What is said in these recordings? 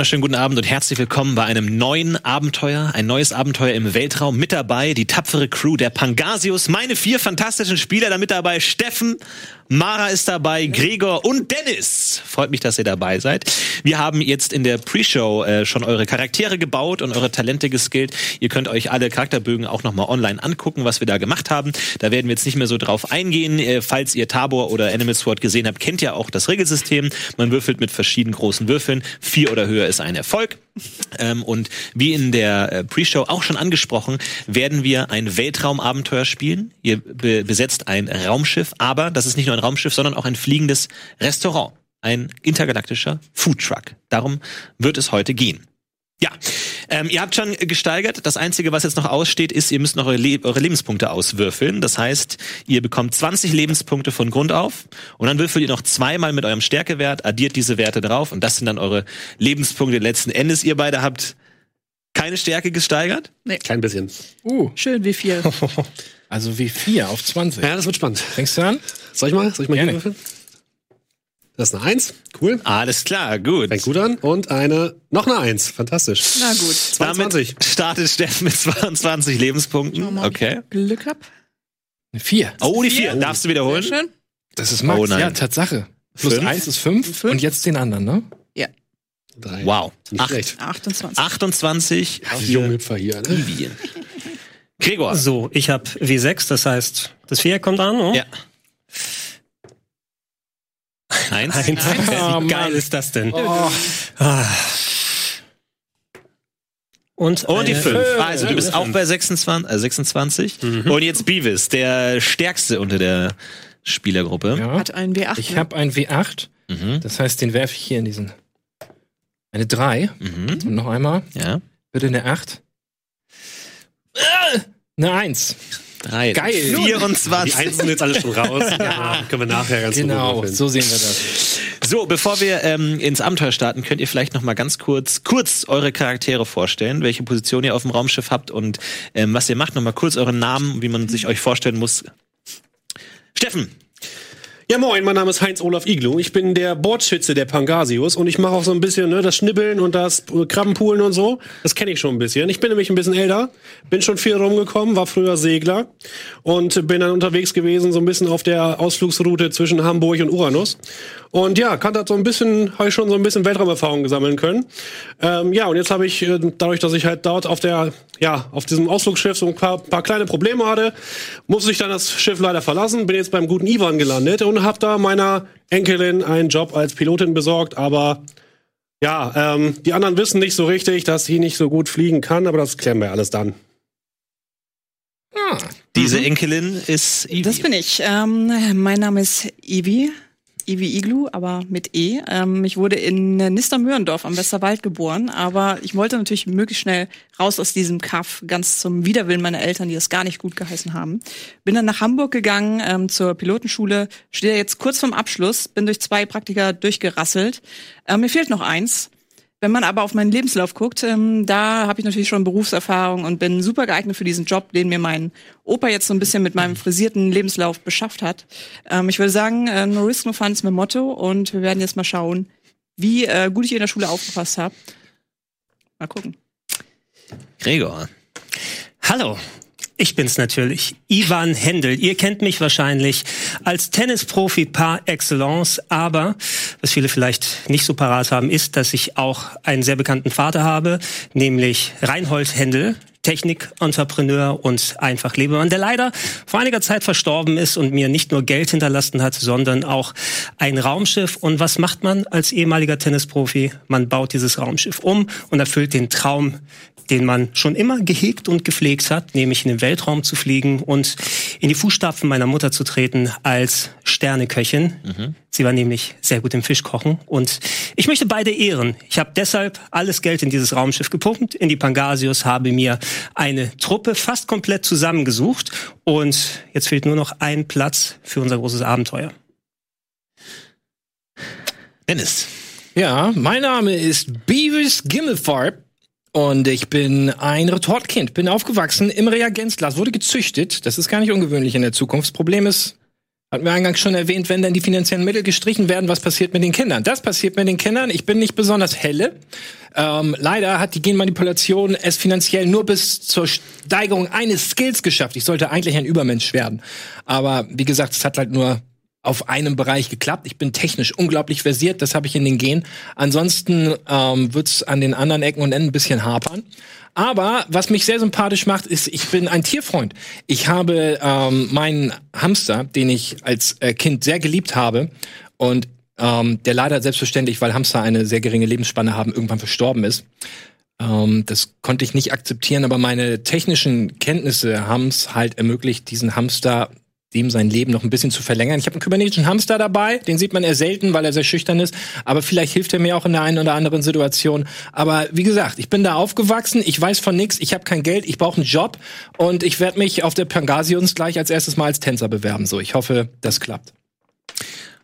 Wunderschönen guten Abend und herzlich willkommen bei einem neuen Abenteuer, ein neues Abenteuer im Weltraum. Mit dabei die tapfere Crew der Pangasius, meine vier fantastischen Spieler, damit dabei Steffen, Mara ist dabei, Gregor und Dennis. Freut mich, dass ihr dabei seid. Wir haben jetzt in der Pre-Show äh, schon eure Charaktere gebaut und eure Talente geskillt. Ihr könnt euch alle Charakterbögen auch nochmal online angucken, was wir da gemacht haben. Da werden wir jetzt nicht mehr so drauf eingehen. Äh, falls ihr Tabor oder Animal Sword gesehen habt, kennt ihr auch das Regelsystem. Man würfelt mit verschiedenen großen Würfeln. Vier oder höher ist ein Erfolg. Ähm, und wie in der äh, Pre-Show auch schon angesprochen, werden wir ein Weltraumabenteuer spielen. Ihr be besetzt ein Raumschiff, aber das ist nicht nur ein Raumschiff, sondern auch ein fliegendes Restaurant. Ein intergalaktischer Foodtruck. Darum wird es heute gehen. Ja, ähm, ihr habt schon gesteigert. Das Einzige, was jetzt noch aussteht, ist, ihr müsst noch eure, Le eure, Lebenspunkte auswürfeln. Das heißt, ihr bekommt 20 Lebenspunkte von Grund auf und dann würfelt ihr noch zweimal mit eurem Stärkewert, addiert diese Werte drauf und das sind dann eure Lebenspunkte letzten Endes. Ihr beide habt keine Stärke gesteigert? Nee. Kein bisschen. Uh. Schön wie viel. also wie vier auf 20. Ja, das wird spannend. Fängst du an? Soll ich mal? Soll ich mal Gerne. hier würfeln? Das ist eine Eins. Cool. Alles klar, gut. Fängt gut an. Und eine, noch eine Eins. Fantastisch. Na gut. 22. Damit startet Steffen mit 22 Lebenspunkten. Okay. Glück hab. Eine vier. Oh, die vier. Darfst du wiederholen? Sehr schön. Das ist Max. Oh nein. ja, Tatsache. Plus Fünf? eins ist fünf, Fünf. und jetzt den anderen, ne? Drei. Wow. Nicht Acht. schlecht. 28. 28. Ach, die jungen Hüpfer hier, ne? Gregor. So, ich habe W6, das heißt, das Viereck kommt an, oh? Ja. Eins. Eins. Ah, Wie geil Mann. ist das denn? Oh. Ah. Und, Und die eine 5. Fünf. Also du bist auch bei 26. Äh 26. Und jetzt Beavis, der stärkste unter der Spielergruppe. Ja. Hat einen W8. Ich ne? habe ein W8. Mhm. Das heißt, den werfe ich hier in diesen. Eine drei. Mhm. Und noch einmal. Ja. Bitte eine acht. Eine eins. Drei. Geil. Die 24. Einsen sind jetzt alle schon raus. ja. Können wir nachher ganz Genau, so sehen wir das. So, bevor wir ähm, ins Abenteuer starten, könnt ihr vielleicht noch mal ganz kurz kurz eure Charaktere vorstellen, welche Position ihr auf dem Raumschiff habt und ähm, was ihr macht. Noch mal kurz euren Namen, wie man sich euch vorstellen muss. Steffen. Ja, moin, mein Name ist Heinz-Olaf Iglu. Ich bin der Bordschütze der Pangasius und ich mache auch so ein bisschen ne, das Schnibbeln und das äh, Krabbenpoolen und so. Das kenne ich schon ein bisschen. Ich bin nämlich ein bisschen älter, bin schon viel rumgekommen, war früher Segler und bin dann unterwegs gewesen, so ein bisschen auf der Ausflugsroute zwischen Hamburg und Uranus. Und ja, kann das so ein bisschen, habe ich schon so ein bisschen Weltraumerfahrung sammeln können. Ähm, ja, und jetzt habe ich, äh, dadurch, dass ich halt dort auf der, ja, auf diesem Ausflugsschiff so ein paar, paar kleine Probleme hatte, musste ich dann das Schiff leider verlassen, bin jetzt beim guten Ivan gelandet und habe da meiner Enkelin einen Job als Pilotin besorgt, aber ja, ähm, die anderen wissen nicht so richtig, dass sie nicht so gut fliegen kann, aber das klären wir alles dann. Diese Enkelin ist Ivy. Das bin ich. Ähm, mein Name ist Ivi. Ivi Iglu, aber mit E. Ähm, ich wurde in Nistermöhrendorf am Westerwald geboren, aber ich wollte natürlich möglichst schnell raus aus diesem Kaff, ganz zum Widerwillen meiner Eltern, die das gar nicht gut geheißen haben. Bin dann nach Hamburg gegangen ähm, zur Pilotenschule, stehe jetzt kurz vorm Abschluss, bin durch zwei Praktika durchgerasselt. Ähm, mir fehlt noch eins. Wenn man aber auf meinen Lebenslauf guckt, ähm, da habe ich natürlich schon Berufserfahrung und bin super geeignet für diesen Job, den mir mein Opa jetzt so ein bisschen mit meinem frisierten Lebenslauf beschafft hat. Ähm, ich würde sagen, äh, no risk, no fun ist mein Motto und wir werden jetzt mal schauen, wie äh, gut ich in der Schule aufgepasst habe. Mal gucken. Gregor. Hallo. Ich bin's natürlich, Ivan Händel. Ihr kennt mich wahrscheinlich als Tennisprofi par excellence, aber was viele vielleicht nicht so parat haben, ist, dass ich auch einen sehr bekannten Vater habe, nämlich Reinhold Händel, Technik-Entrepreneur und einfach Lebemann, der leider vor einiger Zeit verstorben ist und mir nicht nur Geld hinterlassen hat, sondern auch ein Raumschiff. Und was macht man als ehemaliger Tennisprofi? Man baut dieses Raumschiff um und erfüllt den Traum, den man schon immer gehegt und gepflegt hat, nämlich in den Weltraum zu fliegen und in die Fußstapfen meiner Mutter zu treten als Sterneköchin. Sie war nämlich sehr gut im Fischkochen und ich möchte beide ehren. Ich habe deshalb alles Geld in dieses Raumschiff gepumpt, in die Pangasius, habe mir eine Truppe fast komplett zusammengesucht und jetzt fehlt nur noch ein Platz für unser großes Abenteuer. Dennis. Ja, mein Name ist Beavis Gimmelfarb und ich bin ein Retortkind. Bin aufgewachsen im Reagenzglas, wurde gezüchtet. Das ist gar nicht ungewöhnlich in der Zukunft. Das Problem ist, Hatten wir eingangs schon erwähnt, wenn dann die finanziellen Mittel gestrichen werden, was passiert mit den Kindern? Das passiert mit den Kindern. Ich bin nicht besonders helle. Ähm, leider hat die Genmanipulation es finanziell nur bis zur Steigerung eines Skills geschafft. Ich sollte eigentlich ein Übermensch werden. Aber wie gesagt, es hat halt nur auf einem Bereich geklappt. Ich bin technisch unglaublich versiert, das habe ich in den Gen. Ansonsten ähm, wird's an den anderen Ecken und Enden ein bisschen hapern. Aber was mich sehr sympathisch macht, ist, ich bin ein Tierfreund. Ich habe ähm, meinen Hamster, den ich als äh, Kind sehr geliebt habe und ähm, der leider selbstverständlich, weil Hamster eine sehr geringe Lebensspanne haben, irgendwann verstorben ist. Ähm, das konnte ich nicht akzeptieren, aber meine technischen Kenntnisse haben es halt ermöglicht, diesen Hamster dem sein Leben noch ein bisschen zu verlängern. Ich habe einen kybernetischen Hamster dabei, den sieht man eher selten, weil er sehr schüchtern ist, aber vielleicht hilft er mir auch in der einen oder anderen Situation. Aber wie gesagt, ich bin da aufgewachsen, ich weiß von nichts, ich habe kein Geld, ich brauche einen Job und ich werde mich auf der Pangasius gleich als erstes Mal als Tänzer bewerben. So, ich hoffe, das klappt.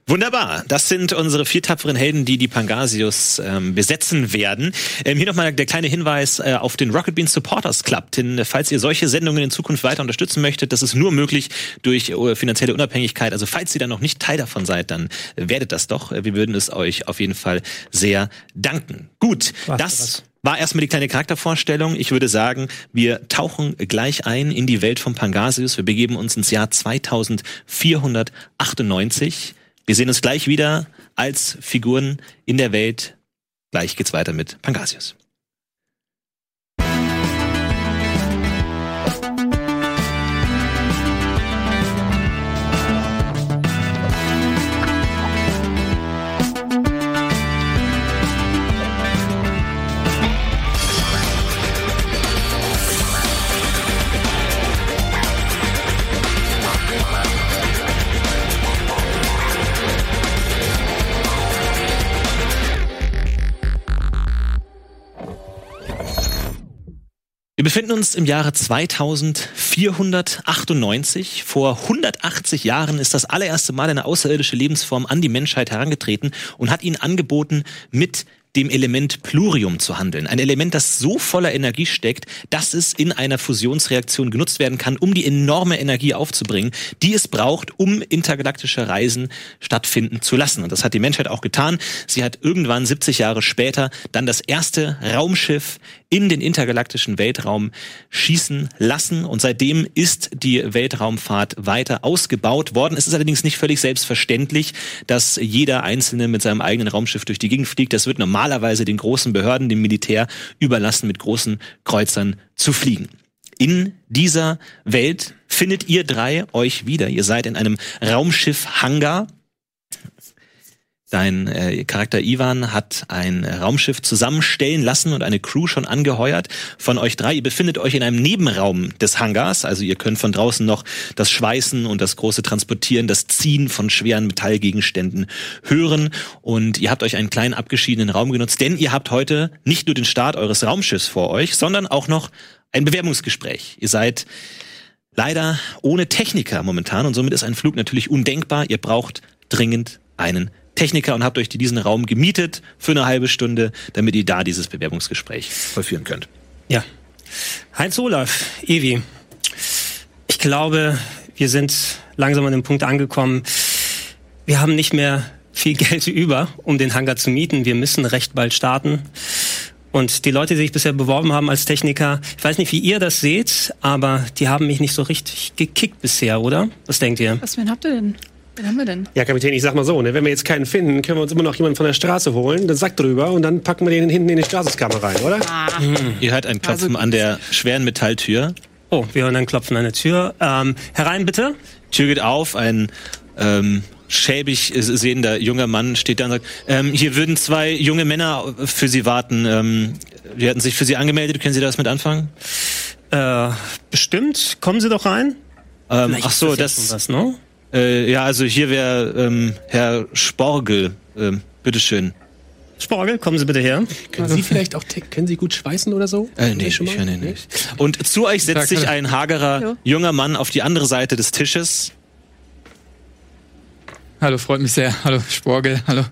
Wunderbar. Das sind unsere vier tapferen Helden, die die Pangasius ähm, besetzen werden. Ähm, hier nochmal der kleine Hinweis äh, auf den Rocket Beans Supporters Club. Denn äh, falls ihr solche Sendungen in Zukunft weiter unterstützen möchtet, das ist nur möglich durch äh, finanzielle Unabhängigkeit. Also falls ihr da noch nicht Teil davon seid, dann werdet das doch. Äh, wir würden es euch auf jeden Fall sehr danken. Gut, Was, das was? war erstmal die kleine Charaktervorstellung. Ich würde sagen, wir tauchen gleich ein in die Welt von Pangasius. Wir begeben uns ins Jahr 2498. Wir sehen uns gleich wieder als Figuren in der Welt. Gleich geht's weiter mit Pangasius. Wir befinden uns im Jahre 2498. Vor 180 Jahren ist das allererste Mal eine außerirdische Lebensform an die Menschheit herangetreten und hat ihnen angeboten, mit dem Element Plurium zu handeln. Ein Element, das so voller Energie steckt, dass es in einer Fusionsreaktion genutzt werden kann, um die enorme Energie aufzubringen, die es braucht, um intergalaktische Reisen stattfinden zu lassen. Und das hat die Menschheit auch getan. Sie hat irgendwann 70 Jahre später dann das erste Raumschiff in den intergalaktischen Weltraum schießen lassen. Und seitdem ist die Weltraumfahrt weiter ausgebaut worden. Es ist allerdings nicht völlig selbstverständlich, dass jeder Einzelne mit seinem eigenen Raumschiff durch die Gegend fliegt. Das wird normalerweise den großen Behörden, dem Militär überlassen, mit großen Kreuzern zu fliegen. In dieser Welt findet ihr drei euch wieder. Ihr seid in einem Raumschiff-Hangar. Dein äh, Charakter Ivan hat ein Raumschiff zusammenstellen lassen und eine Crew schon angeheuert von euch drei. Ihr befindet euch in einem Nebenraum des Hangars, also ihr könnt von draußen noch das Schweißen und das große Transportieren, das Ziehen von schweren Metallgegenständen hören und ihr habt euch einen kleinen abgeschiedenen Raum genutzt, denn ihr habt heute nicht nur den Start eures Raumschiffs vor euch, sondern auch noch ein Bewerbungsgespräch. Ihr seid leider ohne Techniker momentan und somit ist ein Flug natürlich undenkbar. Ihr braucht dringend einen Techniker und habt euch diesen Raum gemietet für eine halbe Stunde, damit ihr da dieses Bewerbungsgespräch vollführen könnt. Ja. Heinz Olaf, Evi. Ich glaube, wir sind langsam an dem Punkt angekommen. Wir haben nicht mehr viel Geld über, um den Hangar zu mieten. Wir müssen recht bald starten. Und die Leute, die sich bisher beworben haben als Techniker, ich weiß nicht, wie ihr das seht, aber die haben mich nicht so richtig gekickt bisher, oder? Was denkt ihr? Was wen habt ihr denn? Wen haben wir denn? Ja, Kapitän, ich sag mal so, ne, wenn wir jetzt keinen finden, können wir uns immer noch jemanden von der Straße holen, den Sack drüber und dann packen wir den hinten in die Straßenkammer rein, oder? Ihr hört ein Klopfen Also- an der schweren Metalltür. Oh, wir hören ein Klopfen an der Tür. Ähm, herein bitte. Tür geht auf, ein ähm, schäbig sehender junger Mann steht da und sagt, ähm, hier würden zwei junge Männer für Sie warten. Ähm, die hatten sich für Sie angemeldet, können Sie das mit anfangen? Äh, bestimmt. Kommen Sie doch rein. Ähm, ach so, das, das, was, ne? Äh, ja, also hier wäre ähm, Herr Sporgel, ähm, bitteschön. Sporgel, kommen Sie bitte her. Können Sie vielleicht auch, können Sie gut schweißen oder so? Äh, nee, ich mal? höre nicht. Und zu euch setzt sich ein hagerer Hallo. junger Mann auf die andere Seite des Tisches. Hallo, freut mich sehr. Hallo, Sporgel. Hallo.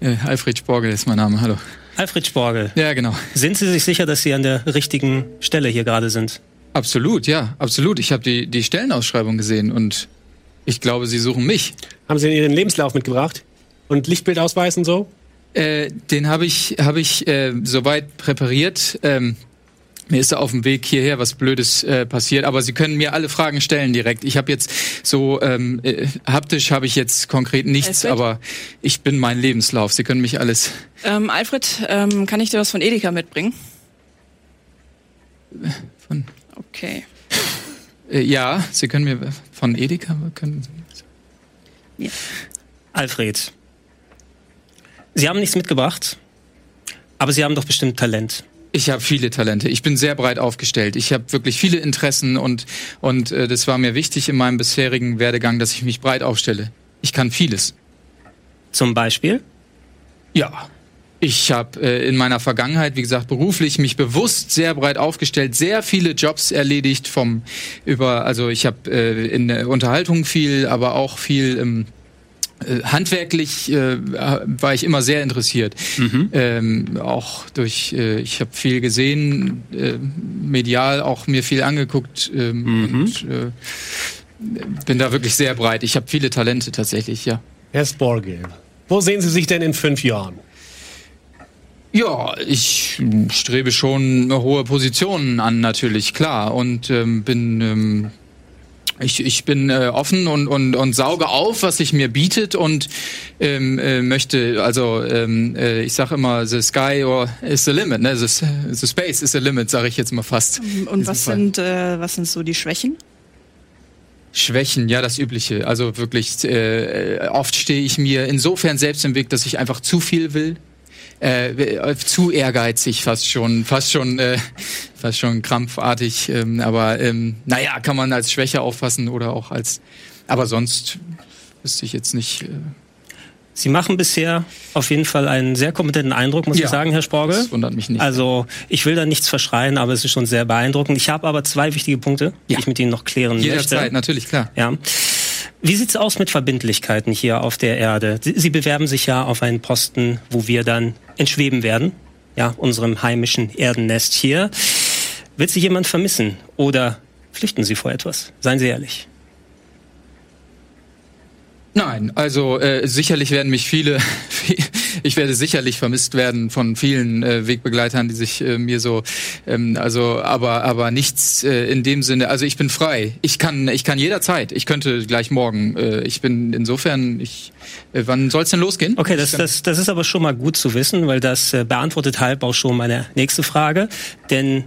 Äh, Alfred Sporgel ist mein Name. Hallo. Alfred Sporgel. Ja, genau. Sind Sie sich sicher, dass Sie an der richtigen Stelle hier gerade sind? Absolut, ja, absolut. Ich habe die, die Stellenausschreibung gesehen und Ich glaube, Sie suchen mich. Haben Sie Ihren Lebenslauf mitgebracht? Und Lichtbildausweis und so? Äh, den habe ich, hab ich äh, soweit präpariert. Ähm, mir ist da auf dem Weg hierher was Blödes äh, passiert, aber Sie können mir alle Fragen stellen direkt. Ich habe jetzt so ähm, äh, haptisch habe ich jetzt konkret nichts, Alfred? aber ich bin mein Lebenslauf. Sie können mich alles. Ähm, Alfred, ähm, kann ich dir was von Edeka mitbringen? Von- Okay. Äh, ja, Sie können mir von Edeka können. Alfred, Sie haben nichts mitgebracht, aber Sie haben doch bestimmt Talent. Ich habe viele Talente. Ich bin sehr breit aufgestellt. Ich habe wirklich viele Interessen und und äh, das war mir wichtig in meinem bisherigen Werdegang, dass ich mich breit aufstelle. Ich kann vieles. Zum Beispiel? Ja. Ich habe äh, in meiner Vergangenheit, wie gesagt, beruflich mich bewusst sehr breit aufgestellt, sehr viele Jobs erledigt vom über, also ich habe äh, in der Unterhaltung viel, aber auch viel ähm, äh, handwerklich äh, war ich immer sehr interessiert. Ähm, auch durch, äh, ich habe viel gesehen, äh, medial auch mir viel angeguckt ähm, und äh, bin da wirklich sehr breit. Ich habe viele Talente tatsächlich, ja. Herr Sporgel, wo sehen Sie sich denn in fünf Jahren? Ja, ich strebe schon hohe Positionen an, natürlich, klar. Und ähm, bin, ähm, ich, ich bin äh, offen und, und, und sauge auf, was sich mir bietet und ähm, äh, möchte, also ähm, äh, ich sage immer, the sky or is the limit, ne? The, the space is the limit, sage ich jetzt mal fast. Und was Fall. sind, äh, was sind so die Schwächen? Schwächen, ja, das Übliche. Also wirklich, äh, oft stehe ich mir insofern selbst im Weg, dass ich einfach zu viel will. Äh, zu ehrgeizig fast schon, fast schon, äh, fast schon krampfartig. Ähm, aber ähm, naja, kann man als Schwäche auffassen oder auch als. Aber sonst wüsste ich jetzt nicht. Äh, Sie machen bisher auf jeden Fall einen sehr kompetenten Eindruck, muss Ja. ich sagen, Herr Sporgel. das wundert mich nicht. Also ich will da nichts verschreien, aber es ist schon sehr beeindruckend. Ich habe aber zwei wichtige Punkte, die Ja. ich mit Ihnen noch klären Jederzeit, möchte. natürlich, klar. Ja. Wie sieht's aus mit Verbindlichkeiten hier auf der Erde? Sie, Sie bewerben sich ja auf einen Posten, wo wir dann entschweben werden, ja, unserem heimischen Erdennest hier. Wird Sie jemand vermissen oder flüchten Sie vor etwas? Seien Sie ehrlich. Nein, also äh, sicherlich werden mich viele, ich werde sicherlich vermisst werden von vielen äh, Wegbegleitern, die sich äh, mir so, ähm, also aber aber nichts äh, in dem Sinne. Also ich bin frei. Ich kann ich kann jederzeit. Ich könnte gleich morgen. Äh, ich bin insofern. Ich äh, wann soll's denn losgehen? Okay, das, das, das ist aber schon mal gut zu wissen, weil das äh, beantwortet halb auch schon meine nächste Frage. Denn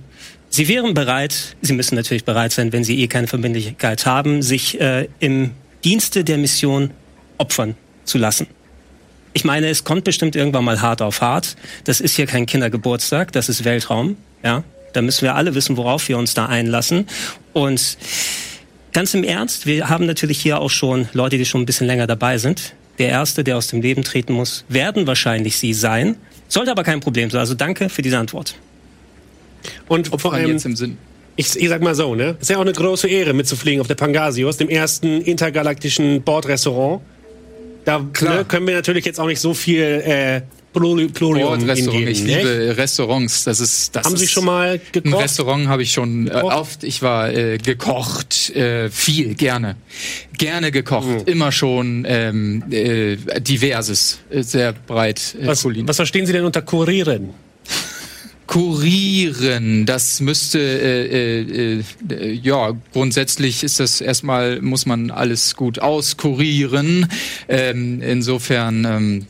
Sie wären bereit, Sie müssen natürlich bereit sein, wenn Sie eh keine Verbindlichkeit haben, sich äh, im Dienste der Mission opfern zu lassen. Ich meine, es kommt bestimmt irgendwann mal hart auf hart. Das ist hier kein Kindergeburtstag, das ist Weltraum. Ja, da müssen wir alle wissen, worauf wir uns da einlassen. Und ganz im Ernst, wir haben natürlich hier auch schon Leute, die schon ein bisschen länger dabei sind. Der Erste, der aus dem Leben treten muss, werden wahrscheinlich Sie sein. Sollte aber kein Problem sein. Also danke für diese Antwort. Und vor Opfern allem, jetzt im Sinn. ich, ich sag mal so, ne? Ist ja auch eine große Ehre mitzufliegen auf der Pangasius, dem ersten intergalaktischen Bordrestaurant. Da Klar. Ne, können wir natürlich jetzt auch nicht so viel äh, Pluri- Plurium hingeben, Ich ne? liebe Restaurants. Das ist das Haben Sie ist, schon mal Ein gekocht? Restaurant habe ich schon äh, oft. Ich war äh, gekocht, äh, viel, gerne. Gerne gekocht. Mhm. Immer schon ähm, äh, diverses, äh, sehr breit äh, Was, was verstehen Sie denn unter Kurieren? Kurieren, das müsste, äh, äh, äh, ja, grundsätzlich ist das erstmal, muss man alles gut auskurieren. Ähm, insofern, ähm,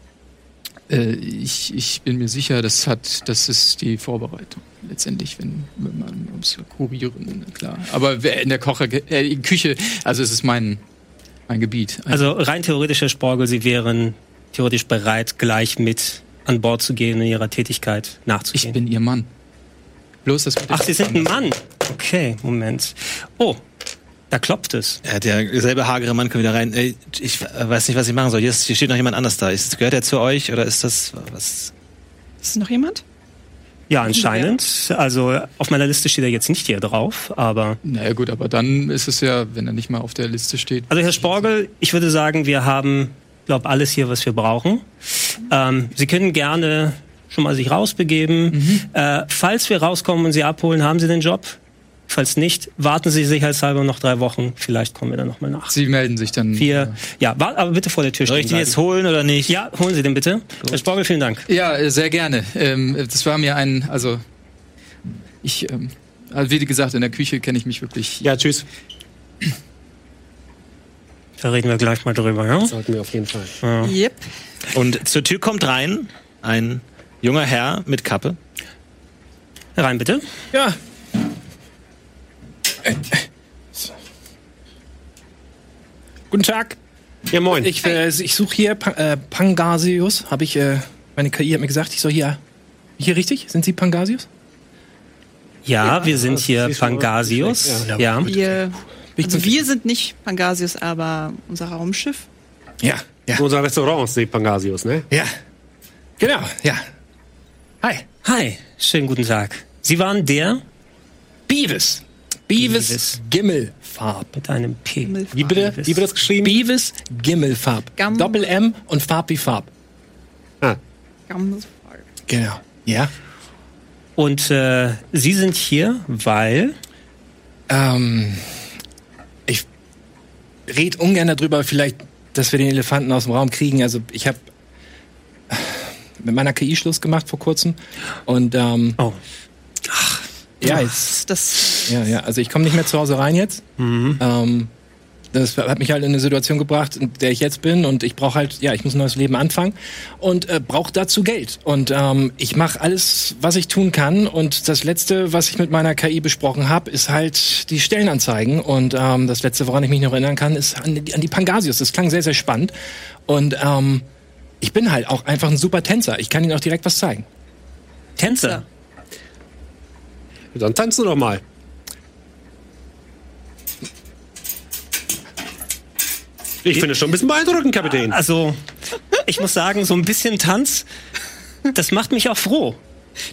äh, ich, ich bin mir sicher, das hat, das ist die Vorbereitung letztendlich, wenn, wenn man ums Kurieren, klar. Aber in der Koche, äh, Küche, also es ist mein, mein Gebiet. Also rein theoretisch, Herr Sporgel, Sie wären theoretisch bereit, gleich mit an Bord zu gehen und Ihrer Tätigkeit ich nachzugehen. bin Ihr Mann. Bloß das Ach, Sie sind ein Mann. Okay, Moment. Oh, da klopft es. Ja, der selbe hagere Mann kommt wieder rein. Ey, Ich weiß nicht, was ich machen soll. Hier, ist, hier steht noch jemand anders da. Ist, gehört er zu euch oder ist das was? Ist noch jemand? Ja, anscheinend. Also auf meiner Liste steht er jetzt nicht hier drauf, aber Naja gut, aber dann ist es ja, wenn er nicht mal auf der Liste steht. Also Herr Sporgel, ich würde sagen, wir haben, glaube alles hier, was wir brauchen. Ähm, Sie können gerne schon mal sich rausbegeben. Äh, falls wir rauskommen und Sie abholen, haben Sie den Job? Falls nicht, warten Sie sicherheitshalber noch drei Wochen. Vielleicht kommen wir dann nochmal nach. Sie melden sich dann. Wir, ja, aber bitte vor der Tür Soll stehen ich den jetzt holen oder nicht? Ja, holen Sie den bitte. Herr Sporgel, vielen Dank. Ja, äh, sehr gerne. Ähm, das war mir ein, also ich, ähm, also wie gesagt, in der Küche kenne ich mich wirklich. Ja, tschüss. Da reden wir gleich mal drüber, ja? Sollten wir auf jeden Fall. Yep. Und zur Tür kommt rein ein junger Herr mit Kappe. Rein bitte. Ja. Guten Tag. Ja, moin. Ich, äh, ich suche hier pa äh, Pangasius. Habe ich, äh, meine KI hat mir gesagt, ich soll hier. Hier richtig? Sind Sie Pangasius? Ja, wir sind hier Pangasius. ja. Ja. Ich also zu- wir sind nicht Pangasius, aber unser Raumschiff. Ja. Ja. Unser Restaurant ist die Pangasius, ne? Ja. Genau, ja. Hi. Hi, schönen guten Tag. Sie waren der Beavis. Beavis, Beavis. Gimmelfarb. mit einem P. Wie bitte? Wie wird das geschrieben? Beavis Gimmelfarb. Gam- Doppel M und Farb wie Farb. Ah, Ganz Genau. Ja. Und äh, Sie sind hier, weil Ähm, rede ungern darüber, vielleicht, dass wir den Elefanten aus dem Raum kriegen. Also ich habe mit meiner KI Schluss gemacht vor kurzem und ähm, oh, ja, jetzt, das. ja, ja, also ich komme nicht mehr zu Hause rein jetzt. Ähm, das hat mich halt in eine Situation gebracht, in der ich jetzt bin und ich brauche halt, ja, ich muss ein neues Leben anfangen und äh, brauche dazu Geld. Und ähm, ich mache alles, was ich tun kann und das Letzte, was ich mit meiner KI besprochen habe, ist halt die Stellenanzeigen und ähm, das Letzte, woran ich mich noch erinnern kann, ist an die, an die Pangasius. Das klang sehr, sehr spannend und ähm, ich bin halt auch einfach ein super Tänzer. Ich kann Ihnen auch direkt was zeigen. Tänzer. dann tanzen doch mal. Ich finde es schon ein bisschen beeindruckend, Kapitän. Also, ich muss sagen, so ein bisschen Tanz, das macht mich auch froh.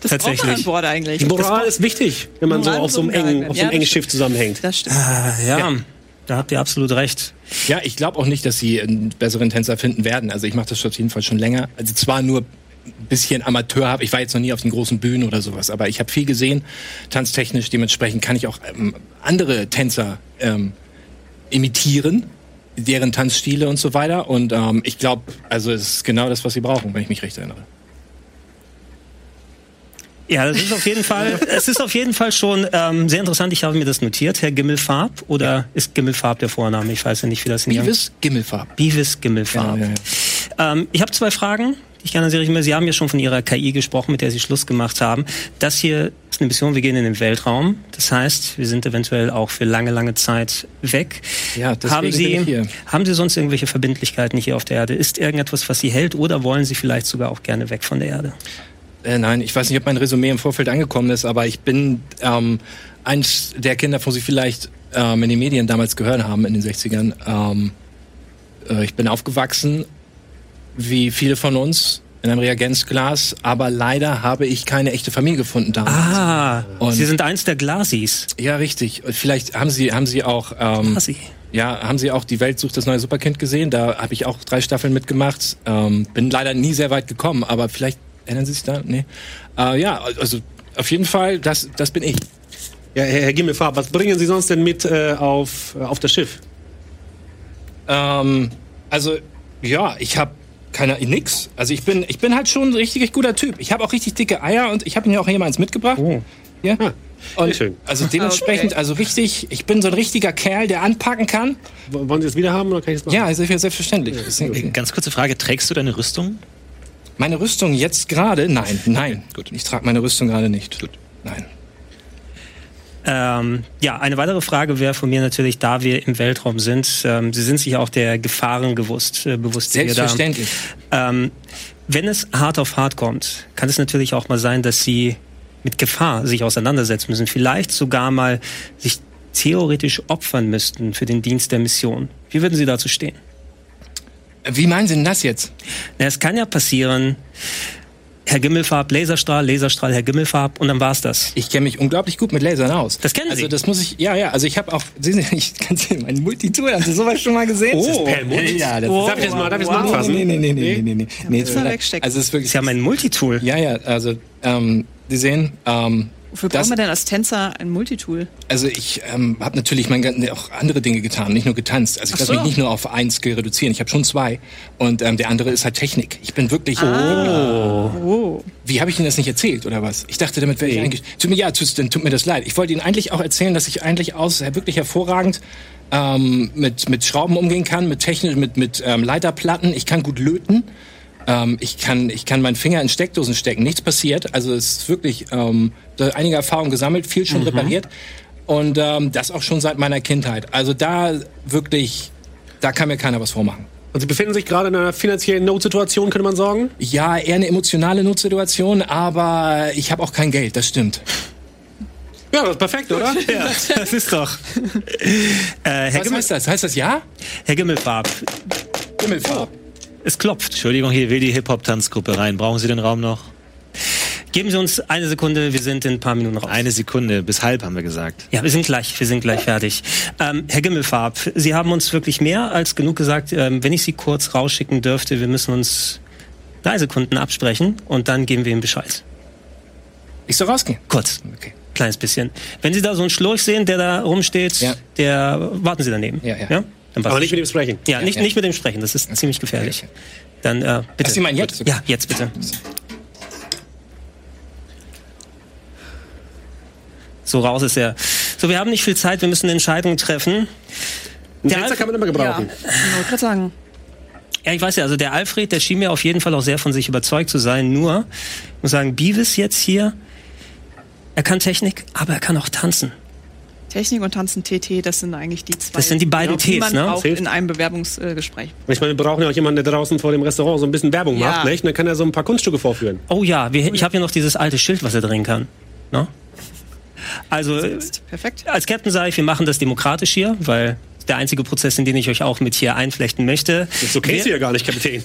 Das braucht man an Tatsächlich. Bord eigentlich. Die Moral ist wichtig, wenn man so Moral auf so einem engen, auf so einem Ja, engen das Schiff zusammenhängt. Das stimmt. Ja, da habt ihr absolut recht. Ja, ich glaube auch nicht, dass sie einen besseren Tänzer finden werden. Also ich mache das auf jeden Fall schon länger. Also zwar nur ein bisschen Amateur habe. Ich war jetzt noch nie auf den großen Bühnen oder sowas, aber ich habe viel gesehen, tanztechnisch. Dementsprechend kann ich auch ähm, andere Tänzer ähm, imitieren, deren Tanzstile und so weiter. Und ähm, ich glaube, also es ist genau das, was sie brauchen, wenn ich mich recht erinnere. Ja, das ist auf jeden Fall, es ist auf jeden Fall schon ähm, sehr interessant. Ich habe mir das notiert, Herr Gimmelfarb. Oder ist Gimmelfarb der Vorname? Ich weiß ja nicht, wie das in Beavis Gimmelfarb. Beavis Gimmelfarb. Ja, ja, Ähm, ich habe zwei Fragen, ich gerne sehr mehr. Sie haben ja schon von Ihrer KI gesprochen, mit der Sie Schluss gemacht haben. Das hier ist eine Mission, wir gehen in den Weltraum. Das heißt, wir sind eventuell auch für lange, lange Zeit weg. Ja, haben Sie, haben Sie sonst irgendwelche Verbindlichkeiten hier auf der Erde? Ist irgendetwas, was Sie hält oder wollen Sie vielleicht sogar auch gerne weg von der Erde? Äh, nein, ich weiß nicht, ob mein Resümee im Vorfeld angekommen ist, aber ich bin ähm, eins der Kinder, von Sie vielleicht ähm, in den Medien damals gehört haben, in den 60ern. Ähm, äh, ich bin aufgewachsen, wie viele von uns, in einem Reagenzglas, aber leider habe ich keine echte Familie gefunden damals. Ah, Und- Sie sind eins der Glasis. Ja, richtig. Vielleicht haben Sie, haben Sie auch, ähm, Glasi. ja, haben Sie auch die Welt sucht das neue Superkind gesehen? Da habe ich auch drei Staffeln mitgemacht. Ähm, bin leider nie sehr weit gekommen, aber vielleicht erinnern Sie sich da? Nee. Äh, ja, also auf jeden Fall, das, das bin ich. Ja, Herr, Herr Gimmelfarb, was bringen Sie sonst denn mit äh, auf, äh, auf das Schiff? Ähm, also ja, ich habe keine nix. Also ich bin, ich bin halt schon ein richtig, guter Typ. Ich habe auch richtig dicke Eier und ich habe mir auch jemals mitgebracht. Ja. Ah, Und schön. Also dementsprechend, also richtig, ich bin so ein richtiger Kerl, der anpacken kann. Wollen Sie das wieder haben oder kann ich das machen? Ja, also selbstverständlich. Deswegen- Ganz kurze Frage, trägst du deine Rüstung? Meine Rüstung jetzt gerade? Nein, nein. Gut. Ich trage meine Rüstung gerade nicht. Gut. Nein. Ähm, ja, eine weitere Frage wäre von mir natürlich, da wir im Weltraum sind, ähm, Sie sind sich auch der Gefahren gewusst, äh, bewusst, Selbstverständlich. Ähm, wenn es hart auf hart kommt, kann es natürlich auch mal sein, dass sie mit Gefahr sich auseinandersetzen müssen. Vielleicht sogar mal sich theoretisch opfern müssten für den Dienst der Mission. Wie würden Sie dazu stehen? Wie meinen Sie denn das jetzt? Na, es kann ja passieren, Herr Gimmelfarb, Laserstrahl, Laserstrahl, Herr Gimmelfarb und dann war's das. Ich kenne mich unglaublich gut mit Lasern aus. Das kennen also, Sie? das muss ich, ja, ja, also ich habe auch, sehen Sie, ich kann sehen, mein Multitool, haben Sie sowas schon mal gesehen? Oh, Helmut? ja, das Darf ich das mal, darf ich das mal Nee, anfassen? Nee, nee, nee, nee, nee, nee, nee. müssen wir wegstecken. Also es ist wirklich, Sie haben ein Multitool. ja, ja, also, ähm, Sie sehen, ähm, Wofür braucht man denn als Tänzer ein Multitool? Also ich ähm, habe natürlich mein, auch andere Dinge getan, nicht nur getanzt. Also ich lasse so. mich nicht nur auf ein Skill reduzieren. Ich habe schon zwei. Und ähm, der andere ist halt Technik. Ich bin wirklich. Oh. Wie habe ich Ihnen das nicht erzählt oder was? Ich dachte, damit wäre ich eigentlich. Tut mir ja, tut, dann tut mir das leid. Ich wollte Ihnen eigentlich auch erzählen, dass ich eigentlich aus wirklich hervorragend ähm, mit mit Schrauben umgehen kann, mit Technik, mit mit ähm, Leiterplatten. Ich kann gut löten. Ähm, ich kann ich kann meinen Finger in Steckdosen stecken. Nichts passiert. Also es ist wirklich ähm, einige Erfahrungen gesammelt, viel schon repariert und ähm, das auch schon seit meiner Kindheit. Also da wirklich, da kann mir keiner was vormachen. Und Sie befinden sich gerade in einer finanziellen Notsituation, könnte man sagen. Ja, eher eine emotionale Notsituation, aber ich habe auch kein Geld, das stimmt. Ja, das ist perfekt, oder? Ja, das ist doch. Äh, Herr, Was Gimmel, heißt das? Heißt das ja? Herr Gimmelfarb, Himmelfarb. Es klopft. Entschuldigung, hier will die Hip-Hop-Tanzgruppe rein. Brauchen Sie den Raum noch? Geben Sie uns eine Sekunde, wir sind in ein paar Minuten raus. Eine Sekunde, bis halb haben wir gesagt. Ja, wir sind gleich, wir sind gleich fertig. Ähm, Herr Gimmelfarb, Sie haben uns wirklich mehr als genug gesagt. Ähm, wenn ich Sie kurz rausschicken dürfte, wir müssen uns drei Sekunden absprechen und dann geben wir ihm Bescheid. Ich soll rausgehen. Kurz, Okay. kleines bisschen. Wenn Sie da so einen Schlurch sehen, der da rumsteht, Ja. der warten Sie daneben. Ja, ja. Passt Aber nicht mit ihm sprechen. ja, nicht, ja. nicht mit dem sprechen, das ist ziemlich gefährlich. Okay, Dann äh, bitte. Ach, Sie meinen jetzt? Ja, jetzt bitte. So raus ist er. So, wir haben nicht viel Zeit, wir müssen Entscheidungen treffen. Einen Der Tänzer Alf- kann man immer Ja, gebrauchen. ich wollte gerade sagen. Ja, ich weiß ja, also der Alfred, der schien mir auf jeden Fall auch sehr von sich überzeugt zu sein. Nur, ich muss sagen, Beavis jetzt hier, er kann Technik, aber er kann auch tanzen. Technik und Tanzen TT, das sind eigentlich die zwei. Das sind die beiden die Ts, man ne? braucht Hilft. in einem Bewerbungsgespräch. Ich meine, wir brauchen ja auch jemanden, der draußen vor dem Restaurant so ein bisschen Werbung Ja. macht, nicht? Und dann kann er so ein paar Kunststücke vorführen. Oh ja, wir, ich habe hier noch dieses alte Schild, was er drehen kann. Ne? Also, äh, Perfekt. als Captain sage ich, wir machen das demokratisch hier, weil der einzige Prozess, in den ich euch auch mit hier einflechten möchte. Das ist okay, Sie ja gar nicht, Kapitän.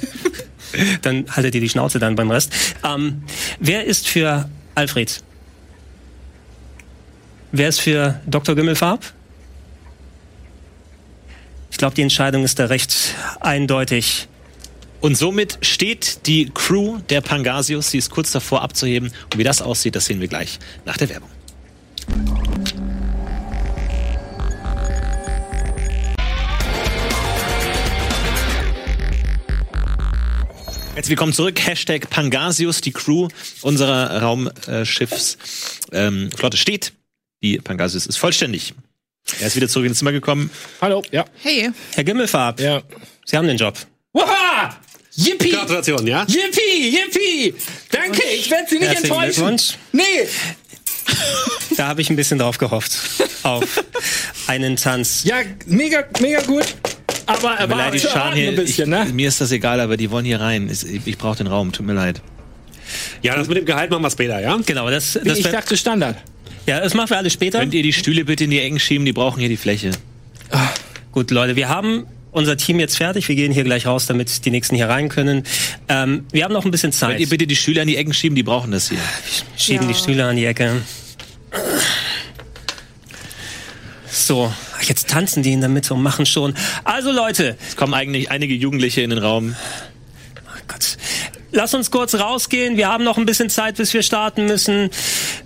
dann haltet ihr die Schnauze dann beim Rest. Ähm, wer ist für Alfred? Wer ist für Dr. Gimmelfarb? Ich glaube, die Entscheidung ist da recht eindeutig. Und somit steht die Crew der Pangasius. Sie ist kurz davor abzuheben. Und wie das aussieht, das sehen wir gleich nach der Werbung. Herzlich willkommen zurück. Hashtag Pangasius, die Crew unserer Raumschiffsflotte ähm, steht. Die Pangasius ist vollständig. Er ist wieder zurück ins Zimmer gekommen. Hallo. Ja. Hey, Herr Gimmelfarb, Ja. Sie haben den Job. Waha! Yippie! Gratulation, ja? Yippie! Yippie! Danke, ich werde Sie nicht Herzlichen enttäuschen. Glückwunsch. Nee! Da habe ich ein bisschen drauf gehofft. Auf einen Tanz. Ja, mega, mega gut. Aber er mir leid, hier. ein bisschen, ich, ne? Mir ist das egal, aber die wollen hier rein. Ich, ich brauche den Raum. Tut mir leid. Ja, das mit dem Gehalt machen wir später, ja? Genau, das, das, ich dachte Standard. Ja, das machen wir alles später. Könnt ihr die Stühle bitte in die Ecken schieben? Die brauchen hier die Fläche. Gut, Leute, wir haben unser Team jetzt fertig. Wir gehen hier gleich raus, damit die nächsten hier rein können. Ähm, wir haben noch ein bisschen Zeit. Könnt ihr bitte die Stühle an die Ecken schieben? Die brauchen das hier. Schieben Ja. die Stühle an die Ecke. So, ach, jetzt tanzen die in der Mitte und machen schon. Also Leute, Es kommen eigentlich einige Jugendliche in den Raum. Gott. Lass uns kurz rausgehen. Wir haben noch ein bisschen Zeit, bis wir starten müssen.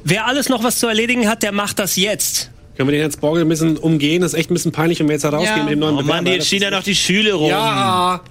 Wer alles noch was zu erledigen hat, der macht das jetzt. Können wir den Herrn Borgel ein bisschen umgehen? Das ist echt ein bisschen peinlich, wenn wir jetzt da rausgehen Ja. mit dem neuen Oh Mann, jetzt stehen ja noch die Stühle rum. Ja,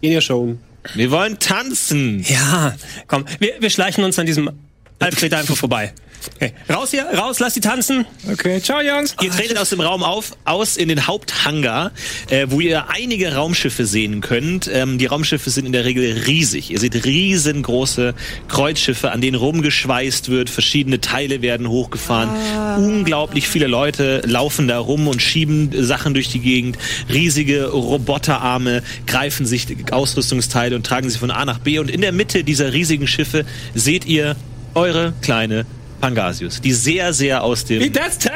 gehen ja schon. Wir wollen tanzen. Ja, komm, wir, wir schleichen uns an diesem Alfred einfach vorbei. Okay. Raus hier, raus, lass die tanzen. Okay, ciao, Jungs. Ihr tretet aus dem Raum auf, aus in den Haupthangar, äh, wo ihr einige Raumschiffe sehen könnt. Ähm, die Raumschiffe sind in der Regel riesig. Ihr seht riesengroße Kreuzschiffe, an denen rumgeschweißt wird. Verschiedene Teile werden hochgefahren. Unglaublich viele Leute laufen da rum und schieben Sachen durch die Gegend. Riesige Roboterarme greifen sich Ausrüstungsteile und tragen sie von A nach B. Und in der Mitte dieser riesigen Schiffe seht ihr eure kleine Pangasius, die sehr, sehr aus dem Wie das Teil?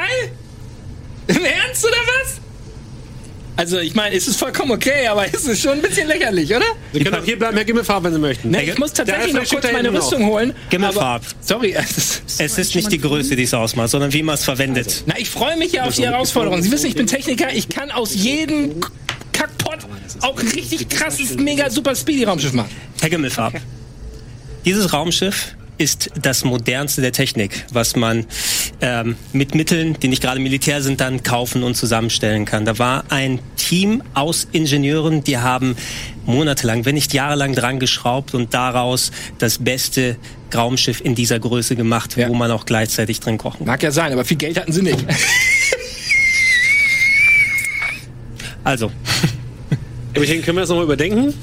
Im Ernst oder was? Also, ich meine, es ist vollkommen okay, aber es ist schon ein bisschen lächerlich, oder? Sie können auch hier bleiben, Herr Gimmelfarb, wenn Sie möchten. Ne, ich muss tatsächlich noch kurz meine Rüstung holen. Gimmelfarb. Sorry, es ist, Es ist nicht die Größe, die es ausmacht, sondern wie man es verwendet. na, ich freue mich ja auf die Herausforderung. Sie wissen, ich bin Techniker, ich kann aus jedem K- Kackpot auch ein richtig krasses, mega super Speedy-Raumschiff machen. Herr Gimmelfarb, dieses Raumschiff ist das modernste der Technik, was man ähm, mit Mitteln, die nicht gerade Militär sind, dann kaufen und zusammenstellen kann. Da war ein Team aus Ingenieuren, die haben monatelang, wenn nicht jahrelang dran geschraubt und daraus das beste Raumschiff in dieser Größe gemacht, Ja. wo man auch gleichzeitig drin kochen kann. Mag ja sein, aber viel Geld hatten sie nicht. Also, Kapitän, können wir das nochmal überdenken?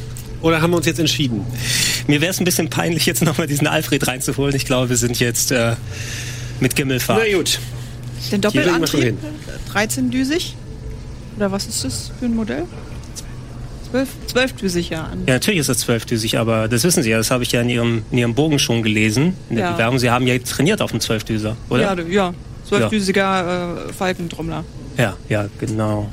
Oder haben wir uns jetzt entschieden? Mir wäre es ein bisschen peinlich, jetzt nochmal diesen Alfred reinzuholen. Ich glaube, wir sind jetzt äh, mit Gimmelfahrt. Na gut. Den Doppelantrieb, 13-düsig? Oder was ist das für ein Modell? 12, 12-düsig, ja. Ja, natürlich ist das zwölfdüsig, aber das wissen Sie ja, das habe ich ja in Ihrem, in Ihrem Bogen schon gelesen, in der Ja. Bewerbung. Sie haben ja trainiert auf dem Zwölfdüser, oder? Ja, ja. 12-düsiger äh, Falkentrommler. ja, ja, genau.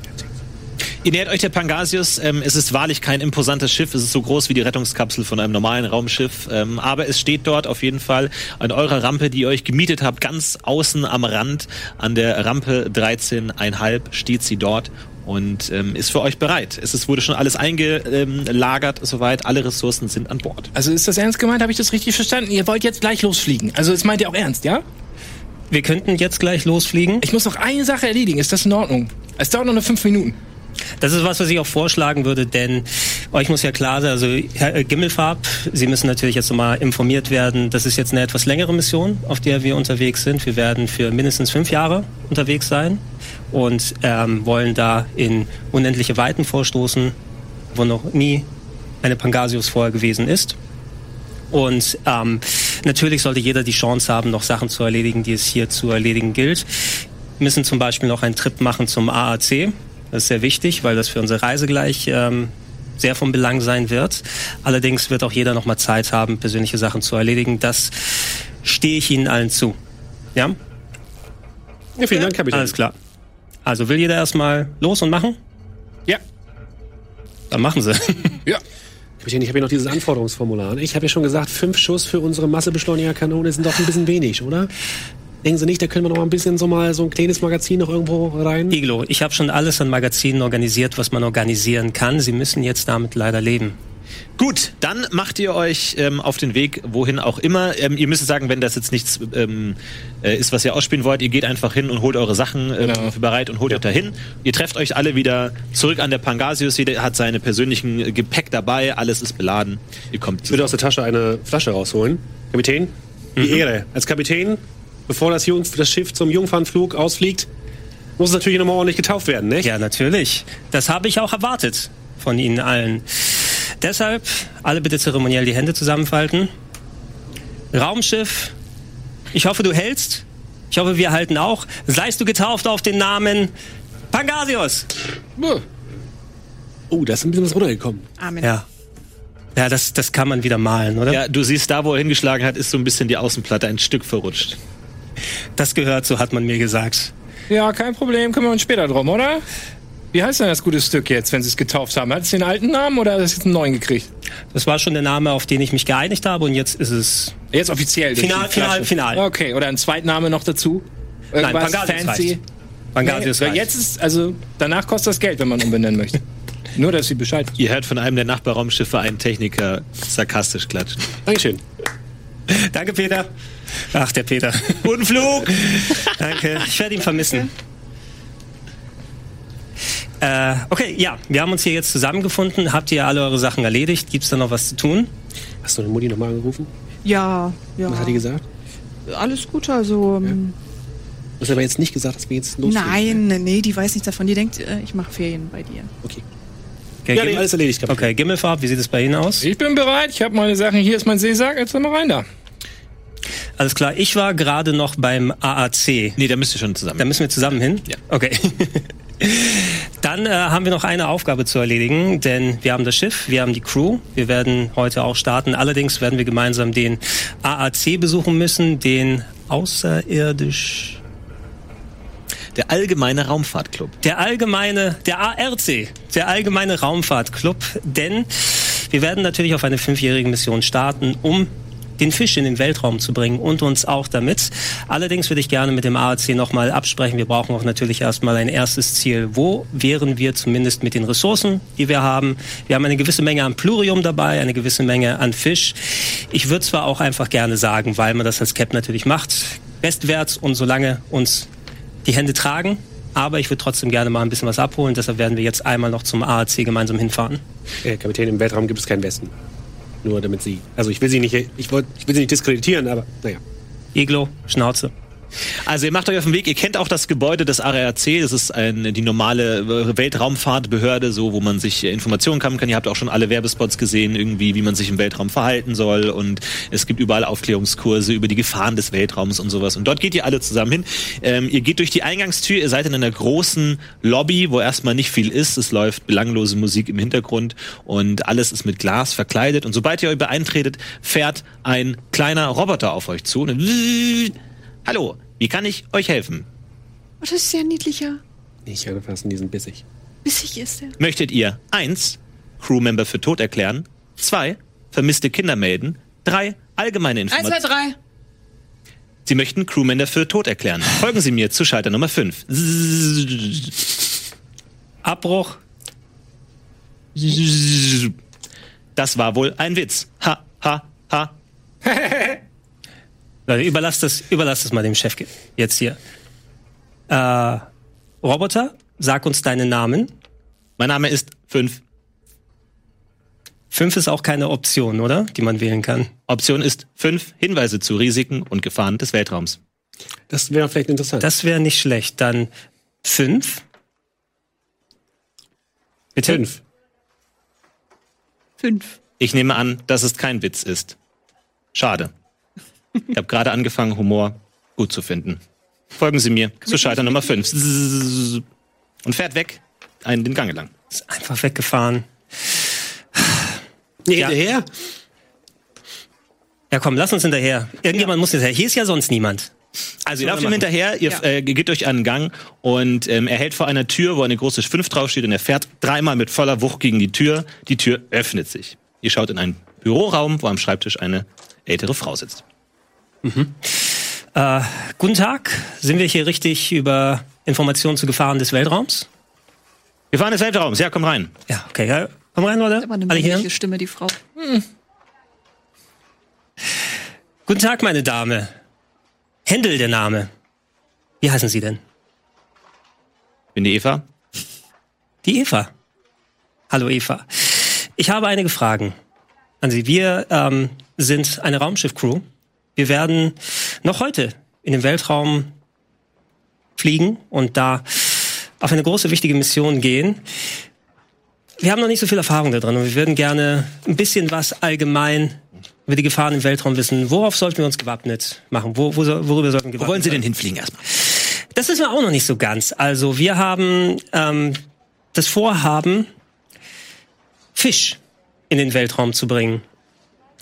Ihr nähert euch der Pangasius. Ähm, es ist wahrlich kein imposantes Schiff. Es ist so groß wie die Rettungskapsel von einem normalen Raumschiff. Ähm, aber es steht dort auf jeden Fall an eurer Rampe, die ihr euch gemietet habt, ganz außen am Rand. An der Rampe 13,5 steht sie dort und ähm, ist für euch bereit. Es ist, wurde schon alles eingelagert, soweit. Alle Ressourcen sind an Bord. Also ist das ernst gemeint? Habe ich das richtig verstanden? Ihr wollt jetzt gleich losfliegen. Also das meint ihr auch ernst, ja? Wir könnten jetzt gleich losfliegen. Ich muss noch eine Sache erledigen. Ist das in Ordnung? Es dauert noch nur fünf Minuten. Das ist was, was ich auch vorschlagen würde, denn euch muss ja klar sein, also Herr äh, Gimmelfarb, Sie müssen natürlich jetzt nochmal informiert werden, das ist jetzt eine etwas längere Mission, auf der wir unterwegs sind. Wir werden für mindestens fünf Jahre unterwegs sein und ähm, wollen da in unendliche Weiten vorstoßen, wo noch nie eine Pangasius vorher gewesen ist. Und ähm, natürlich sollte jeder die Chance haben, noch Sachen zu erledigen, die es hier zu erledigen gilt. Wir müssen zum Beispiel noch einen Trip machen zum AAC. Das ist sehr wichtig, weil das für unsere Reise gleich ähm, sehr von Belang sein wird. Allerdings wird auch jeder noch mal Zeit haben, persönliche Sachen zu erledigen. Das stehe ich Ihnen allen zu. Ja? Ja, vielen Dank, Kapitän. Alles klar. Also will jeder erstmal los und machen? Ja. Dann machen Sie. Ja. Kapitän, ich habe hier noch dieses Anforderungsformular. Ich habe ja schon gesagt, fünf Schuss für unsere Massebeschleunigerkanone sind doch ein bisschen wenig, oder? Denken Sie nicht, da können wir noch mal ein bisschen so mal so ein kleines Magazin noch irgendwo rein? Iglo, ich habe schon alles an Magazinen organisiert, was man organisieren kann. Sie müssen jetzt damit leider leben. Gut, dann macht ihr euch ähm, auf den Weg, wohin auch immer. Ähm, ihr müsst sagen, wenn das jetzt nichts ähm, äh, ist, was ihr ausspielen wollt, ihr geht einfach hin und holt eure Sachen ähm, Genau. bereit und holt euch dahin. Ihr trefft euch alle wieder zurück an der Pangasius. Jeder hat seine persönlichen äh, Gepäck dabei, alles ist beladen. Ihr kommt Ich würde aus der Tasche eine Flasche rausholen. Kapitän, die Ehre. Als Kapitän, bevor das, Jung das Schiff zum Jungfernflug ausfliegt, muss es natürlich nochmal ordentlich getauft werden, nicht? Ja, natürlich. Das habe ich auch erwartet von Ihnen allen. Deshalb alle bitte zeremoniell die Hände zusammenfalten. Raumschiff, ich hoffe, du hältst. Ich hoffe, wir halten auch. Seist du getauft auf den Namen Pangasius. Oh, da ist ein bisschen was runtergekommen. Amen. Ja. Ja, das, das kann man wieder malen, oder? Ja, du siehst, da wo er hingeschlagen hat, ist so ein bisschen die Außenplatte ein Stück verrutscht. Das gehört, so hat man mir gesagt. Ja, kein Problem. Kümmern wir uns später drum, oder? Wie heißt denn das gute Stück jetzt, wenn Sie es getauft haben? Hat es den alten Namen oder hat es jetzt einen neuen gekriegt? Das war schon der Name, auf den ich mich geeinigt habe und jetzt ist es Jetzt offiziell. Final, final, final. Okay, oder ein Zweitname noch dazu? Irgendwas Pangasius fancy? reicht. Pangasius Nee, reicht. jetzt ist, also, danach kostet das Geld, wenn man umbenennen möchte. Nur, dass Sie Bescheid wissen. Ihr hört von einem der Nachbarraumschiffe einen Techniker sarkastisch klatschen. Dankeschön. Danke, Peter. Ach, der Peter. Guten Flug. Danke. Ich werde ihn vermissen. Äh, okay, ja, wir haben uns hier jetzt zusammengefunden. Habt ihr alle eure Sachen erledigt? Gibt es da noch was zu tun? Hast du deine Mutti nochmal angerufen? Ja, ja. Was hat die gesagt? Alles gut, also. ähm, Du hast aber jetzt nicht gesagt, dass wir jetzt loslegen. Nein, nee, die weiß nichts davon. Die denkt, äh, ich mache Ferien bei dir. Okay. Okay, Ja, nee, alles erledigt, Kapitän. okay Gimmelfarb, wie sieht es bei Ihnen aus? Ich bin bereit, ich habe meine Sachen. Hier ist mein Seesack, jetzt sind wir rein da. Alles klar, ich war gerade noch beim AAC. Nee, da müsst ihr schon zusammen. Da müssen wir zusammen hin? Ja. Okay. Dann äh, haben wir noch eine Aufgabe zu erledigen, denn wir haben das Schiff, wir haben die Crew, wir werden heute auch starten. Allerdings werden wir gemeinsam den AAC besuchen müssen, den außerirdisch Der allgemeine Raumfahrtclub. der allgemeine, der ARC, der allgemeine Raumfahrtclub, denn wir werden natürlich auf eine fünfjährige Mission starten, um den Fisch in den Weltraum zu bringen und uns auch damit. Allerdings würde ich gerne mit dem ARC nochmal absprechen. Wir brauchen auch natürlich erstmal ein erstes Ziel. Wo wären wir zumindest mit den Ressourcen, die wir haben? Wir haben eine gewisse Menge an Plurium dabei, eine gewisse Menge an Fisch. Ich würde zwar auch einfach gerne sagen, weil man das als Cap natürlich macht, bestwärts und solange uns die Hände tragen. Aber ich würde trotzdem gerne mal ein bisschen was abholen. Deshalb werden wir jetzt einmal noch zum AAC gemeinsam hinfahren. Äh, Kapitän, im Weltraum gibt es keinen Westen. Nur damit sie. Also ich will sie nicht, ich, wollt, ich will sie nicht diskreditieren, aber naja. Iglo, Schnauze. Also ihr macht euch auf den Weg, ihr kennt auch das Gebäude des ARC, das ist ein, die normale äh, Weltraumfahrtbehörde, so wo man sich äh, Informationen kammen kann. Ihr habt auch schon alle Werbespots gesehen, irgendwie, wie man sich im Weltraum verhalten soll und es gibt überall Aufklärungskurse über die Gefahren des Weltraums und sowas. Und dort geht ihr alle zusammen hin. Ähm, ihr geht durch die Eingangstür, ihr seid in einer großen Lobby, wo erstmal nicht viel ist. Es läuft belanglose Musik im Hintergrund und alles ist mit Glas verkleidet. Und sobald ihr euch beeintretet, fährt ein kleiner Roboter auf euch zu. Und Hallo, wie kann ich euch helfen? Oh, das ist ja niedlicher. Nicht angefassen, die sind bissig. Bissig ist er. Möchtet ihr eins Crewmember für tot erklären, zwei vermisste Kinder melden, drei allgemeine Eins, zwei, Informationen? drei. Sie möchten Crewmember für tot erklären. Folgen Sie mir zu Schalter Nummer 5. Abbruch. Das war wohl ein Witz. Ha, ha, ha. Leute, überlasst das, überlasst das mal dem Chef jetzt hier. Äh, Roboter, sag uns deinen Namen. Mein Name ist 5. Fünf ist auch keine Option, oder? Die man wählen kann. Option ist 5 Hinweise zu Risiken und Gefahren des Weltraums. Das wäre vielleicht interessant. Das wäre nicht schlecht. Dann fünf. Bitte? Fünf. Fünf. Ich nehme an, dass es kein Witz ist. Schade. Ich habe gerade angefangen, Humor gut zu finden. Folgen Sie mir zu Schalter Nummer 5. Und fährt weg, einen den Gang lang. Ist einfach weggefahren. Nee, Ja. hinterher? Ja, komm, lass uns hinterher. Irgendjemand muss hinterher. Hier ist ja sonst niemand. Also ihr lauft ihm hinterher, ihr Ja. äh, geht durch einen Gang und ähm, er hält vor einer Tür, wo eine große 5 draufsteht und er fährt dreimal mit voller Wucht gegen die Tür. Die Tür öffnet sich. Ihr schaut in einen Büroraum, wo am Schreibtisch eine ältere Frau sitzt. Äh, guten Tag. Sind wir hier richtig über Informationen zu Gefahren des Weltraums? Gefahren des Weltraums, ja, komm rein. Ja, okay. Ja. Komm rein, Leute. Aber eine Alle hier. Stimme, die Frau. Guten Tag, meine Dame. Händel der Name. Wie heißen Sie denn? Bin die Eva? Die Eva. Hallo Eva. Ich habe einige Fragen an Sie. Wir ähm, sind eine Raumschiff-Crew. Wir werden noch heute in den Weltraum fliegen und da auf eine große, wichtige Mission gehen. Wir haben noch nicht so viel Erfahrung da drin und wir würden gerne ein bisschen was allgemein über die Gefahren im Weltraum wissen. Worauf sollten wir uns gewappnet machen? Wo, wo, worüber sollten wir Wo gewappnet wollen Sie denn hinfliegen erstmal? Das wissen wir auch noch nicht so ganz. Also wir haben ähm, das Vorhaben, Fisch in den Weltraum zu bringen.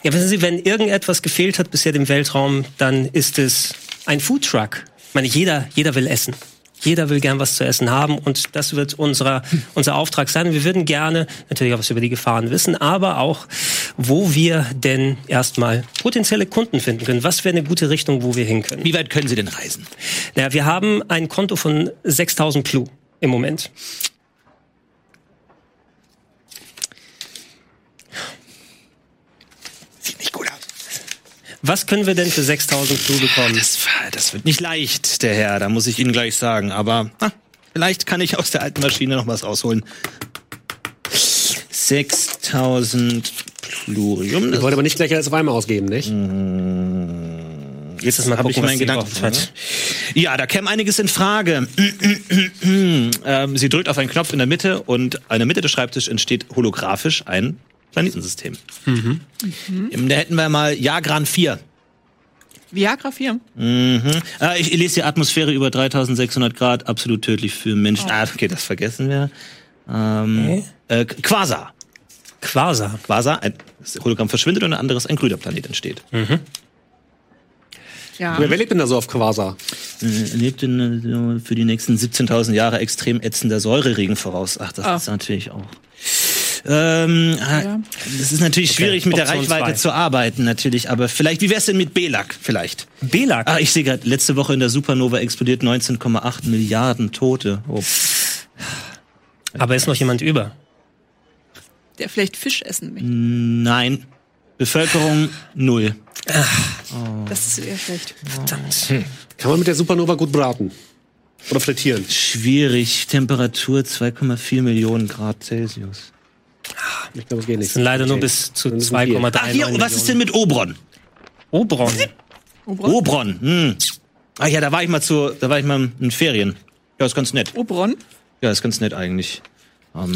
Ja, wissen Sie, wenn irgendetwas gefehlt hat bisher im Weltraum, dann ist es ein Foodtruck. Ich meine, jeder, jeder will essen. Jeder will gern was zu essen haben und das wird unserer, unser Auftrag sein. Wir würden gerne natürlich auch was über die Gefahren wissen, aber auch, wo wir denn erstmal potenzielle Kunden finden können. Was wäre eine gute Richtung, wo wir hin können? Wie weit können Sie denn reisen? Naja, wir haben ein Konto von 6000 Plu im Moment. Sieht nicht gut aus. Was können wir denn für 6000 Plu bekommen? Das, das wird nicht leicht, der Herr, da muss ich Ihnen gleich sagen. Aber ah, vielleicht kann ich aus der alten Maschine noch was rausholen. 6000 Plurium. Ich Das wollte aber nicht gleich alles auf einmal ausgeben, nicht? Jetzt ist mal habe ich gucken, was meinen Gedanken. hat. Ja, da käme einiges in Frage. ähm, sie drückt auf einen Knopf in der Mitte und in der Mitte des Schreibtisches entsteht holographisch ein Planetensystem. Mhm. Ähm, Da hätten wir mal Jagran 4. Viagra 4. Mhm. Ah, ich lese die Atmosphäre über 3600 Grad, absolut tödlich für Menschen. Ah, okay, das vergessen wir. Ähm, äh, Quasar. Quasar. Quasar, ein das Hologramm verschwindet und ein anderes, ein grüner Planet entsteht. Ja. Wer, lebt denn da so auf Quasar? Äh, lebt in, für die nächsten 17.000 Jahre extrem ätzender Säureregen voraus. Ach, das Ah. ist natürlich auch. Ähm, Ja. Es ist natürlich schwierig, mit der Reichweite zwei. zu arbeiten, natürlich. Aber vielleicht, wie wär's denn mit Belak? Vielleicht. Belag. Ah, ich sehe gerade, letzte Woche in der Supernova explodiert 19,8 Milliarden Tote. Oh. Aber ist noch jemand über? Der vielleicht Fisch essen möchte. Nein. Bevölkerung null. Das ist eher schlecht. Kann man mit der Supernova gut braten. Oder frittieren. Schwierig. Temperatur 2,4 Millionen Grad Celsius. Ich glaube, es geht nicht. Das sind leider nur bis zu Dann ist es viel. 2,3 Ach, hier, was ist denn mit Obron? Obron? Obron. Hm. Ah ja, da war ich mal zu, da war ich mal in Ferien. Ja, ist ganz nett. Obron? Ja, ist ganz nett eigentlich. Ähm,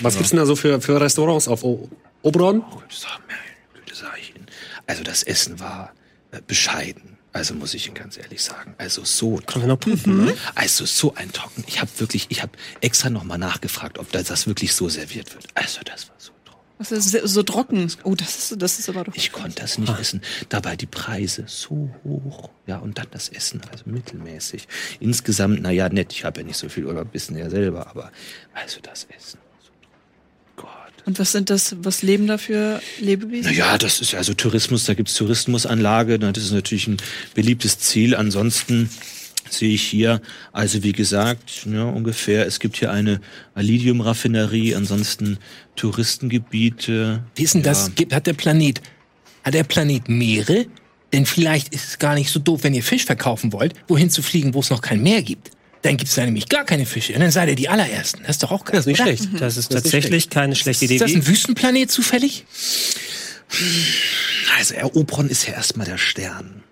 Was gibt's denn da so für, für Restaurants auf o Oberon? sag, meine Güte, sag ich Ihnen. Also das Essen war äh, bescheiden. Also muss ich Ihnen ganz ehrlich sagen. Also so Können wir noch prüfen, ne? Also so ein Trocken. Ich habe wirklich, ich habe extra noch mal nachgefragt, ob das, das wirklich so serviert wird. Also das war so trocken. Das ist so- so trocken. Oh, das ist, das ist aber doch. Ich konnte das nicht essen. Dabei die Preise so hoch. Ja, und dann das Essen, also mittelmäßig. Insgesamt, naja, nett. Ich habe ja nicht so viel Urlaub, wissen ja selber, aber also das Essen. Und was sind das, was leben da für Lebewesen? Naja, das ist also Tourismus, da gibt's Tourismusanlage, das ist natürlich ein beliebtes Ziel. Ansonsten sehe ich hier, also wie gesagt, ja, ungefähr, es gibt hier eine Alidium-Raffinerie, ansonsten Touristengebiete. Wie ist denn das? Ja. Gibt, hat der Planet, hat der Planet Meere? Denn vielleicht ist es gar nicht so doof, wenn ihr Fisch verkaufen wollt, wohin zu fliegen, wo es noch kein Meer gibt. Dann gibt es da nämlich gar keine Fische. Und dann seid ihr die allerersten. Das ist doch auch geil. Das ist nicht oder? schlecht. Das ist Das ist tatsächlich keine schlechte Idee. Ist das ein Wüstenplanet zufällig? Also Eropron ist ja erstmal der Stern.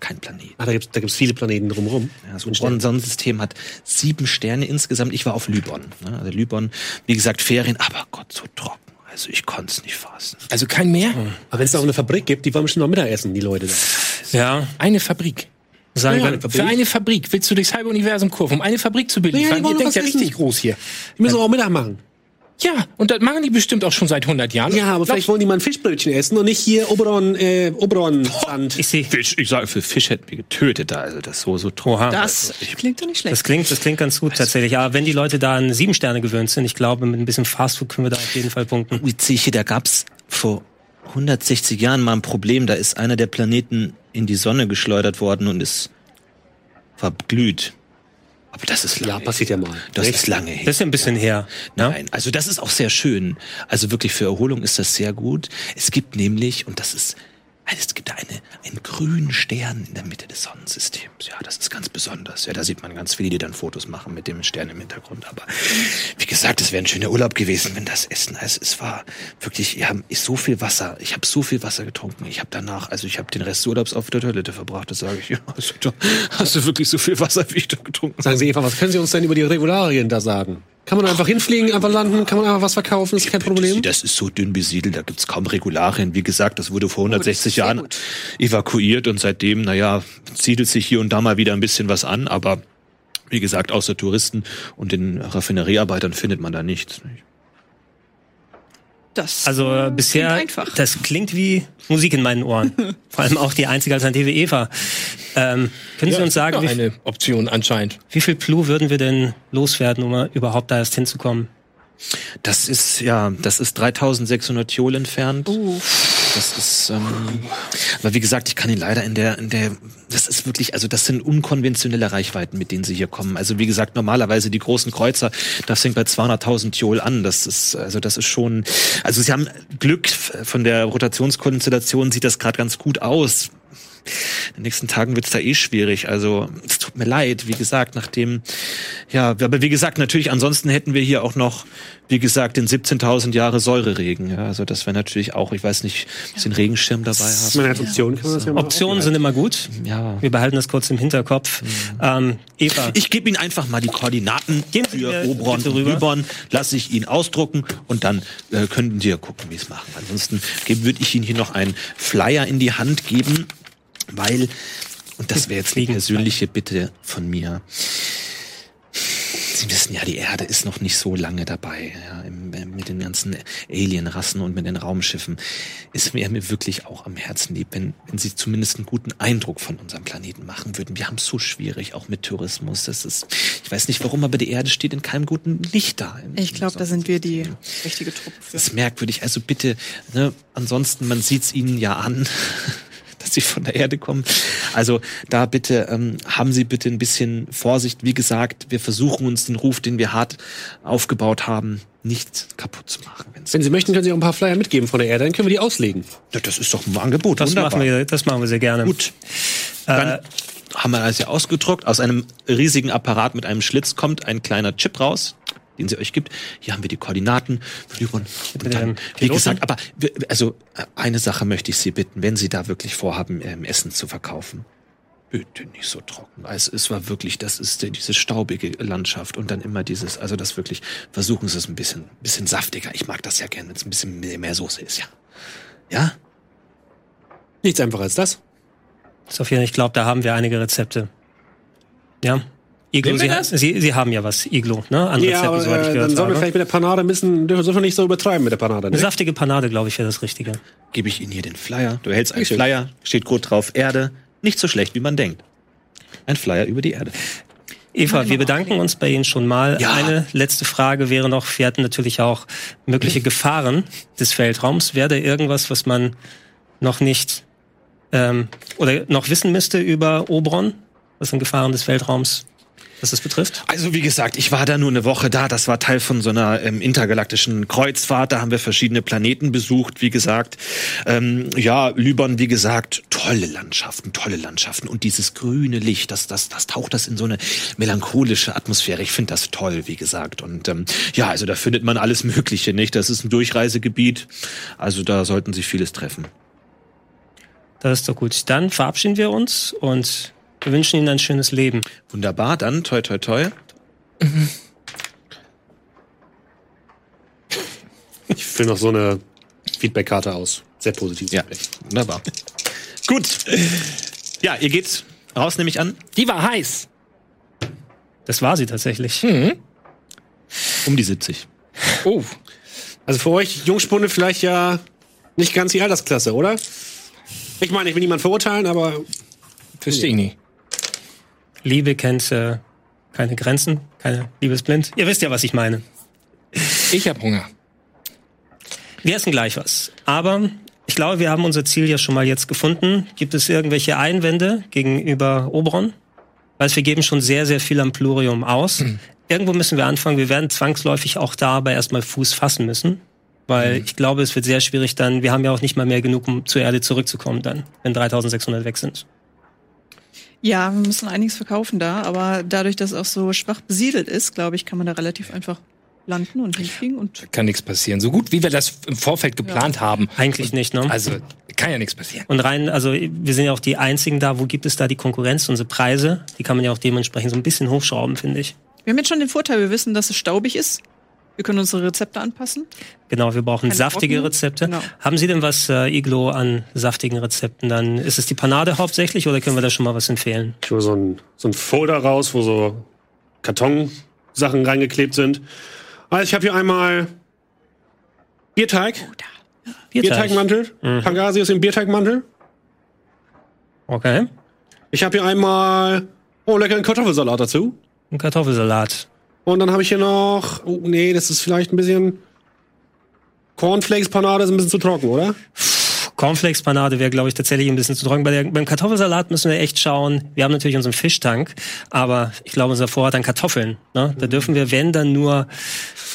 Kein Planet. Ah, da gibt's da gibt's viele Planeten drumherum. Ja, das Obron-Sonnensystem hat sieben Sterne insgesamt. Ich war auf Lybon. Ne? Also Lybon, wie gesagt, Ferien, aber Gott, so trocken. Also ich konnte es nicht fassen. Also kein Meer? Aber wenn es da auch eine Fabrik gibt, die wollen bestimmt noch Mittagessen, die Leute da. Ja, Eine Fabrik. Sagen Ja, Fabrik. Für eine Fabrik willst du durchs halbe Universum kurven, um eine Fabrik zu beliefern. Ja, die Ihr denkt was ja richtig groß hier. Die müssen auch Mittag machen. Ja, und das machen die bestimmt auch schon seit 100 Jahren. Ja, aber vielleicht wollen die mal ein Fischbrötchen essen und nicht hier Oberon, äh, Oberon-Sand. ich sehe, Fisch, ich sage, für Fisch hätten wir getötet da. Also das so, so. Oha. Das klingt doch nicht schlecht. das klingt, das klingt ganz gut tatsächlich. Aber wenn die Leute da an sieben Sterne gewöhnt sind, ich glaube, mit ein bisschen Fastfood können wir da auf jeden Fall punkten. Witzig, da gab's vor 160 Jahren mal ein Problem. Da ist einer der Planeten in die Sonne geschleudert worden und ist verglüht. Aber das ist lange Ja, passiert ja mal. Das Echt? ist lange her. Das ist ja ein bisschen her. Ne? Nein, also das ist auch sehr schön. Also wirklich für Erholung ist das sehr gut. Es gibt nämlich, und das ist, also es gibt eine, einen grünen Stern in der Mitte des Sonnensystems. Ja, das ist ganz besonders. Ja, da sieht man ganz viele, die dann Fotos machen mit dem Stern im Hintergrund. Aber wie gesagt, es wäre ein schöner Urlaub gewesen, wenn das Essen, also es war wirklich, wir haben so viel Wasser. Ich habe so viel Wasser getrunken. Ich habe danach, also ich habe den Rest des Urlaubs auf der Toilette verbracht. Das sage ich. Ja, hast, du, da- hast du wirklich so viel Wasser, wie ich da getrunken habe? Sagen Sie Eva, was können Sie uns denn über die Regularien da sagen? Kann man einfach hinfliegen, einfach landen, kann man einfach was verkaufen, ist kein Problem? Das ist so dünn besiedelt, da gibt's kaum Regularien. Wie gesagt, das wurde vor Oh, das 160 ist sehr Jahren gut. evakuiert und seitdem, naja, siedelt sich hier und da mal wieder ein bisschen was an, aber wie gesagt, außer Touristen und den Raffineriearbeitern findet man da nichts. Das Also äh, bisher, klingt einfach. das klingt wie Musik in meinen Ohren. Vor allem auch die einzige Alternative Eva. Ähm, können Sie uns sagen, wie, eine Option anscheinend. wie viel Plu würden wir denn loswerden, um überhaupt da erst hinzukommen? Das ist, ja, das ist 3600 Joule entfernt. Uh, Das ist, ähm, aber wie gesagt, ich kann ihn leider in der, in der, das ist wirklich, also das sind unkonventionelle Reichweiten, mit denen sie hier kommen. Also wie gesagt, normalerweise die großen Kreuzer, das fängt bei 200.000 Joule an. Das ist, also das ist schon, also sie haben Glück von der Rotationskonstellation sieht das gerade ganz gut aus. In den nächsten Tagen wird's da eh schwierig. Also es tut mir leid, wie gesagt, nachdem, ja, aber wie gesagt, natürlich, ansonsten hätten wir hier auch noch, wie gesagt, den 17.000 Jahre Säureregen. Ja, also das wäre natürlich auch, ich weiß nicht, ob Sie einen Regenschirm dabei Ich haben. meine, als Option kann man das ja Optionen sind immer gut. Ja. Wir behalten das kurz im Hinterkopf. Ähm, Eva, Ich gebe Ihnen einfach mal die Koordinaten Geben Sie für Obron und rüber. Lybon, lasse ich Ihnen ausdrucken und dann äh, könnten Sie ja gucken, wie es machen. Ansonsten würde ich Ihnen hier noch einen Flyer in die Hand geben, weil, und das wäre jetzt eine persönliche Bitte von mir, Sie wissen ja, die Erde ist noch nicht so lange dabei, ja, im, mit den ganzen Alienrassen und mit den Raumschiffen. Ist mir, mir wirklich auch am Herzen lieb, wenn, wenn Sie zumindest einen guten Eindruck von unserem Planeten machen würden. Wir haben es so schwierig, auch mit Tourismus. Das ist, ich weiß nicht warum, aber die Erde steht in keinem guten Licht da. ich glaube, da sind wir die richtige Truppe für. Das ist merkwürdig. Also bitte, ne, ansonsten, man sieht's ihnen ja an, dass sie von der Erde kommen. Also da bitte, ähm, haben Sie bitte ein bisschen Vorsicht. Wie gesagt, wir versuchen uns den Ruf, den wir hart aufgebaut haben, nicht kaputt zu machen. Wenn Sie möchten, können Sie auch ein paar Flyer mitgeben von der Erde, dann können wir die auslegen. Ja, das ist doch ein Angebot. Das Wunderbar. machen, wir, das machen wir sehr gerne. Gut. Dann haben wir das ja ausgedruckt. Aus einem riesigen Apparat mit einem Schlitz kommt ein kleiner Chip raus, den sie euch gibt. Hier haben wir die Koordinaten. Und dann, wie gesagt, aber also äh, eine Sache möchte ich Sie bitten, wenn Sie da wirklich vorhaben, ähm, Essen zu verkaufen. Bitte nicht so trocken. Also es war wirklich, das ist äh, diese staubige Landschaft und dann immer dieses, also das wirklich, versuchen Sie es ein bisschen, bisschen saftiger. Ich mag das ja gerne, wenn es ein bisschen mehr, mehr Soße ist, ja. Ja? Nichts einfacher als das. Sophia, ich glaube, da haben wir einige Rezepte. Ja. Iglo, Sie? Sie, Sie haben ja was, Iglo, ne? An Ja, Rezepten, aber soweit ich äh, dann gehört sollen wir vielleicht mit der Panade ein bisschen, dürfen wir nicht so übertreiben mit der Panade, Eine ne? saftige Panade, glaube ich, wäre das Richtige. Gebe ich Ihnen hier den Flyer. Du hältst einen Dankeschön. Flyer, steht gut drauf, Erde. Nicht so schlecht, wie man denkt. Ein Flyer über die Erde. Eva, wir bedanken uns bei Ihnen schon mal. Ja. Eine letzte Frage wäre noch, wir hatten natürlich auch mögliche Gefahren des Weltraums. Wäre da irgendwas, was man noch nicht ähm, oder noch wissen müsste über Oberon, was sind Gefahren des Weltraums, was das betrifft? Also wie gesagt, ich war da nur eine Woche da. Das war Teil von so einer ähm, intergalaktischen Kreuzfahrt. Da haben wir verschiedene Planeten besucht. Wie gesagt, ähm, ja, Lybon, wie gesagt, tolle Landschaften, tolle Landschaften. Und dieses grüne Licht, das, das, das taucht das in so eine melancholische Atmosphäre. Ich finde das toll, wie gesagt. Und ähm, ja, also da findet man alles Mögliche, nicht? Das ist ein Durchreisegebiet. Also da sollten sich vieles treffen. Das ist doch gut. Dann verabschieden wir uns und wir wünschen Ihnen ein schönes Leben. Wunderbar, dann toi toi toi. Ich fülle noch so eine Feedbackkarte aus. Sehr positiv. Ja, wunderbar. Gut. Ja, ihr geht raus, nehme ich an. Die war heiß. Das war sie tatsächlich. Um die 70. Oh. Also für euch Jungspunde vielleicht ja nicht ganz die Altersklasse, oder? Ich meine, ich will niemanden verurteilen, aber Verstehe ich nicht. Liebe kennt äh, keine Grenzen, keine Liebesblind. Ihr wisst ja, was ich meine. Ich hab Hunger. Wir essen gleich was. Aber ich glaube, wir haben unser Ziel ja schon mal jetzt gefunden. Gibt es irgendwelche Einwände gegenüber Oberon? Weil wir geben schon sehr, sehr viel am Plurium aus. Irgendwo müssen wir anfangen. Wir werden zwangsläufig auch dabei erstmal Fuß fassen müssen. Weil ich glaube, es wird sehr schwierig dann. Wir haben ja auch nicht mal mehr genug, um zur Erde zurückzukommen dann, wenn 3600 weg sind. Ja, wir müssen einiges verkaufen da, aber dadurch, dass es auch so schwach besiedelt ist, glaube ich, kann man da relativ einfach landen und hinfliegen und Kann nichts passieren. So gut, wie wir das im Vorfeld geplant haben. Eigentlich nicht, ne? Also, kann ja nichts passieren. Und rein, also wir sind ja auch die einzigen da, wo gibt es da die Konkurrenz, unsere Preise, die kann man ja auch dementsprechend so ein bisschen hochschrauben, finde ich. wir haben jetzt schon den Vorteil, wir wissen, dass es staubig ist. Wir können unsere Rezepte anpassen. Genau, wir brauchen Keine saftige trockenen? Rezepte. Genau. Haben Sie denn was, äh, Iglo, an saftigen Rezepten? Dann ist es die Panade hauptsächlich oder können wir da schon mal was empfehlen? ich hole so ein, so ein Folder raus, wo so Kartonsachen reingeklebt sind. Also ich habe hier einmal Bierteig, Bierteigmantel, Pangasius im Bierteigmantel. Okay. Ich habe hier einmal, oh, leckeren Kartoffelsalat dazu. Ein Kartoffelsalat. Und dann habe ich hier noch, oh nee, das ist vielleicht ein bisschen Cornflakes-Panade ist ein bisschen zu trocken, oder? Cornflakes-Panade wäre, glaube ich, tatsächlich ein bisschen zu trocken. Bei der, beim Kartoffelsalat müssen wir echt schauen. Wir haben natürlich unseren Fischtank, aber ich glaube, unser Vorrat an Kartoffeln. Ne? Da dürfen wir, wenn, dann nur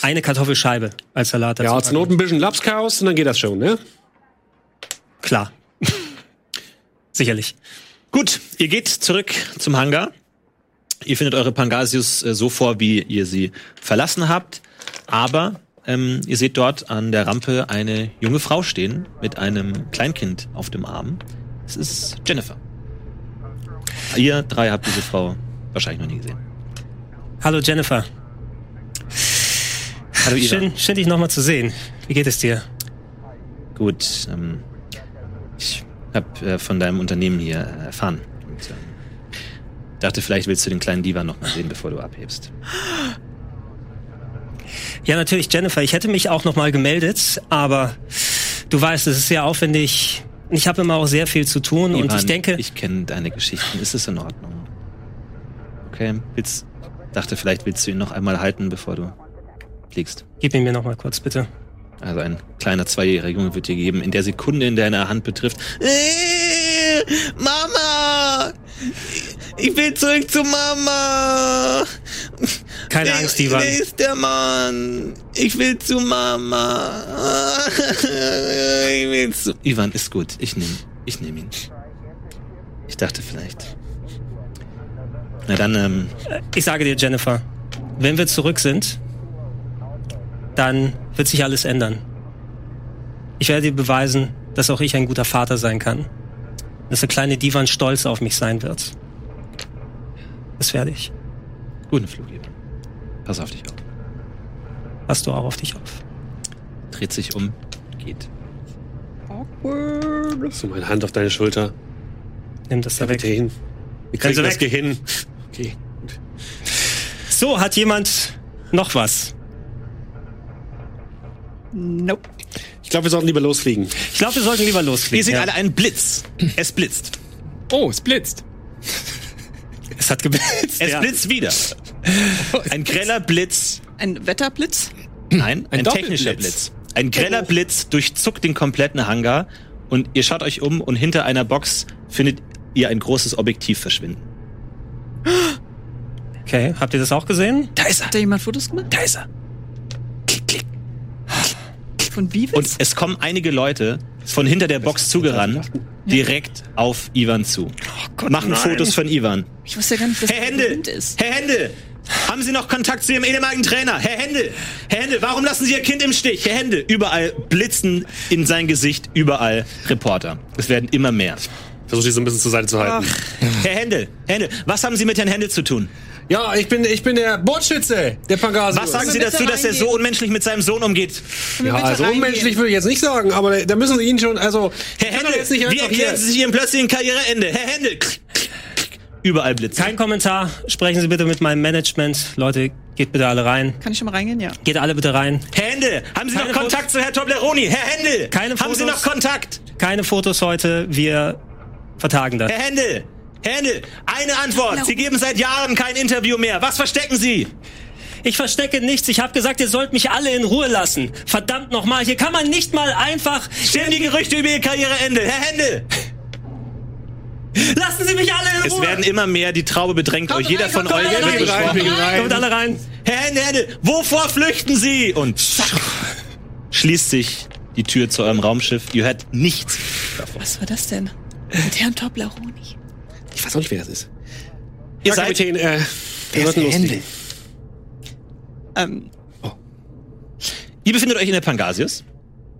eine Kartoffelscheibe als Salat dazu Ja, zur packen. Not ein bisschen Lapskaus und dann geht das schon, ne? Klar. Sicherlich. Gut, ihr geht zurück zum Hangar. Ihr findet eure Pangasius äh, so vor, wie ihr sie verlassen habt. Aber ähm, ihr seht dort an der Rampe eine junge Frau stehen mit einem Kleinkind auf dem Arm. Es ist Jennifer. Ihr drei habt diese Frau wahrscheinlich noch nie gesehen. Hallo Jennifer. Hallo Ida. Schön, schön dich nochmal zu sehen. Wie geht es dir? Gut, ähm, ich habe äh, von deinem Unternehmen hier erfahren. Und, dachte, vielleicht willst du den kleinen Diva noch mal sehen, bevor du abhebst. Ja, natürlich, Jennifer. Ich hätte mich auch nochmal gemeldet, aber du weißt, es ist sehr aufwendig. Ich habe immer auch sehr viel zu tun und Ivan, ich denke, Ich kenne deine Geschichten. Ist es in Ordnung? Okay, willst, dachte, vielleicht willst du ihn noch einmal halten, bevor du fliegst. gib ihn mir nochmal kurz, bitte. Also ein kleiner zweijähriger Junge wird dir geben, in der Sekunde, in der er eine Hand betrifft. Äh, Mama! Ich will zurück zu Mama! Keine Angst, Ivan. ist der Mann? Ich will zu Mama. Ich will zu. Ivan, ist gut. Ich nehme ich nehm ihn. Ich dachte vielleicht. Na dann, ähm, Ich sage dir, Jennifer, wenn wir zurück sind, dann wird sich alles ändern. Ich werde dir beweisen, dass auch ich ein guter Vater sein kann. Dass der kleine Divan stolz auf mich sein wird. Das werde ich. guten Flug, Ivan. Pass auf dich auf. Passt du auch auf dich auf. Dreht sich um, geht. So, meine Hand auf deine Schulter. Nimm das da weg. Wir kriegen sie das weg. Geh hin. Okay. So, hat jemand noch was? Nope. Ich glaube, wir sollten lieber losfliegen. Ich glaube, wir sollten lieber losfliegen. seht ja. alle einen Blitz. Es blitzt. Oh, es blitzt. Es hat geblitzt. Es ja. blitzt wieder. Ein greller Blitz. Ein Wetterblitz? Nein, ein, Ein technischer. Blitz. Ein greller Blitz durchzuckt den kompletten Hangar und ihr schaut euch um und hinter einer Box findet ihr ein großes Objektiv verschwinden. Okay, habt ihr das auch gesehen? Da ist er. Hat da jemand Fotos gemacht? Da ist er. Von Beavis? Und es kommen einige Leute von hinter der Box zugerannt, direkt auf Ivan zu. Machen Fotos von Ivan. ich wusste ja gar nicht, dass Herr das Händel! ist. Herr Händel! Haben Sie noch Kontakt zu Ihrem ehemaligen Trainer? Herr Händel! Herr Händel, warum lassen Sie Ihr Kind im Stich? Herr Händel! Überall blitzen in sein Gesicht, überall Reporter. Es werden immer mehr. Versuch dich so ein bisschen zur Seite zu halten. Herr Händel, Herr Händel, was haben Sie mit Herrn Händel zu tun? Ja, ich bin, ich bin der Bordschütze der Pangasius. Was sagen Sie dazu, dass er so unmenschlich mit seinem Sohn umgeht? Ja, also reingehen? unmenschlich würde ich jetzt nicht sagen, aber da müssen Sie ihn schon, also... Herr Händel, jetzt nicht wie erklären hier- Sie sich Ihrem plötzlichen Karriereende? Herr Händel! Überall blitzen. Kein Kommentar. Sprechen Sie bitte mit meinem Management. Leute, geht bitte alle rein. Kann ich schon mal reingehen? Ja. Geht alle bitte rein. Herr Händel, haben Sie Keine noch Kontakt zu Herrn Tobleroni? Herr Händel, Keine haben Sie Fotos? noch Kontakt? Keine Fotos heute. Wir vertagen das. Herr Händel, Händel, eine Antwort. Sie geben seit Jahren kein Interview mehr. Was verstecken Sie? Ich verstecke nichts. Ich habe gesagt, ihr sollt mich alle in Ruhe lassen. Verdammt nochmal. Hier kann man nicht mal einfach... Stimmen die Gerüchte über Ihr Karriereende? Herr Händel, Lassen Sie mich alle in es Ruhe. werden immer mehr, die Traube bedrängt euch. Jeder von kommt euch alle wird rein, besprochen. Kommt alle rein. Herr Händel, Händel, wovor flüchten Sie? Und zack, schließt sich die Tür zu eurem Raumschiff. Ihr hört nichts. Was war das denn? Mit Herrn Tobleroni. Ich weiß auch nicht, wer das ist. Ihr seid, Kapitän, äh, wir sollten losfliegen. Ähm, ihr befindet euch in der Pangasius.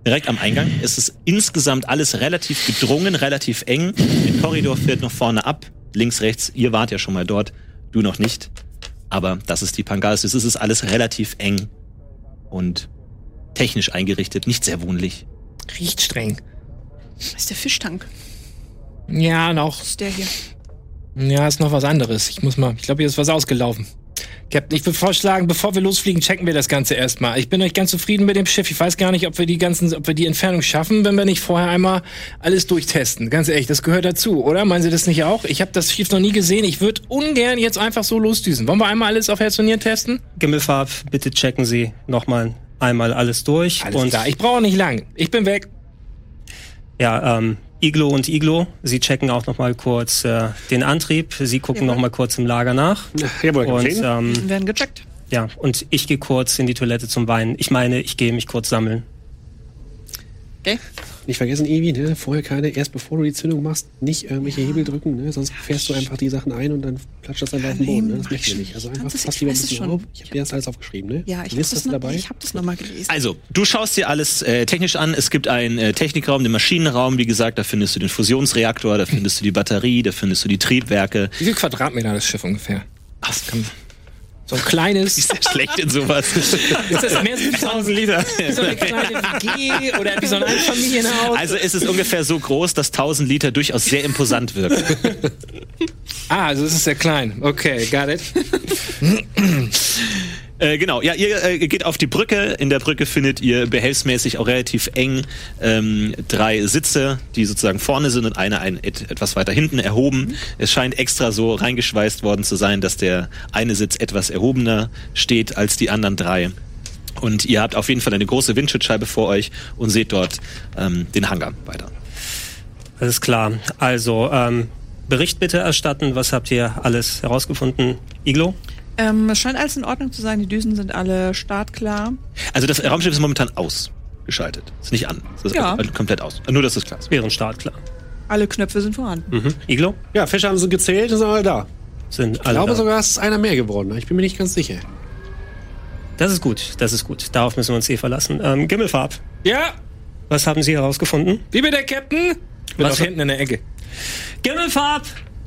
Direkt am Eingang. Es ist insgesamt alles relativ gedrungen, relativ eng. Der Korridor fährt noch vorne ab. Links, rechts. Ihr wart ja schon mal dort. Du noch nicht. Aber das ist die Pangasius. Es ist alles relativ eng und technisch eingerichtet. Nicht sehr wohnlich. Riecht streng. was ist der Fischtank? Ja, noch. Was ist der hier? Ja, ist noch was anderes. Ich muss mal, ich glaube, hier ist was ausgelaufen. Captain, ich würde vorschlagen, bevor wir losfliegen, checken wir das Ganze erstmal. Ich bin euch ganz zufrieden mit dem Schiff. Ich weiß gar nicht, ob wir die ganzen, ob wir die Entfernung schaffen, wenn wir nicht vorher einmal alles durchtesten. Ganz ehrlich, das gehört dazu, oder? Meinen Sie das nicht auch? Ich habe das Schiff noch nie gesehen. Ich würde ungern jetzt einfach so losdüsen. Wollen wir einmal alles auf Herz und Nieren testen? Gimmelfarb, bitte checken Sie nochmal einmal alles durch. Alles und klar. Ich brauche nicht lang. Ich bin weg. ja, ähm, Iglo und Iglo, Sie checken auch nochmal kurz äh, den Antrieb. Sie gucken Jawohl. noch mal kurz im Lager nach. Jawohl, Und ähm, werden gecheckt. ja, und ich gehe kurz in die Toilette zum Weinen. Ich meine, ich gehe mich kurz sammeln. Okay. Nicht vergessen, Evi, ne? vorher keine, erst bevor du die Zündung machst, nicht irgendwelche Hebel drücken, ne? sonst fährst du einfach die Sachen ein und dann platscht das einfach auf den Boden. Ne? Das wir ich nicht. Also einfach Das- pass ich lieber ein bisschen schon. auf. Ich habe dir das alles aufgeschrieben, ne? Ja, ich Du habe das, das noch, dabei. ich hab das nochmal gelesen. Also, du schaust dir alles äh, technisch an. Es gibt einen äh, Technikraum, den Maschinenraum. Wie gesagt, da findest du den Fusionsreaktor, da findest du die Batterie, da findest du die Triebwerke. Wie viel Quadratmeter hat das Schiff ungefähr? Ach, kann, So ein kleines. ist sehr schlecht in sowas. Ist das mehr so 1000 Liter? Wie so eine kleine WG oder wie so ein Einfamilienhaus? Also es ist ungefähr so groß, dass 1000 Liter durchaus sehr imposant wirken. ah, also es ist sehr klein. Okay, got it. Äh, genau, ja, ihr äh, geht auf die Brücke. In der Brücke findet ihr behelfsmäßig auch relativ eng ähm, drei Sitze, die sozusagen vorne sind und einer ein, et, etwas weiter hinten erhoben. Es scheint extra so reingeschweißt worden zu sein, dass der eine Sitz etwas erhobener steht als die anderen drei. Und ihr habt auf jeden Fall eine große Windschutzscheibe vor euch und seht dort ähm, den Hangar weiter. Alles klar. Also, ähm, Bericht bitte erstatten. Was habt ihr alles herausgefunden? Iglo? Ähm, es scheint alles in Ordnung zu sein. Die Düsen sind alle startklar. Also das Raumschiff ist momentan ausgeschaltet. Ist nicht an. Es ist Ja. also komplett aus. Nur, dass das klar ist. Wäre ein Start, klar. Alle Knöpfe sind vorhanden. Mhm. Iglo? Ja, Fische haben sie gezählt, sind alle da. Sind Ich alle glaube da. sogar, es ist einer mehr geworden. Ich bin mir nicht ganz sicher. Das ist gut, das ist gut. Darauf müssen wir uns eh verlassen. Ähm, Gimmelfarb, Ja, was haben Sie herausgefunden? wie bitte, Captain? Bin Was- hinten in der Ecke. Gimmelfarb,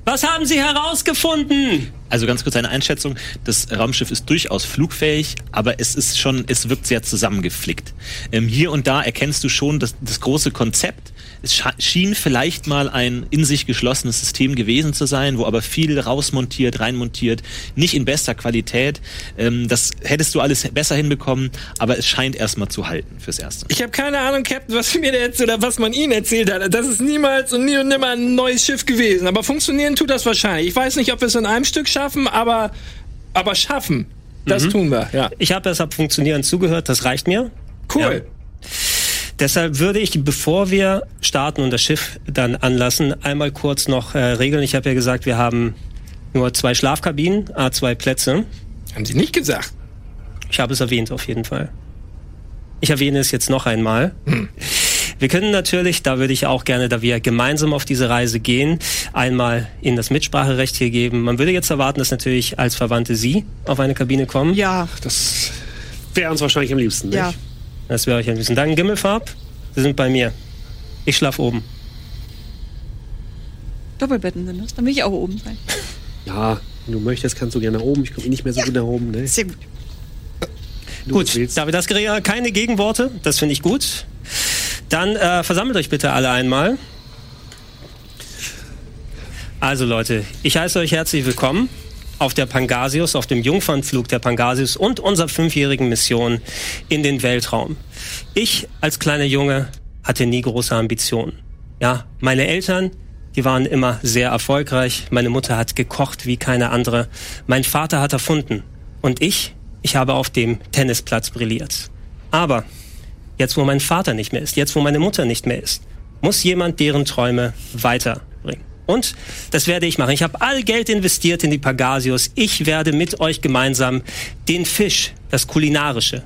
was haben Sie herausgefunden? Also ganz kurz eine Einschätzung. Das Raumschiff ist durchaus flugfähig, aber es ist schon, es wirkt sehr zusammengeflickt. Ähm, hier und da erkennst du schon das, das große Konzept. Es schien vielleicht mal ein in sich geschlossenes System gewesen zu sein, wo aber viel rausmontiert, reinmontiert, nicht in bester Qualität. Ähm, das hättest du alles besser hinbekommen, aber es scheint erstmal zu halten fürs Erste. Ich habe keine Ahnung, Captain, was mir der jetzt oder was man Ihnen erzählt hat. Das ist niemals und nie und nimmer ein neues Schiff gewesen. Aber funktionieren tut das wahrscheinlich. Ich weiß nicht, ob wir es in einem Stück schaffen, aber, aber schaffen. Das tun wir, ja. Ich habe deshalb funktionieren zugehört, das reicht mir. Cool. Deshalb würde ich, bevor wir starten und das Schiff dann anlassen, einmal kurz noch äh, regeln. Ich habe ja gesagt, wir haben nur zwei Schlafkabinen, A2 Plätze. Haben Sie nicht gesagt. Ich habe es erwähnt auf jeden Fall. Ich erwähne es jetzt noch einmal. Wir können natürlich, da würde ich auch gerne, da wir gemeinsam auf diese Reise gehen, einmal Ihnen das Mitspracherecht hier geben. Man würde jetzt erwarten, dass natürlich als Verwandte Sie auf eine Kabine kommen. Ja, Das wäre uns wahrscheinlich am liebsten. ja. Das wäre euch ein bisschen. Dann Gimmelfarb, Sie sind bei mir. Ich schlaf oben. Doppelbetten sind das. Dann will ich auch oben sein. Ja, wenn du möchtest, kannst du gerne nach oben. Ich komme eh nicht mehr so gut nach oben. Ne? Sehr gut. Du Gut, willst. da wir das geregelt haben, keine Gegenworte, das finde ich gut. Dann äh, versammelt euch bitte alle einmal. Also Leute, ich heiße euch herzlich willkommen auf der Pangasius, auf dem Jungfernflug der Pangasius und unserer fünfjährigen Mission in den Weltraum. Ich als kleiner Junge hatte nie große Ambitionen. Ja, meine Eltern, die waren immer sehr erfolgreich. Meine Mutter hat gekocht wie keine andere. Mein Vater hat erfunden. Und ich, ich habe auf dem Tennisplatz brilliert. Aber jetzt, wo mein Vater nicht mehr ist, jetzt, wo meine Mutter nicht mehr ist, muss jemand deren Träume weiterbringen. Und das werde ich machen. Ich habe all Geld investiert in die Pagasius. Ich werde mit euch gemeinsam den Fisch, das Kulinarische,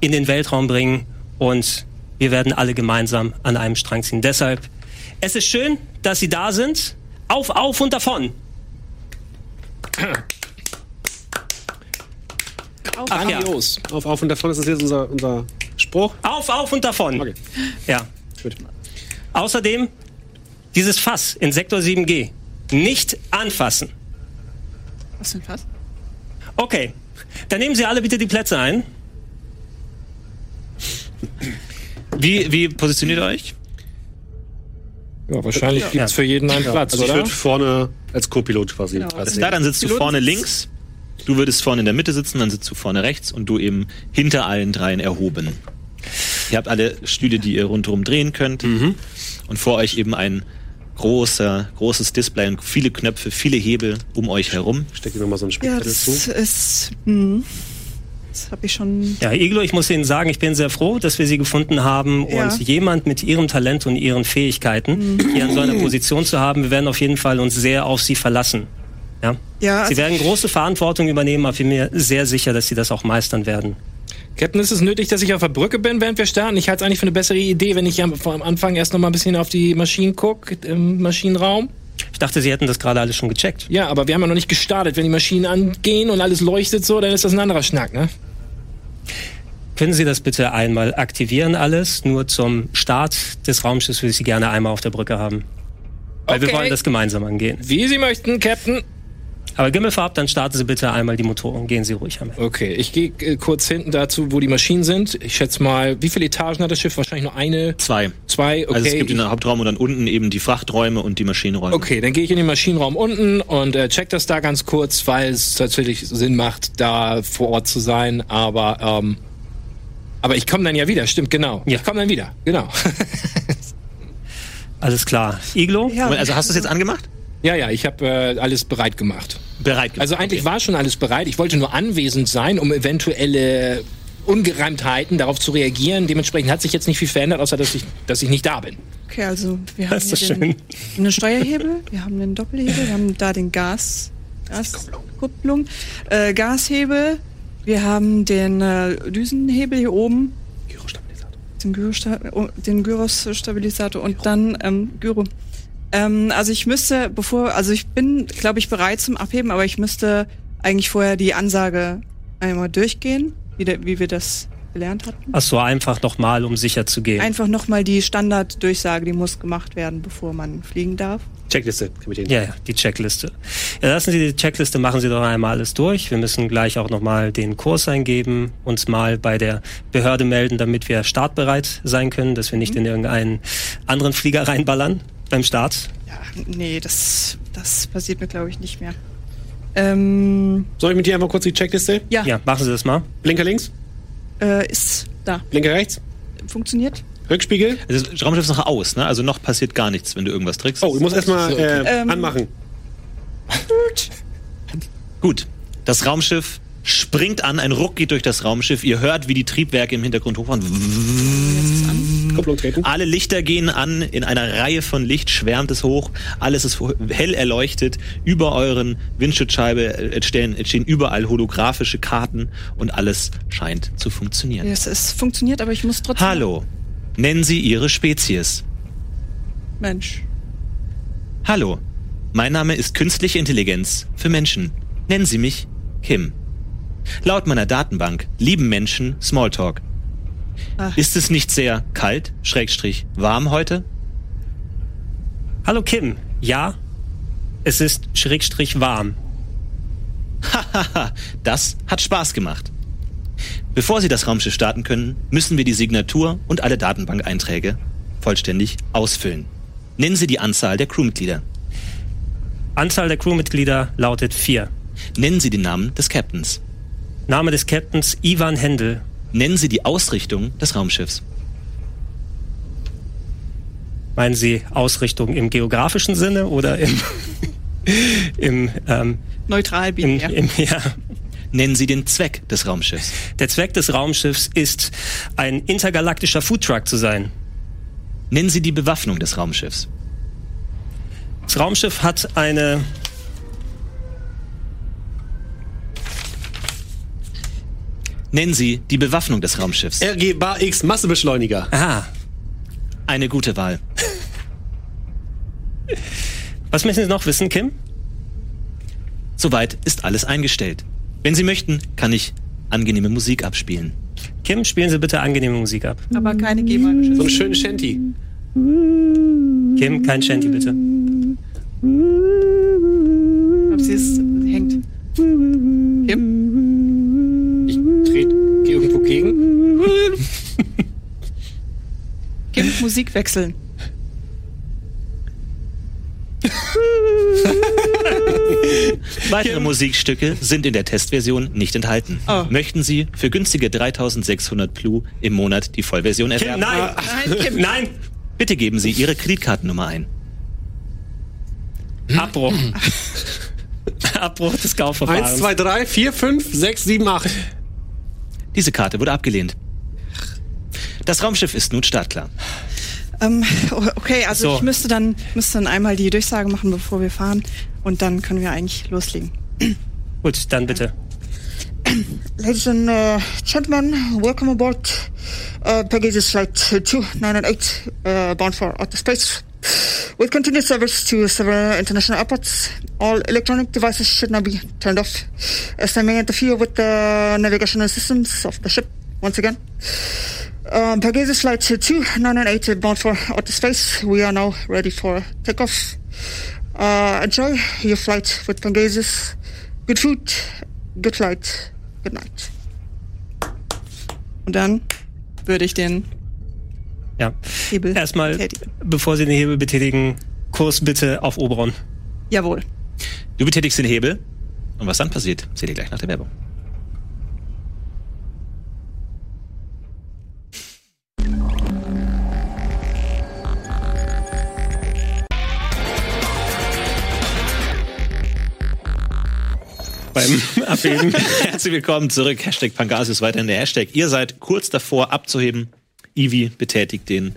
in den Weltraum bringen und wir werden alle gemeinsam an einem Strang ziehen. Deshalb, es ist schön, dass Sie da sind. Auf, auf und davon. Ach ja. Auf, auf und davon ist das jetzt unser, unser Spruch. auf, auf und davon. Okay. Ja. Gut. Außerdem dieses Fass in Sektor 7G nicht anfassen. Was denn was? Okay, dann nehmen Sie alle bitte die Plätze ein. Wie, wie positioniert ihr euch? Ja, wahrscheinlich gibt's für jeden einen Platz, Also ich würde vorne als Co-Pilot quasi. Genau. Da, dann sitzt du vorne links. Du würdest vorne in der Mitte sitzen, dann sitzt du vorne rechts und du eben hinter allen dreien erhoben. Ihr habt alle Stühle, die ihr rundherum drehen könnt. Und vor euch eben ein großer, großes Display und viele Knöpfe, viele Hebel um euch herum. Steck dir nochmal so einen Ja, Spickzettel das zu. ist. Mh. Das habe ich schon. Ja, Iglo, ich muss Ihnen sagen, ich bin sehr froh, dass wir Sie gefunden haben Ja. und jemand mit Ihrem Talent und Ihren Fähigkeiten hier an so einer Position zu haben. Wir werden auf jeden Fall uns sehr auf Sie verlassen. Ja? Ja, Sie also, werden große Verantwortung übernehmen, aber ich bin mir sehr sicher, dass Sie das auch meistern werden. Captain, ist es nötig, dass ich auf der Brücke bin, während wir starten? Ich halte es eigentlich für eine bessere Idee, wenn ich am, am Anfang erst noch mal ein bisschen auf die Maschinen gucke, im Maschinenraum. Ich dachte, Sie hätten das gerade alles schon gecheckt. Ja, aber wir haben ja noch nicht gestartet. Wenn die Maschinen angehen und alles leuchtet so, dann ist das ein anderer Schnack, ne? Können Sie das bitte einmal aktivieren alles? Nur zum Start des Raumschiffs würde ich Sie gerne einmal auf der Brücke haben. Weil wir Okay. wollen das gemeinsam angehen. Wie Sie möchten, Captain. Aber Gimmelfarb, dann starten Sie bitte einmal die Motoren. Gehen Sie ruhig einmal. Okay, ich gehe äh, kurz hinten dazu, wo die Maschinen sind. Ich schätze mal, wie viele Etagen hat das Schiff? Wahrscheinlich nur eine, Zwei. zwei. Okay. Also es gibt den Hauptraum und dann unten eben die Frachträume und die Maschinenräume. Okay, dann gehe ich in den Maschinenraum unten und äh, check das da ganz kurz, weil es natürlich Sinn macht, da vor Ort zu sein. Aber ähm, aber ich komme dann ja wieder, stimmt genau. Ja. Ich komme dann wieder, genau. Alles klar. Iglo? ja, Also hast du es jetzt angemacht? Ja, ja, ich habe äh, alles bereit gemacht. Bereit. Also eigentlich war schon alles bereit. Ich wollte nur anwesend sein, um eventuelle Ungereimtheiten darauf zu reagieren. Dementsprechend hat sich jetzt nicht viel verändert, außer dass ich, dass ich nicht da bin. okay, also wir haben Das hier den, einen Steuerhebel, wir haben den Doppelhebel, wir haben da den Gas, Gaskupplung. Äh, Gashebel. Wir haben den äh, Düsenhebel hier oben. Den, Gyrosta oh, den Gyrosstabilisator und dann ähm, Gyro. Ähm, also ich müsste, bevor, also ich bin, glaube ich, bereit zum Abheben, aber ich müsste eigentlich vorher die Ansage einmal durchgehen, wie, der, wie wir das gelernt hatten. Ach so, einfach nochmal, um sicher zu gehen. Einfach nochmal die Standarddurchsage, die muss gemacht werden, bevor man fliegen darf. Checkliste, Kapitän. Ja, ja, die Checkliste. Ja, lassen Sie die Checkliste, machen Sie doch einmal alles durch. Wir müssen gleich auch nochmal den Kurs eingeben, uns mal bei der Behörde melden, damit wir startbereit sein können, dass wir nicht in irgendeinen anderen Flieger reinballern beim Start. Ja, nee, das, das passiert mir, glaube ich, nicht mehr. Ähm, Soll ich mit dir einmal kurz die Checkliste? ja, Ja, machen Sie das mal. Blinker links, Äh, ist da. Blinker rechts, Funktioniert? Rückspiegel. Also Das Raumschiff ist noch aus, ne? Also noch passiert gar nichts, wenn du irgendwas drückst. Oh, ich muss erstmal äh, Ähm, anmachen. Gut. Das Raumschiff springt an, ein Ruck geht durch das Raumschiff. Ihr hört, wie die Triebwerke im Hintergrund hochfahren. Kupplung treten. Alle Lichter gehen an, in einer Reihe von Licht schwärmt es hoch, alles ist hell erleuchtet, über euren Windschutzscheibe entstehen, entstehen überall holographische Karten und alles scheint zu funktionieren. Es, es funktioniert, aber ich muss trotzdem. Hallo, nennen Sie Ihre Spezies. Mensch. Hallo, mein Name ist Künstliche Intelligenz für Menschen. Nennen Sie mich Kim. Laut meiner Datenbank lieben Menschen Smalltalk. Ach. Ist es nicht sehr kalt, schrägstrich, warm heute? Hallo Kim. Ja, es ist schrägstrich warm. Hahaha, das hat Spaß gemacht. Bevor Sie das Raumschiff starten können, müssen wir die Signatur und alle Datenbank-Einträge vollständig ausfüllen. Nennen Sie die Anzahl der Crewmitglieder. Anzahl der Crewmitglieder lautet vier. Nennen Sie den Namen des Captains. Name des Captains Ivan Händel. Nennen Sie die Ausrichtung des Raumschiffs. Meinen Sie Ausrichtung im geografischen Sinne oder im, im, ähm, Neutral im, im ja. Nennen Sie den Zweck des Raumschiffs. Der Zweck des Raumschiffs ist, ein intergalaktischer Foodtruck zu sein. Nennen Sie die Bewaffnung des Raumschiffs. Das Raumschiff hat eine Nennen Sie die Bewaffnung des Raumschiffs. RG Bar X Massebeschleuniger. Aha. Eine gute Wahl. Was müssen Sie noch wissen, Kim? Soweit ist alles eingestellt. Wenn Sie möchten, kann ich angenehme Musik abspielen. Kim, spielen Sie bitte angenehme Musik ab. Aber keine GEMA-Geschütze. So einen schönen Shanty. Kim, kein Shanty bitte. Ich glaube, sie ist, hängt. Kim? Trete geh. Kim, Musik wechseln. Weitere Musikstücke sind in der Testversion nicht enthalten. Oh. Möchten Sie für günstige 3600 Plu im Monat die Vollversion Kim, erwerben? nein! Nein, Kim. Nein! Bitte geben Sie Ihre Kreditkartennummer ein. Abbruch. Abbruch des Kaufverfahrens. Eins, zwei, drei, vier, fünf, sechs, sieben, acht. Diese Karte wurde abgelehnt. Das Raumschiff ist nun startklar. Ähm, okay, also So. ich müsste dann, müsste dann einmal die Durchsage machen, bevor wir fahren. Und dann können wir eigentlich loslegen. Gut, dann bitte. Ladies and uh, gentlemen, welcome aboard uh, Pegasus Flight 2998, uh, bound for outer space. With continued service to several international airports, all electronic devices should now be turned off, as they may interfere with the navigational systems of the ship. Once again, um, Pegasus Flight 2998, bound for outer space. We are now ready for takeoff. Uh, enjoy your flight with Pegasus. Good food, good flight, good night. Und dann würde ich den Ja. Hebel Erstmal, betätigen. bevor Sie den Hebel betätigen, Kurs bitte auf Oberon. Jawohl. Du betätigst den Hebel. Und was dann passiert, seht ihr gleich nach der Werbung. Beim Abheben. Herzlich willkommen zurück. Hashtag Pangasius weiterhin der Hashtag. Ihr seid kurz davor abzuheben. Ivi betätigt den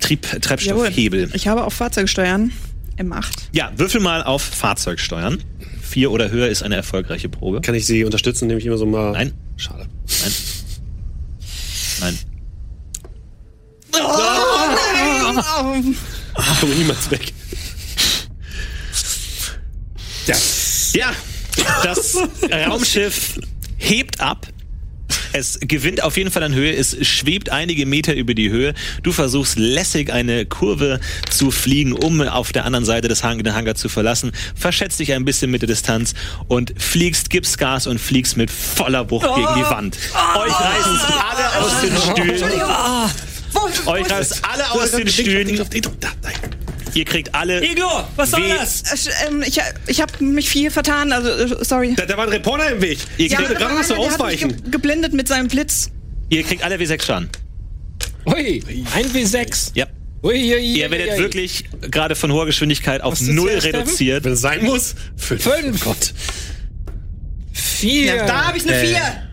Trieb Treibstoffhebel. Ich habe auf Fahrzeugsteuern M8. Ja, würfel mal auf Fahrzeugsteuern. vier oder höher ist eine erfolgreiche Probe. Kann ich sie unterstützen, indem ich immer so mal. Nein, Schade. nein. Nein. Ich komme niemals weg. Ja, das Raumschiff hebt ab. Es gewinnt auf jeden Fall an Höhe. Es schwebt einige Meter über die Höhe. Du versuchst lässig eine Kurve zu fliegen, um auf der anderen Seite des Hang den Hangar zu verlassen. Verschätzt dich ein bisschen mit der Distanz und fliegst, gibst Gas und fliegst mit voller Wucht gegen die Wand. Euch reißen alle aus den Stühlen. Euch reißen alle aus den Stühlen. Ihr kriegt alle. Iglo, was soll das? Äh, ähm, ich ich habe mich viel vertan, also äh, sorry. Da, da war ein Reporter im Weg. Ich Ja, aber gerade noch so der hat mich ausweichen. ge geblendet mit seinem Blitz. Ihr kriegt alle W6 Schaden. Ui, ein W6. Ja. Ui, ui, ui, Ihr werdet ui. wirklich gerade von hoher Geschwindigkeit auf null reduziert. Wenn es sein muss. Fünf. Fünf. Gott. Vier. Da habe ich eine Vier.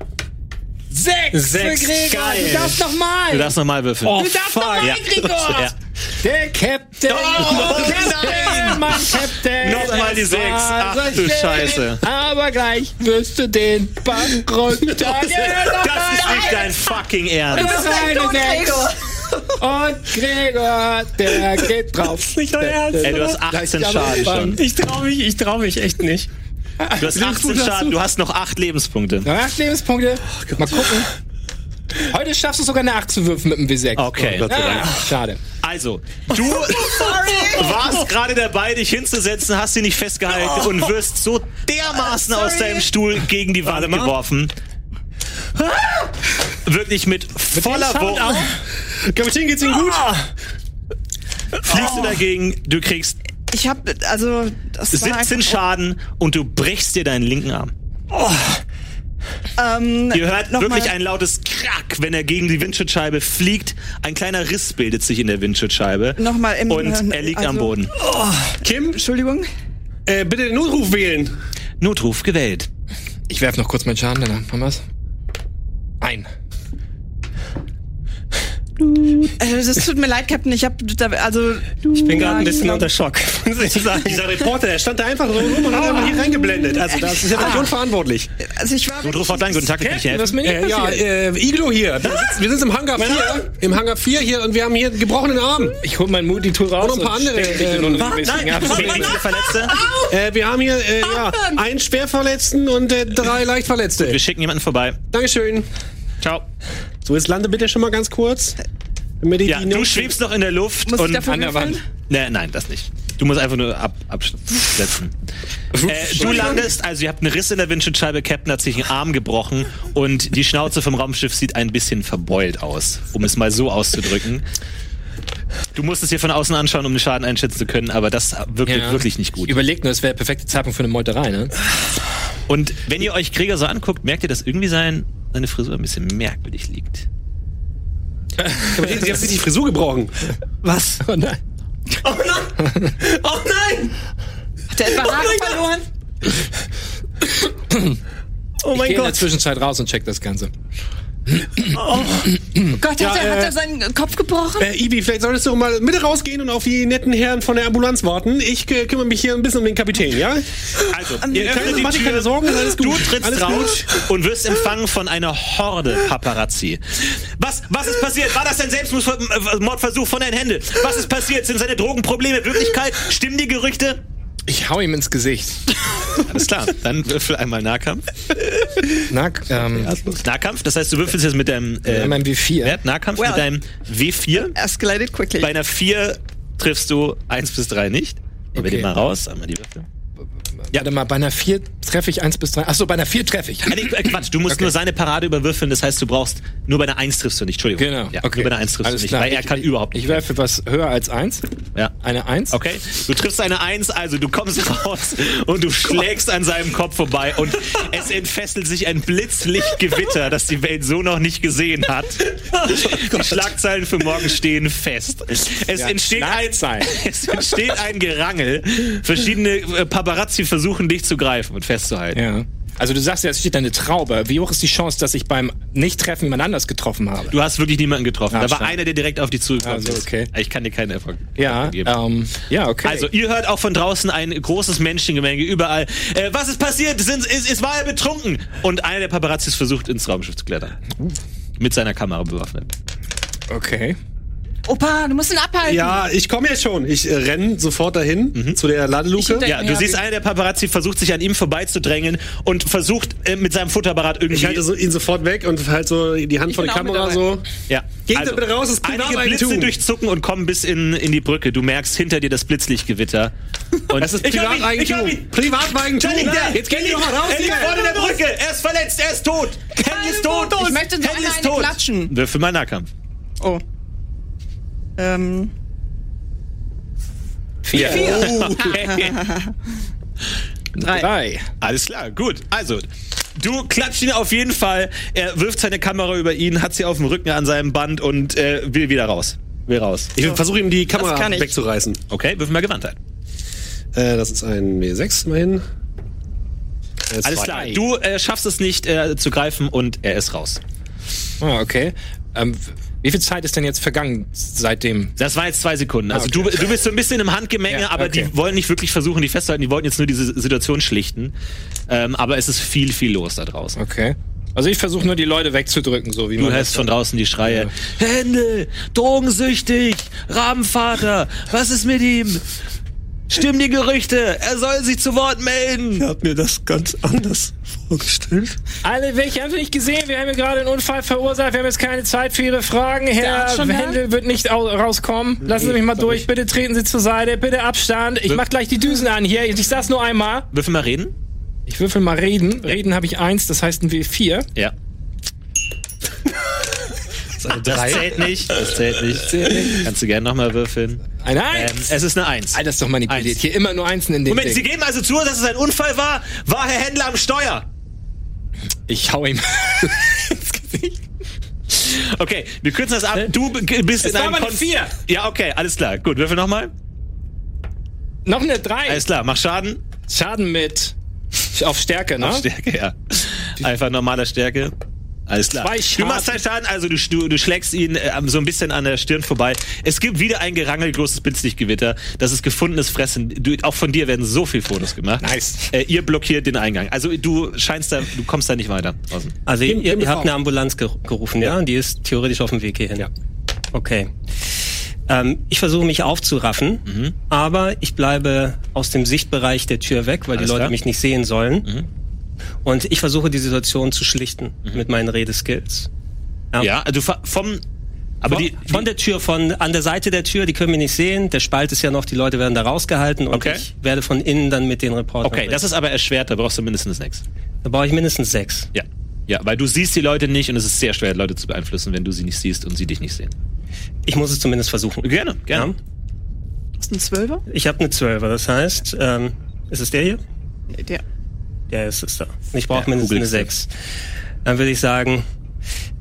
Sechs. Sechs. Für Gregor. Geil. Du darfst noch mal. Du darfst nochmal würfeln. du darfst noch mal, Ja. Gregor. Ja. Der Captain. Oh, Captain, mein Captain. Nochmal die sechs. Ach, so du Scheiße. Aber gleich wirst du den Bank runter. Das ist nicht dein fucking Ernst. Das ist eine Sechs. Und Gregor, der geht drauf. Nicht euer Ernst. Ey, du hast 18 Schaden schon. Ich trau mich, ich trau mich echt nicht. Du hast 18 Schaden, du hast noch 8 Lebenspunkte. Noch acht Lebenspunkte. Mal gucken. Heute schaffst du sogar eine 8 zu würfen mit dem W6. Okay. Gott sei Dank. Ah, schade. Also, du warst gerade dabei, dich hinzusetzen, hast sie nicht festgehalten und wirst so dermaßen aus deinem Stuhl gegen die Wand geworfen. Wirklich mit voller Wucht Kapitän, geht's Ihnen gut? fliegst du dagegen, du kriegst Ich habe also das war 17 einfach- Schaden und du brichst dir deinen linken Arm. Ähm, Ihr hört noch wirklich mal- ein lautes Krack, wenn er gegen die Windschutzscheibe fliegt. Ein kleiner Riss bildet sich in der Windschutzscheibe. Nochmal im- Und er liegt am also- Boden. Kim, Entschuldigung. äh, bitte den Notruf wählen. Notruf gewählt. Ich werf noch kurz meinen Schaden, dann haben wir's. Ein. Äh, das tut mir leid, Captain. Ich habe da also Ich bin gerade ein bisschen unter Schock. Dieser Reporter, der stand da einfach so rum und hat einfach hier reingeblendet. Also das ist ja nicht unverantwortlich. Also ich war Notruf Hotline, guten Tag, ich helfen. Was mir nicht Äh, ja, äh, Iglo hier. Wir sitzen im Hangar 4. Im Hangar 4 hier und wir haben hier einen gebrochenen Arm. Ich hol mein Multitool raus. Und noch ein paar andere, äh, Verletzte? Äh, wir haben hier äh, ja, einen Schwerverletzten und äh, drei Leichtverletzte. Wir schicken jemanden vorbei. Dankeschön. Ciao. So, jetzt lande bitte schon mal ganz kurz. Damit ich Ja, die du schwebst noch in der Luft muss und an der? Wand. Nee, nein, das nicht. Du musst einfach nur ab, absetzen. äh, du landest, also ihr habt einen Riss in der Windschutzscheibe, Captain hat sich einen Arm gebrochen und die Schnauze vom Raumschiff sieht ein bisschen verbeult aus, um es mal so auszudrücken. Du musst es dir von außen anschauen, um den Schaden einschätzen zu können, aber das wirkt Ja. wirklich nicht gut. Überlegt nur, es wäre der perfekte Zeitpunkt für eine Meuterei, ne? Und wenn ihr euch Gregor so anguckt, merkt ihr, dass irgendwie sein, seine Frisur ein bisschen merkwürdig liegt. Kapitän, Sie haben sich die Frisur gebrochen. Was? Oh nein. Oh nein! Oh nein! Hat der etwa Haare verloren? Oh Ich mein gehe in der Gott! Zwischenzeit raus und check das Ganze. Gott, Ja, hat, er, hat äh, er seinen Kopf gebrochen? Äh, Ibi, vielleicht solltest du mal mit rausgehen und auf die netten Herren von der Ambulanz warten. Ich äh, kümmere mich hier ein bisschen um den Kapitän, ja? Also, Ihr ihr könnt öffnet mach dir keine Sorgen, ist alles gut. Du trittst alles raus gut. und wirst empfangen von einer Horde Paparazzi. Was, was ist passiert? War das ein Selbstmordversuch von Herrn Händel? Was ist passiert? Sind seine Drogenprobleme Wirklichkeit? Stimmen die Gerüchte? Ich hau ihm ins Gesicht. Alles klar, dann würfel einmal Nahkampf. Na, ähm, Nahkampf, das heißt, du würfelst jetzt mit deinem äh, mein W4. Wert Nahkampf Well. mit deinem W4. Escalated quickly. Bei einer 4 triffst du 1 bis 3 nicht. Nehmen wir Okay. den mal raus, einmal die Würfel. Ja, warte mal, bei einer 4 treffe ich 1 bis 3. Achso, bei einer 4 treffe ich. Ah, nee, äh, Quatsch, du musst Okay. nur seine Parade überwürfeln, das heißt, du brauchst nur bei einer 1 triffst du nicht, Entschuldigung. Genau. Ja, okay. Nur bei einer 1 triffst Alles du nicht, klar. weil er Ich- kann überhaupt nicht. Ich werfe was höher als 1. Ja. Eine 1. Okay, du triffst eine Eins, also du kommst raus und du schlägst an seinem Kopf vorbei und es entfesselt sich ein Blitzlichtgewitter, das die Welt so noch nicht gesehen hat. Die Schlagzeilen für morgen stehen fest. Es, Ja, entsteht, ein, es entsteht ein Gerangel. Verschiedene äh, Paparazzi versuchen, dich zu greifen und festzuhalten. Ja. Also du sagst ja, es steht eine Traube. Wie hoch ist die Chance, dass ich beim Nicht-Treffen jemand anders getroffen habe? Du hast wirklich niemanden getroffen. Ah, da war einer, der direkt auf dich zugekommen Also, ist. okay. Ich kann dir keinen Erfolg ja, geben. ähm, ja, okay. Also, ihr hört auch von draußen ein großes Menschengemenge überall. Äh, was ist passiert? Sind, ist, ist, war er betrunken? Und einer der Paparazzis versucht, ins Raumschiff zu klettern. Mit seiner Kamera bewaffnet. okay. Opa, du musst ihn abhalten. Ja, ich komme jetzt schon. Ich äh, renn sofort dahin zu der Ladeluke. Ich Ja, du Ja, siehst, einer der Paparazzi versucht sich an ihm vorbeizudrängen und versucht äh, mit seinem Futterapparat irgendwie. Ich halte so, ihn sofort weg und halt so die Hand Ich vor die mit Kamera so. ja. Geht da bitte raus, das ist Einige. Blitze durchzucken und kommen bis in, in die Brücke. Du merkst hinter dir das Blitzlichtgewitter. Und Das ist Ich Privateigentum. Ich. Privateigentum. Er. Jetzt geh mal raus. Er liegt vorne in der Brücke. Er ist verletzt. Er ist tot. Henry ist tot. Ich möchte so Henry einmal ist eine tot. klatschen. Würfel mal Nahkampf. Oh. Ähm, Vier. drei. Drei. Alles klar, gut. Also, du klatscht ihn auf jeden Fall. Er wirft seine Kamera über ihn, hat sie auf dem Rücken an seinem Band und äh, will wieder raus. Will raus. Ich versuche ihm die Kamera kann ich. wegzureißen. Okay, würfel mal Gewandtheit. Äh, das ist ein W6 immerhin. Äh, Alles klar. Du äh, schaffst es nicht äh, zu greifen und er ist raus. Ah, okay. Ähm, wie viel Zeit ist denn jetzt vergangen seitdem? Das war jetzt zwei Sekunden. Also Ah, okay. du, du bist so ein bisschen im Handgemenge, Ja, aber okay. die wollen nicht wirklich versuchen, die festzuhalten. Die wollten jetzt nur diese Situation schlichten. Ähm, aber es ist viel, viel los da draußen. Okay. Also ich versuche nur die Leute wegzudrücken, so wie Du man hörst das von draußen die Schreie. Händel, drogensüchtig, Rabenvater, was ist mit ihm? Stimmen die Gerüchte, er soll sich zu Wort melden. hab mir das ganz anders vorgestellt. Alle, welche haben Sie nicht gesehen? Wir haben hier gerade einen Unfall verursacht. Wir haben jetzt keine Zeit für Ihre Fragen. Herr da? Händel wird nicht au rauskommen. Lassen Sie mich mal durch. Bitte treten Sie zur Seite. Bitte Abstand. Ich mach gleich die Düsen an hier. Ich sag's nur einmal. Würfel mal reden. Ich würfel mal reden. Reden habe ich eins, das heißt ein W4. Ja. Das zählt nicht. Das zählt nicht. Kannst du gerne nochmal würfeln. Eine Ähm, Eins. es ist eine Eins. Alter, das ist doch manipuliert. Eins. Hier immer nur Einsen in den Moment, Sie Ding. geben also zu, dass es ein Unfall war? War Herr Händler am Steuer? Ich hau ihm ins Gesicht. Okay, wir kürzen das ab. Du bist Es in war einem aber eine Kon- Vier. Ja, okay, alles klar. Gut, würfel nochmal. Noch eine Drei. Alles klar, mach Schaden. Schaden mit auf Stärke, ne? Auf Stärke, ja. Einfach normaler Stärke. Alles klar. Zwei Du machst zwei Schaden, also du, du, du schlägst ihn äh, so ein bisschen an der Stirn vorbei. Es gibt wieder ein Gerangel, großes Blitzlichtgewitter. Das ist gefundenes Fressen. Du, auch von dir werden so viele Fotos gemacht. Nice. Äh, ihr blockiert den Eingang. Also du scheinst da, du kommst da nicht weiter draußen. Also ihr, ihr, mir habt eine Ambulanz ge gerufen, ja? Die ist theoretisch auf dem Weg hierhin. Ja. Okay. Ähm, ich versuche mich aufzuraffen, Mhm. aber ich bleibe aus dem Sichtbereich der Tür weg, weil Alles die Leute klar. Mhm. mich nicht sehen sollen. Und ich versuche die Situation zu schlichten mit meinen Redeskills. Ja, du fa- vom, aber von, die, von der Tür, von an der Seite der Tür, die können wir nicht sehen. Der Spalt ist ja noch, die Leute werden da rausgehalten und Okay. ich werde von innen dann mit den Reportern. okay, das ist aber erschwert, da brauchst du mindestens sechs. da brauche ich mindestens sechs. Ja. Ja, weil du siehst die Leute nicht und es ist sehr schwer, Leute zu beeinflussen, wenn du sie nicht siehst und sie dich nicht sehen. Ich muss es zumindest versuchen. Gerne, gerne. Ja? Ist ein Zwölfer? Ich habe eine Zwölfer, das heißt, ähm, ist es der hier? Der. Ja, es ist da. Ich brauche Ja, mindestens eine googelst du. 6. Dann würde ich sagen,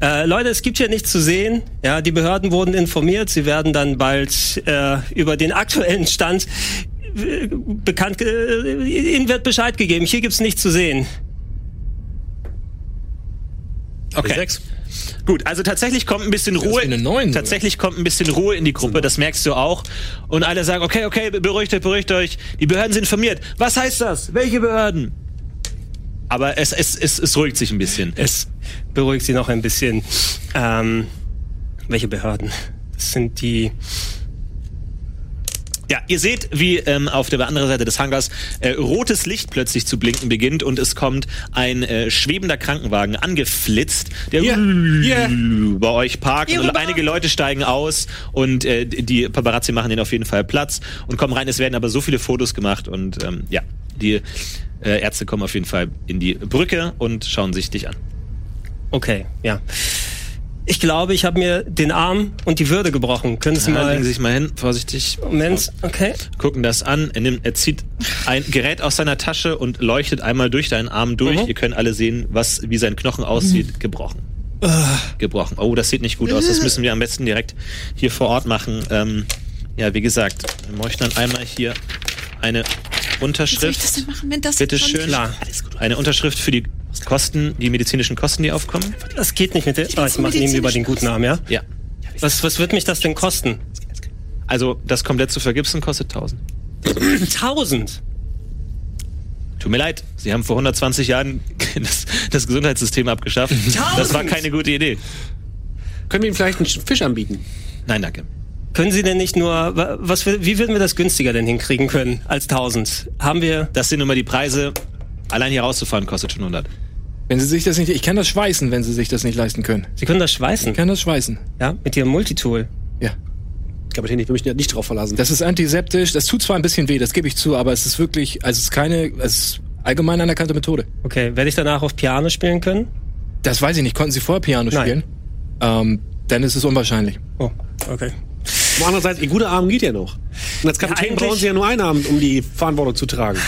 äh, Leute, es gibt hier nichts zu sehen. Ja, die Behörden wurden informiert. Sie werden dann bald äh, über den aktuellen Stand äh, bekannt, äh, Ihnen wird Bescheid gegeben. Hier gibt's nichts zu sehen. Okay. Sechs. Gut, also tatsächlich kommt ein bisschen Ruhe. eine Neun, tatsächlich kommt ein bisschen Ruhe in die Gruppe, das merkst du auch. Und alle sagen, okay, okay, beruhigt euch, beruhigt euch. Die Behörden sind informiert. Was heißt das? Welche Behörden? Aber es, es, es, es ruhigt sich ein bisschen. Es beruhigt Sie noch ein bisschen. Ähm, welche Behörden? Das sind die. Ja, ihr seht, wie ähm, auf der anderen Seite des Hangars äh, rotes Licht plötzlich zu blinken beginnt und es kommt ein äh, schwebender Krankenwagen angeflitzt, der bei euch parkt Hier und rüber. einige Leute steigen aus und äh, die Paparazzi machen den auf jeden Fall Platz und kommen rein. Es werden aber so viele Fotos gemacht und ähm, ja, die äh, Ärzte kommen auf jeden Fall in die Brücke und schauen sich dich an. Okay, ja. Ich glaube, ich habe mir den Arm und die Würde gebrochen. Können Sie Ja, mal. legen Sie sich mal hin, vorsichtig. Moment, okay. gucken das an. Er, nimmt, er zieht ein Gerät aus seiner Tasche und leuchtet einmal durch deinen Arm durch. Mhm. Ihr könnt alle sehen, was, wie sein Knochen aussieht. Gebrochen. Gebrochen. Oh, das sieht nicht gut aus. Das müssen wir am besten direkt hier vor Ort machen. Ähm, ja, wie gesagt, wir möchten dann einmal hier eine Soll ich Unterschrift. das denn machen, wenn das Bitte schön. Klar. Eine Unterschrift für die Kosten, die medizinischen Kosten, die aufkommen. Das geht nicht mit der. Oh, ich mache ihm über den guten Namen, ja? Ja. Was, was wird mich das denn kosten? Also das komplett zu vergipsen kostet 1000. 1000. Tut mir leid, Sie haben vor 120 Jahren das, das Gesundheitssystem abgeschafft. Das war keine gute Idee. Können wir ihm vielleicht einen Fisch anbieten? Nein, danke. Können Sie denn nicht nur, wa- was, wie würden wir das günstiger denn hinkriegen können als 1000? Haben wir, Das sind nun mal die Preise. Allein hier rauszufahren kostet schon 100. Wenn sie sich das nicht, ich kann das schweißen, wenn sie sich das nicht leisten können. Sie können das schweißen, Ich kann das schweißen. ja, mit Ihrem Multitool. Ja. Kapitän, ich will mich nicht drauf verlassen. Das ist antiseptisch. Das tut zwar ein bisschen weh, das gebe ich zu, aber es ist wirklich, also es ist keine, es ist allgemein anerkannte Methode. Okay, werde ich danach auf Piano spielen können? Das weiß ich nicht. Konnten Sie vorher Piano Nein. spielen? Ähm, dann ist es unwahrscheinlich. Oh, okay. Andererseits, Ihr guter Arm geht ja noch. Und als Kapitän eigentlich- brauchen Sie ja nur einen Arm, um die Verantwortung zu tragen.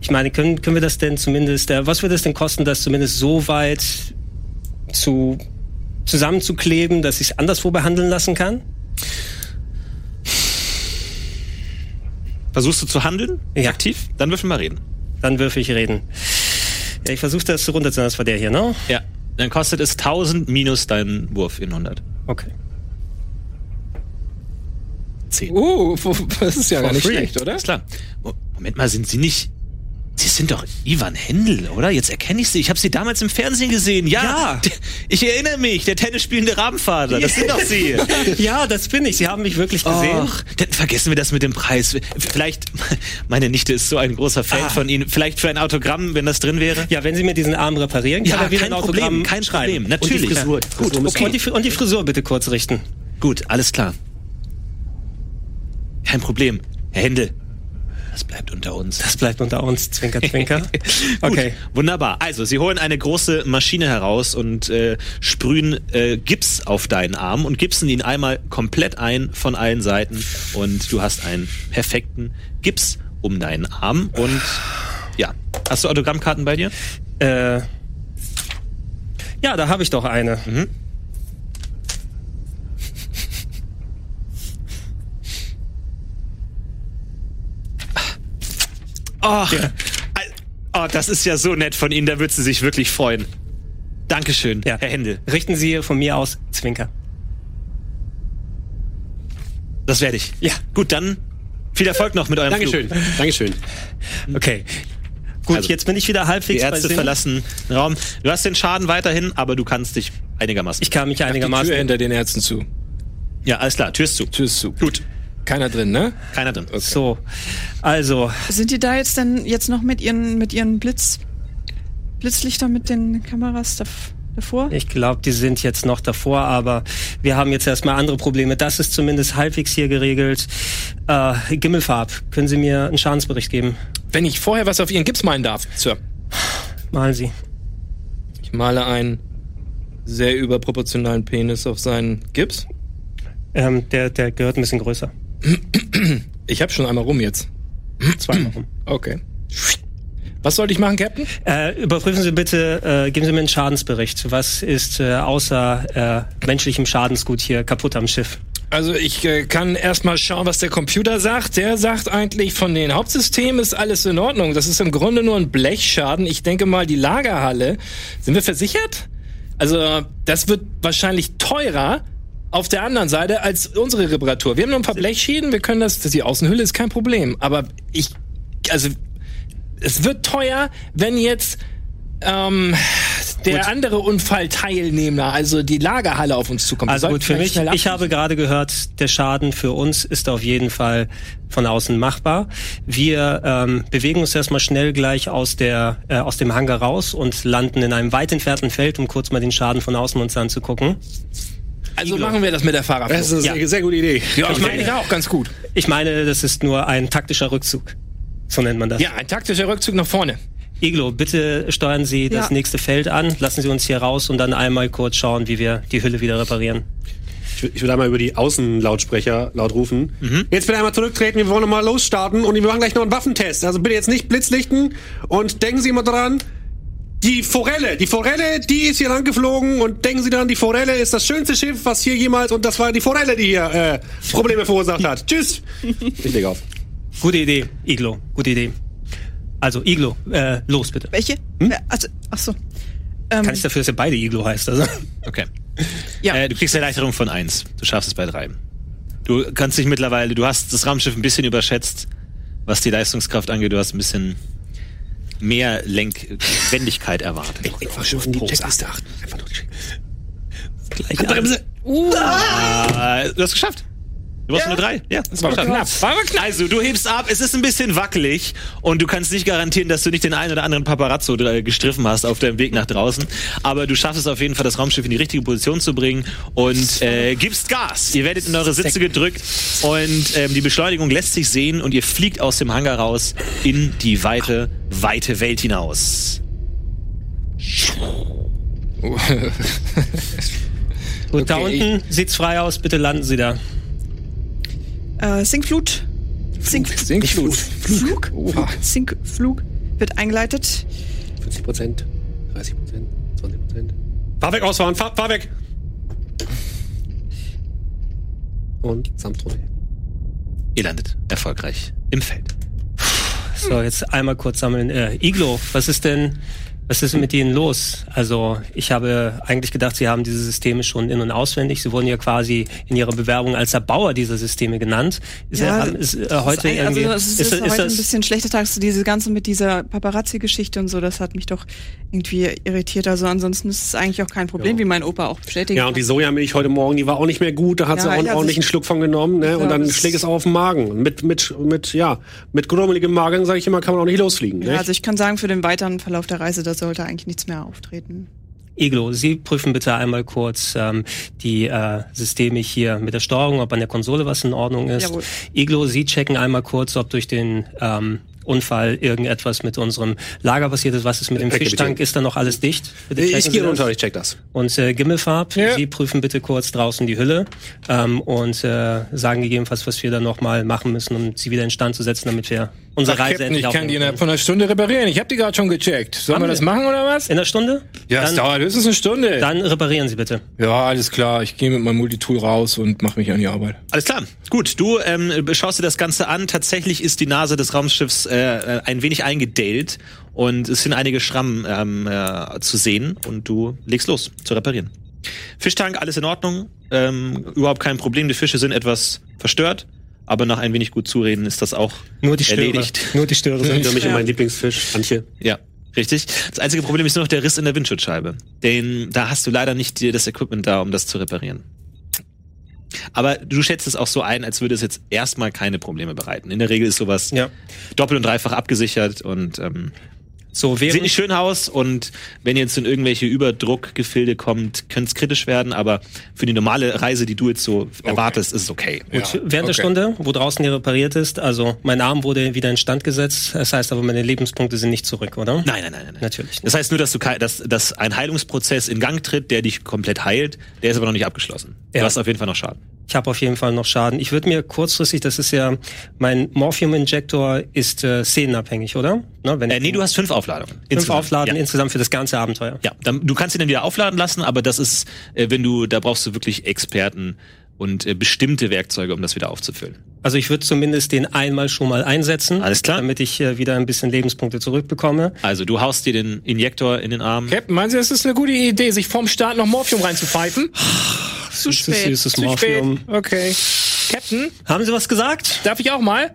Ich meine, können, können wir das denn zumindest, äh, was wird es denn kosten, das zumindest so weit zu, zusammenzukleben, dass ich es anderswo behandeln lassen kann? Versuchst du zu handeln? Ja. Aktiv? Dann würfel mal reden. Dann würfe ich reden. Ja, ich versuche das runterzunehmen, das war der hier, ne? Ja. Dann kostet es 1000 minus deinen Wurf in 100. Okay. 10. Uh, das ist ja gar nicht free. schlecht, oder? Ist klar. Mo- Moment mal, sind Sie nicht. Sie sind doch Ivan Händel, oder? Jetzt erkenne ich Sie. Ich habe Sie damals im Fernsehen gesehen. Ja, Ja. ich erinnere mich. Der tennisspielende Rabenvater. Das sind doch Sie. Ja, das bin ich. Sie haben mich wirklich gesehen. Ach, dann vergessen wir das mit dem Preis. Vielleicht, meine Nichte ist so ein großer Fan Ah. von Ihnen. Vielleicht für ein Autogramm, wenn das drin wäre. Ja, wenn Sie mir diesen Arm reparieren, kann Ja, er wieder kein ein Autogramm Problem, kein schreiben. Problem, natürlich. Und die Frisur. Ja. Gut, okay. und, die, und die Frisur bitte kurz richten. Gut, alles klar. Kein Problem. Herr Händel, das bleibt unter uns. Das bleibt unter uns, Zwinker, Zwinker. Okay. Gut, wunderbar. Also, Sie holen eine große Maschine heraus und äh, sprühen äh, Gips auf deinen Arm und gipsen ihn einmal komplett ein von allen Seiten und du hast einen perfekten Gips um deinen Arm und ja. Hast du Autogrammkarten bei dir? Äh, ja, da habe ich doch eine. Ach, oh, das ist ja so nett von Ihnen, da wird sie sich wirklich freuen. Dankeschön, Ja. Herr Händel. Richten Sie von mir aus Zwinker. Das werde ich. Ja. Gut, dann viel Erfolg noch mit eurem Dankeschön. Flug. Dankeschön. Okay. Gut, Also, jetzt bin ich wieder Die halbwegs bei Ärzte verlassen Raum. Du hast den Schaden weiterhin, aber du kannst dich einigermaßen. Ich kann mich Die Tür einigermaßen. hinter den Ärzten zu. ja, alles klar. Tür ist zu. Tür ist zu. Gut. Keiner drin, ne? Keiner drin. So, also, Sind die da jetzt denn jetzt noch mit ihren, mit ihren Blitz, Blitzlichtern mit den Kameras dav davor? ich glaube, die sind jetzt noch davor, aber wir haben jetzt erstmal andere Probleme. Das ist zumindest halbwegs hier geregelt. Äh, Gimmelfarb, können Sie mir einen Schadensbericht geben? Wenn ich vorher was auf Ihren Gips malen darf, Sir. Malen Sie. Ich male einen sehr überproportionalen Penis auf seinen Gips. Ähm, der, der gehört ein bisschen größer. Ich habe schon einmal rum jetzt. Zweimal rum. Okay. Was sollte ich machen, Captain? Äh, überprüfen Sie bitte, äh, geben Sie mir einen Schadensbericht. Was ist äh, außer äh, menschlichem Schadensgut hier kaputt am Schiff? Also ich äh, kann erstmal schauen, was der Computer sagt. Der sagt eigentlich, von den Hauptsystemen ist alles in Ordnung. Das ist im Grunde nur ein Blechschaden. Ich denke mal, die Lagerhalle. Sind wir versichert? Also das wird wahrscheinlich teurer auf der anderen Seite als unsere Reparatur. Wir haben nur ein paar Blechschäden. Wir können das, die Außenhülle ist kein Problem. Aber ich, also es wird teuer, wenn jetzt ähm, der andere Unfallteilnehmer, also die Lagerhalle auf uns zukommt. Also gut, für mich, ich habe gerade gehört, der Schaden für uns ist auf jeden Fall von außen machbar. Wir ähm, bewegen uns erstmal schnell gleich aus, der, äh, aus dem Hangar raus und landen in einem weit entfernten Feld, um kurz mal den Schaden von außen uns anzugucken. Also machen wir das mit der Fahrerflucht. Das ist eine Ja. sehr, sehr gute Idee. ja, ich meine, ja auch ganz gut. Ich meine, das ist nur ein taktischer Rückzug. So nennt man das. Ja, ein taktischer Rückzug nach vorne. Iglo, bitte steuern Sie das Ja. nächste Feld an, lassen Sie uns hier raus und dann einmal kurz schauen, wie wir die Hülle wieder reparieren. Ich, will- ich will einmal über die Außenlautsprecher laut rufen. Jetzt bitte einmal zurücktreten, wir wollen nochmal losstarten und wir machen gleich noch einen Waffentest. Also bitte jetzt nicht blitzlichten und denken Sie immer dran, die Forelle, die Forelle, die ist hier angeflogen und denken Sie dran, die Forelle ist das schönste Schiff, was hier jemals und das war die Forelle, die hier äh, Probleme verursacht hat. Tschüss. Ich leg auf. Gute Idee, Iglo. Gute Idee. Also, Iglo, äh, los bitte. Welche? Hm? Äh, Also, ach so. Ähm, Kann ich dafür, dass ihr beide Iglo heißt. Also. Okay. Ja. Äh, du kriegst eine Erleichterung von eins. Du schaffst es bei drei. Du kannst dich mittlerweile, du hast das Raumschiff ein bisschen überschätzt, was die Leistungskraft angeht. Du hast ein bisschen mehr Lenkwendigkeit erwartet. Einfach schon die Checkliste achten. Einfach nur Gleich eins. Ah, du hast geschafft. Du warst nur drei. Ja, das war knapp. War aber knapp. Also, du hebst ab, es ist ein bisschen wackelig und du kannst nicht garantieren, dass du nicht den einen oder anderen Paparazzo äh, gestriffen hast auf deinem Weg nach draußen. Aber du schaffst es auf jeden Fall, das Raumschiff in die richtige Position zu bringen und äh, gibst Gas. Ihr werdet in eure Sitze gedrückt und ähm, die Beschleunigung lässt sich sehen und ihr fliegt aus dem Hangar raus in die weite, weite Welt hinaus. Gut, da unten sieht's frei aus. Bitte landen Sie da. Äh, Sinkflut. Sink, Sinkflut. Flug. Flug. Sinkflug wird eingeleitet. 50 Prozent, 30 Prozent, 20 Prozent. Fahr weg, ausfahren, fahr, fahr weg! Und runter. Ihr landet erfolgreich im Feld. So, jetzt einmal kurz sammeln. Äh, Iglo, was ist denn, was ist mit Ihnen los? Also, ich habe eigentlich gedacht, Sie haben diese Systeme schon in- und auswendig. Sie wurden ja quasi in Ihrer Bewerbung als Erbauer dieser Systeme genannt. Ist, Ja, er, ist äh, heute ist, irgendwie, also, es ist, ist, heute ein das, bisschen schlechter Tag. So diese ganze mit dieser Paparazzi-Geschichte und so, das hat mich doch irgendwie irritiert. Also ansonsten ist es eigentlich auch kein Problem, wie mein Opa auch bestätigt Ja, und die Sojamilch heute Morgen, die war auch nicht mehr gut. Da hat Ja, sie auch einen ja, ordentlichen Schluck von genommen. Ne? Und Ja, dann schlägt es auch auf den Magen. Mit, mit, mit, ja, mit grummeligem Magen, sage ich immer, kann man auch nicht losfliegen. Ja, nicht? also ich kann sagen, für den weiteren Verlauf der Reise, da sollte eigentlich nichts mehr auftreten. Iglo, Sie prüfen bitte einmal kurz ähm, die äh, Systeme hier mit der Steuerung, ob an der Konsole was in Ordnung ist. Jawohl. Iglo, Sie checken einmal kurz, ob durch den ähm, Unfall irgendetwas mit unserem Lager passiert ist. Was ist mit dem Ecke, Fischtank? bitte. Ist da noch alles dicht? Bitte ich checken gehe Sie das. runter, ich check das. Und äh, Gimmelfarb, Ja. Sie prüfen bitte kurz draußen die Hülle ähm, und äh, sagen gegebenenfalls, was wir da nochmal machen müssen, um sie wieder in Stand zu setzen, damit wir unsere Reise Captain, ich kann die innerhalb von einer Stunde reparieren. Ich habe die gerade schon gecheckt. Sollen wir das machen oder was? In einer Stunde? Ja, es dauert höchstens eine Stunde. dann reparieren Sie bitte. Ja, alles klar. Ich gehe mit meinem Multitool raus und mache mich an die Arbeit. Alles klar. Gut, du ähm, schaust dir das Ganze an. Tatsächlich ist die Nase des Raumschiffs äh, äh, ein wenig eingedellt und es sind einige Schrammen ähm, äh, zu sehen und du legst los zu reparieren. Fischtank, alles in Ordnung. Ähm, überhaupt kein Problem. Die Fische sind etwas verstört, aber nach ein wenig gut zureden ist das auch Nur die Störe. erledigt. Nur die Störe Für sind. mich und mein Lieblingsfisch, Antje. Ja, richtig. Das einzige Problem ist nur noch der Riss in der Windschutzscheibe. Den, da hast du leider nicht die- das Equipment da, um das zu reparieren. Aber du schätzt es auch so ein, als würde es jetzt erstmal keine Probleme bereiten. In der Regel ist sowas Ja. doppelt und dreifach abgesichert und ähm, So, während, nicht schön aus und wenn jetzt in irgendwelche Überdruckgefilde kommt, könnte es kritisch werden, aber für die normale Reise, die du jetzt so erwartest, ist es okay. Gut, während der okay. Stunde, wo draußen hier repariert ist, also mein Arm wurde wieder instand gesetzt, das heißt aber meine Lebenspunkte sind nicht zurück, oder? Nein, nein, nein, nein. Natürlich nicht. Das heißt nur, dass du dass, dass ein Heilungsprozess in Gang tritt, der dich komplett heilt, der ist aber noch nicht abgeschlossen. Du Ja. hast auf jeden Fall noch Schaden. Ich habe auf jeden Fall noch Schaden. Ich würde mir kurzfristig, das ist ja, mein Morphium-Injektor ist äh, szenenabhängig, oder? Ne, wenn Äh, nee, du hast fünf Aufladungen. fünf Insgesamt. Aufladen Ja. insgesamt für das ganze Abenteuer. ja, dann, du kannst ihn dann wieder aufladen lassen, aber das ist, äh, wenn du, da brauchst du wirklich Experten und äh, bestimmte Werkzeuge, um das wieder aufzufüllen. Also ich würde zumindest den einmal schon mal einsetzen. Alles klar. Damit ich äh, wieder ein bisschen Lebenspunkte zurückbekomme. Also du haust dir den Injektor in den Arm. Captain, meinen Sie, es ist eine gute Idee, sich vorm Start noch Morphium reinzupfeifen? Zu spät. süßes Zu spät. Morphium. Okay. Captain, Haben Sie was gesagt? darf ich auch mal?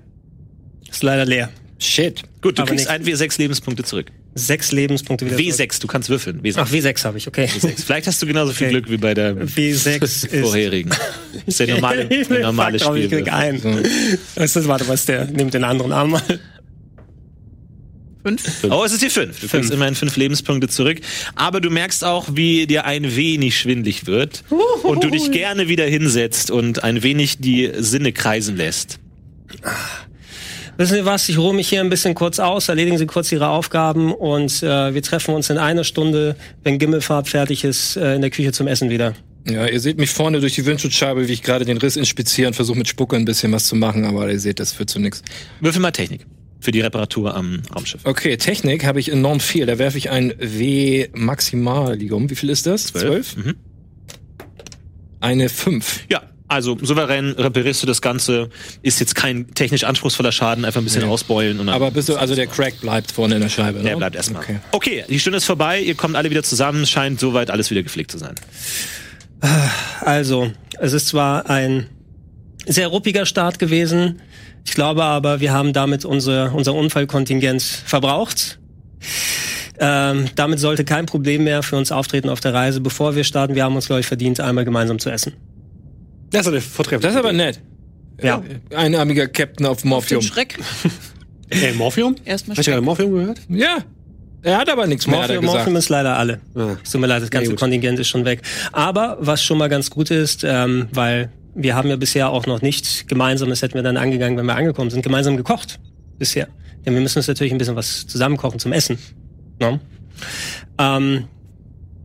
Ist leider leer. Shit. Gut, du Aber kriegst nicht. ein W6 Lebenspunkte zurück. Sechs Lebenspunkte wieder. zurück. W6, du kannst würfeln. W6. Ach, W6 habe ich, okay. W6. Vielleicht hast du genauso viel Okay. Glück wie bei der W6 ist. vorherigen. Das ist der normale, der normale Fuck drauf, ich krieg Spiel. ein. Was ist das? Warte, was der nimmt den anderen Arm mal. Fünf. Oh, es ist die fünf. Du kriegst immerhin fünf Lebenspunkte zurück. Aber du merkst auch, wie dir ein wenig schwindlig wird und du dich gerne wieder hinsetzt und ein wenig die Sinne kreisen lässt. Wissen Sie was? Ich ruhe mich hier ein bisschen kurz aus, erledigen Sie kurz Ihre Aufgaben und äh, wir treffen uns in einer Stunde, wenn Gimmelfarb fertig ist, äh, in der Küche zum Essen wieder. Ja, ihr seht mich vorne durch die Windschutzscheibe, wie ich gerade den Riss inspiziere und versuche mit Spucke ein bisschen was zu machen, aber ihr seht, das führt zu nichts. Würfel mal Technik für die Reparatur am Raumschiff. Okay, Technik habe ich enorm viel. Da werfe ich ein W Maximaligum. Wie viel ist das? Zwölf. Mhm. Eine 5. Ja, Also souverän reparierst du das Ganze. Ist jetzt kein technisch anspruchsvoller Schaden, einfach ein bisschen ausbeulen. Und dann Aber bist du, also der Crack bleibt vorne in der Scheibe, ne? der bleibt erstmal. Okay. Okay. die Stunde ist vorbei, ihr kommt alle wieder zusammen, scheint soweit alles wieder gepflegt zu sein. Also, es ist zwar ein sehr ruppiger Start gewesen. Ich glaube aber, wir haben damit unser, unser Unfallkontingent verbraucht. Ähm, damit sollte kein Problem mehr für uns auftreten auf der Reise. Bevor wir starten, wir haben uns, glaube ich, verdient, einmal gemeinsam zu essen. Das ist eine vortreffliche. Das ist aber nett. Ja. Einarmiger Captain auf Für Morphium. den Schreck. Äh, Morphium? Erstmal Hast du gerade. Morphium gehört? Ja. Er hat aber nichts mehr, hat Morphium. Morphium ist leider alle. Ah. Es tut mir leid, das ganze gut. Kontingent ist schon weg. Aber was schon mal ganz gut ist, ähm, weil wir haben ja bisher auch noch nicht gemeinsam, das hätten wir dann angegangen, wenn wir angekommen sind, gemeinsam gekocht bisher. Denn wir müssen uns natürlich ein bisschen was zusammenkochen zum Essen. No? Ähm,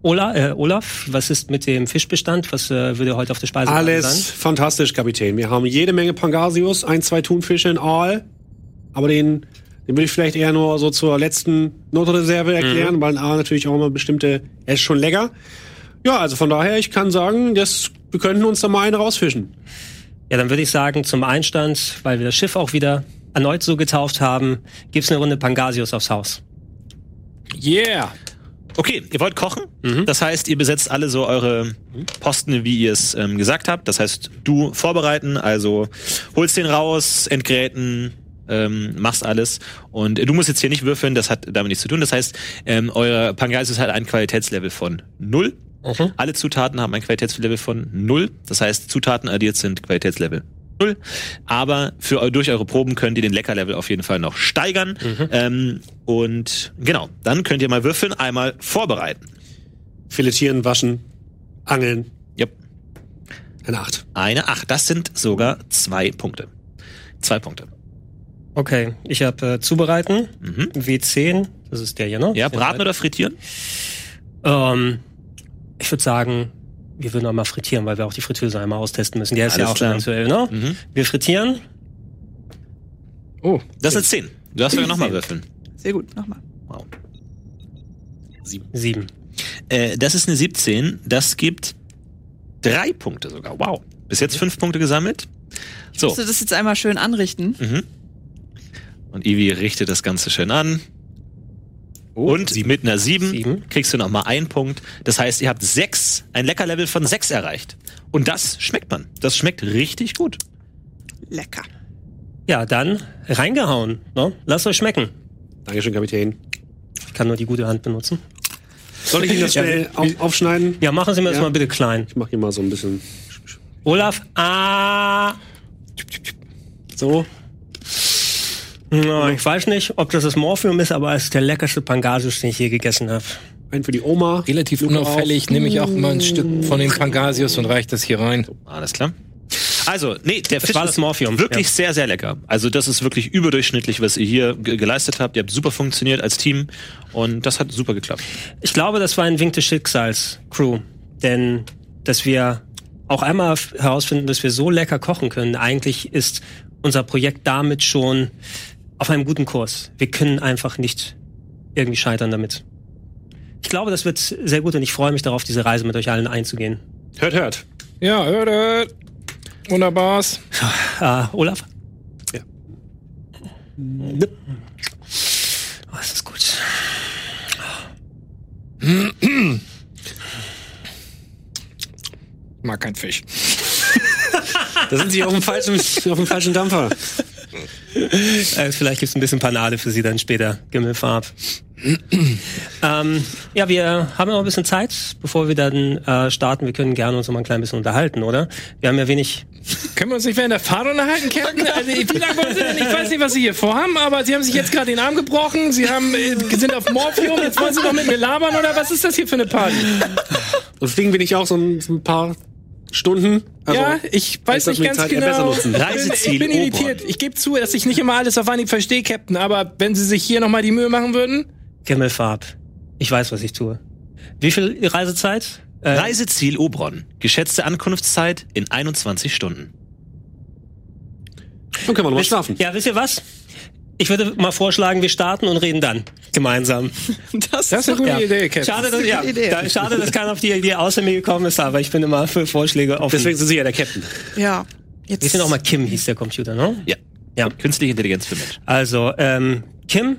Ola, äh, Olaf, was ist mit dem Fischbestand? Was äh, würde heute auf der Speisekarte Alles sein? fantastisch, Kapitän. Wir haben jede Menge Pangasius, ein, zwei Thunfische in Aal. Aber den, den will ich vielleicht eher nur so zur letzten Notreserve erklären, weil ein Aal natürlich auch immer bestimmte, er ist schon lecker. Ja, also von daher, ich kann sagen, das, wir könnten uns da mal einen rausfischen. Ja, dann würde ich sagen, zum Einstand, weil wir das Schiff auch wieder erneut so getauft haben, gibt's eine Runde Pangasius aufs Haus. Yeah. Okay, ihr wollt kochen. Das heißt, ihr besetzt alle so eure Posten, wie ihr es ähm, gesagt habt. Das heißt, du vorbereiten, also holst den raus, entgräten, ähm, machst alles. Und du musst jetzt hier nicht würfeln, das hat damit nichts zu tun. Das heißt, ähm, euer Pangasius hat ein Qualitätslevel von null. Alle Zutaten haben ein Qualitätslevel von null. Das heißt, Zutaten addiert sind Qualitätslevel null. Aber für durch eure Proben könnt ihr den Leckerlevel auf jeden Fall noch steigern. Ähm, und genau, dann könnt ihr mal würfeln, einmal vorbereiten. Filetieren, waschen, angeln. Yep. Eine Acht. Eine Acht. Das sind sogar zwei Punkte. Zwei Punkte. Okay, ich habe äh, zubereiten, Mhm. W10, das ist der hier, ne? Ja, braten oder frittieren? Ähm, ich würde sagen, wir würden auch mal frittieren, weil wir auch die Fritteuse einmal austesten müssen. Die ist ja Alles auch schon klar. aktuell, ne? Mhm. Wir frittieren. Oh. Das sind zehn. Du darfst sogar nochmal würfeln. Sehr gut, nochmal. Wow. Sieben. Äh, das ist eine 17. Das gibt drei Punkte sogar. Wow. Bis jetzt fünf Punkte gesammelt. So. Musst du das jetzt einmal schön anrichten? Mhm. Und Ivi richtet das Ganze schön an. Und mit einer 7, Sieben. kriegst du nochmal einen Punkt. Das heißt, ihr habt sechs, ein Leckerlevel von 6 erreicht. Und das schmeckt man. Das schmeckt richtig gut. Lecker. Ja, dann reingehauen. Ne? Lasst euch schmecken. Dankeschön, Kapitän. Ich kann nur die gute Hand benutzen. Soll ich Ihnen das schnell auf, aufschneiden? Ja, machen Sie mir das Ja. mal bitte klein. Ich mache hier mal so ein bisschen Olaf, ah. so. Na, ich weiß nicht, ob das das Morphium ist, aber es ist der leckerste Pangasius, den ich je gegessen habe. Ein für die Oma. Relativ Luke unauffällig nehme ich auch immer ein Stück von den Pangasius und reiche das hier rein. Alles klar. Also, nee, der Fisch war das ist Morphium, wirklich ja. sehr, sehr lecker. Also, das ist wirklich überdurchschnittlich, was ihr hier ge geleistet habt. Ihr habt super funktioniert als Team und das hat super geklappt. Ich glaube, das war ein Wink des Schicksals, Crew. Denn, dass wir auch einmal herausfinden, dass wir so lecker kochen können, eigentlich ist unser Projekt damit schon auf einem guten Kurs. Wir können einfach nicht irgendwie scheitern damit. Ich glaube, das wird sehr gut und ich freue mich darauf, diese Reise mit euch allen einzugehen. Hört, hört. Ja, hört, hört. Wunderbar's. Äh, Olaf? Ja. Oh, das ist gut. Ich mag keinen Fisch. Da sind Sie auf dem falschen, auf dem falschen Dampfer. Äh, vielleicht gibt's ein bisschen Panade für Sie dann später, Gimmelfarb. ähm, ja, wir haben noch ein bisschen Zeit, bevor wir dann äh, starten. Wir können gerne uns noch mal ein klein bisschen unterhalten, oder? Wir haben ja wenig. Können wir uns nicht während der Fahrt unterhalten, Captain? Also, wie lange wollen Sie denn? Ich weiß nicht, was Sie hier vorhaben, aber Sie haben sich jetzt gerade den Arm gebrochen. Sie haben, äh, sind auf Morphium. Jetzt wollen Sie noch mit mir labern, oder was ist das hier für eine Party? Deswegen bin ich auch so ein, so ein paar Stunden. Also, ja, ich weiß nicht ganz Zeit genau. nutzen. Ich bin, Reiseziel ich bin irritiert. Ich gebe zu, dass ich nicht immer alles auf Anhieb verstehe, Captain. Aber wenn Sie sich hier noch mal die Mühe machen würden, Gimmelfarb. Ich weiß, was ich tue. Wie viel Reisezeit? Äh, Reiseziel Obron. Geschätzte Ankunftszeit in 21 Stunden. Dann können wir noch mal schlafen. Ja, wisst ihr was? Ich würde mal vorschlagen, wir starten und reden dann gemeinsam. Das, Das ist eine gute Ja. Idee, Captain. Schade, dass, ja, Idee. da, schade, dass keiner auf die Idee außer mir gekommen ist, aber ich bin immer für Vorschläge offen. Deswegen sind Sie ja der Captain. ja. Jetzt Wir sind auch mal Kim, hieß der Computer, ne? Ja. Ja. Künstliche Intelligenz für Mensch. Also, ähm, Kim,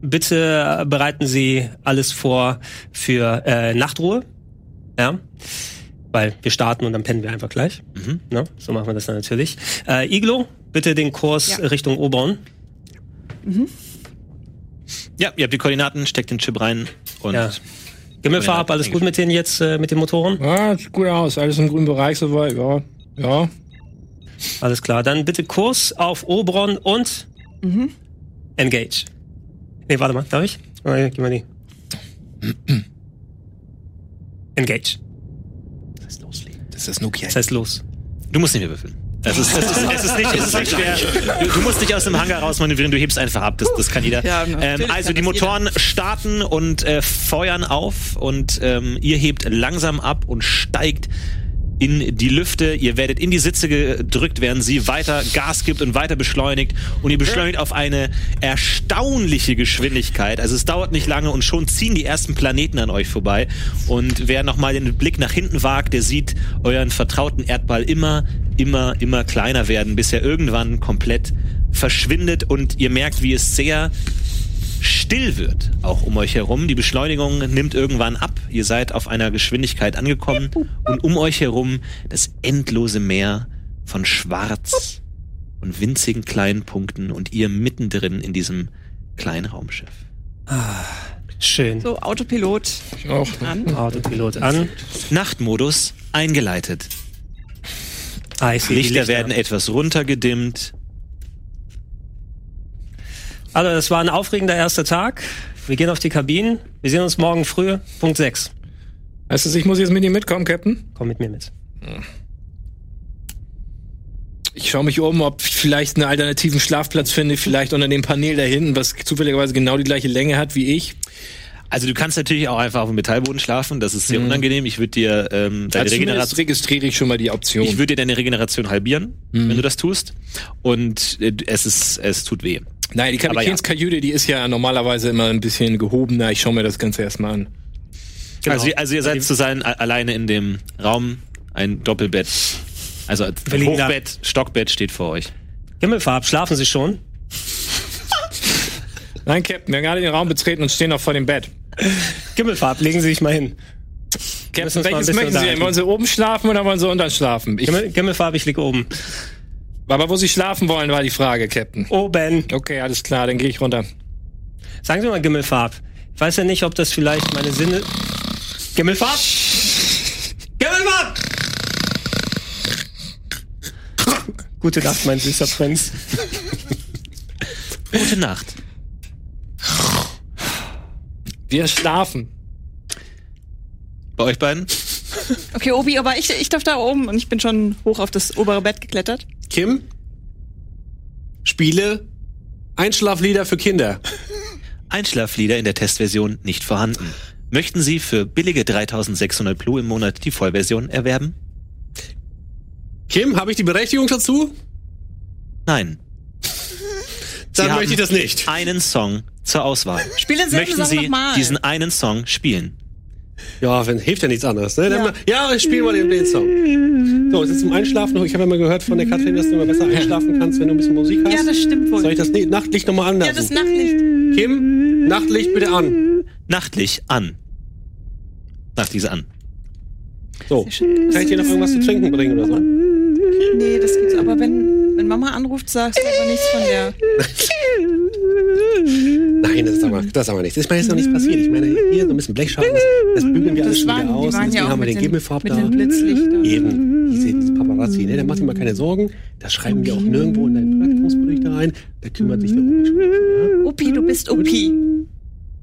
bitte bereiten Sie alles vor für äh, Nachtruhe. Ja. Weil wir starten und dann pennen wir einfach gleich. Mhm. Ne? So machen wir das dann natürlich. Äh, Iglo, bitte den Kurs Ja. Richtung Oberon. Ja, ihr habt die Koordinaten, steckt den Chip rein und Ja. Gimmelfarb, alles gut mit denen jetzt, äh, mit den Motoren? Ja, sieht gut aus. Alles im grünen Bereich soweit. Ja. Ja. Alles klar. Dann bitte Kurs auf Oberon und Engage. Nee, warte mal, darf ich? Oh, ja, gib mal die. Engage. Das ist Nokia. Das heißt los. du musst nicht mehr würfeln. Es ist, es ist, es ist nicht, es ist nicht schwer. Du, du musst nicht aus dem Hangar raus manövrieren, du hebst einfach ab. Das, das kann jeder. Ja, ähm, also kann die Motoren starten und äh, feuern auf und ähm, ihr hebt langsam ab und steigt in die Lüfte. Ihr werdet in die Sitze gedrückt, während sie weiter Gas gibt und weiter beschleunigt. Und ihr beschleunigt auf eine erstaunliche Geschwindigkeit. Also es dauert nicht lange und schon ziehen die ersten Planeten an euch vorbei. Und wer nochmal den Blick nach hinten wagt, der sieht euren vertrauten Erdball immer, immer, immer kleiner werden, bis er irgendwann komplett verschwindet. Und ihr merkt, wie es sehr still wird, auch um euch herum. Die Beschleunigung nimmt irgendwann ab. Ihr seid auf einer Geschwindigkeit angekommen und um euch herum das endlose Meer von Schwarz und winzigen kleinen Punkten und ihr mittendrin in diesem kleinen Raumschiff. Schön. so Autopilot Ich auch. an. Autopilot an. Nachtmodus eingeleitet. Ah, die Lichter werden etwas runtergedimmt. Also, das war ein aufregender erster Tag. Wir gehen auf die Kabinen. Wir sehen uns morgen früh, Punkt 6. Weißt du, ich muss jetzt mit ihm mitkommen, Captain? Komm mit mir mit. Ich schaue mich um, ob ich vielleicht einen alternativen Schlafplatz finde, vielleicht unter dem Panel da hinten, was zufälligerweise genau die gleiche Länge hat wie ich. Also du kannst natürlich auch einfach auf dem Metallboden schlafen. Das ist sehr unangenehm. Ich würde dir ähm, deine Also Regeneration registriere ich schon mal die Option. Ich würde dir deine Regeneration halbieren, wenn du das tust. Und äh, es ist, es tut weh. Nein, die Aber ja. Kapitänskajüte, die ist ja normalerweise immer ein bisschen gehobener. Ich schaue mir das Ganze erstmal an. Also, ihr- also ihr seid zusammen a- alleine in dem Raum, ein Doppelbett. Also. Hochbett, Stockbett steht vor euch. Himmelfarb, schlafen Sie schon? Nein, Captain, wir haben gerade den Raum betreten und stehen noch vor dem Bett. Gimmelfarb, legen Sie sich mal hin. Captain, welches möchten Sie denn? Wollen Sie oben schlafen oder wollen Sie unten schlafen? Ich, Gimmel, Gimmelfarb, ich liege oben. aber wo Sie schlafen wollen, war die Frage, Captain. Oben. Okay, alles klar, dann gehe ich runter. Sagen Sie mal Gimmelfarb. Ich weiß ja nicht, ob das vielleicht meine Sinne... Gimmelfarb? Gimmelfarb! Gute Nacht, mein süßer Prinz. Gute Nacht. Wir schlafen. Bei euch beiden? Okay, Obi, aber ich, ich darf da oben und ich bin schon hoch auf das obere Bett geklettert. Kim, spiele Einschlaflieder für Kinder. Einschlaflieder in der Testversion nicht vorhanden. Möchten Sie für billige 3600 Blue im Monat die Vollversion erwerben? Kim, habe ich die Berechtigung dazu? Nein. Dann haben möchte ich das nicht. Einen Song zur Auswahl. Spiel denselben Möchten Sie diesen einen Song spielen? Ja, wenn, hilft ja nichts anderes. Ne? Dann Ja. mal- Ja, ich spiele mal den, den Song. So, jetzt zum Einschlafen noch. Ich habe ja mal gehört von der Katrin, dass du immer besser einschlafen kannst, wenn du ein bisschen Musik hast. Ja, das stimmt wohl. Soll ich das ne- Nachtlicht nochmal Ja, anlassen? das Nachtlicht. Kim, Nachtlicht bitte an. Nachtlich an. Nachtlicht an. So, kann ich dir noch irgendwas zu trinken bringen oder so? Nee, das gibt's. Aber wenn, wenn Mama anruft, sagst du aber nichts von der. Nein, das ist aber, das ist aber nichts. Ist mir jetzt noch nichts passiert. Ich meine, hier so ein bisschen Blechschaden, das, das bügeln wir alles Das schon waren, wieder aus. deswegen ja haben wir den den, Gimmelfarb mit da. Eben, diese, diese Paparazzi, ne? Da macht ihr mal keine Sorgen. Das schreiben wir auch nirgendwo in deinen Praktikumsberichte rein. Da kümmert sich der Opi schon. Ja? Opi, du bist Opi.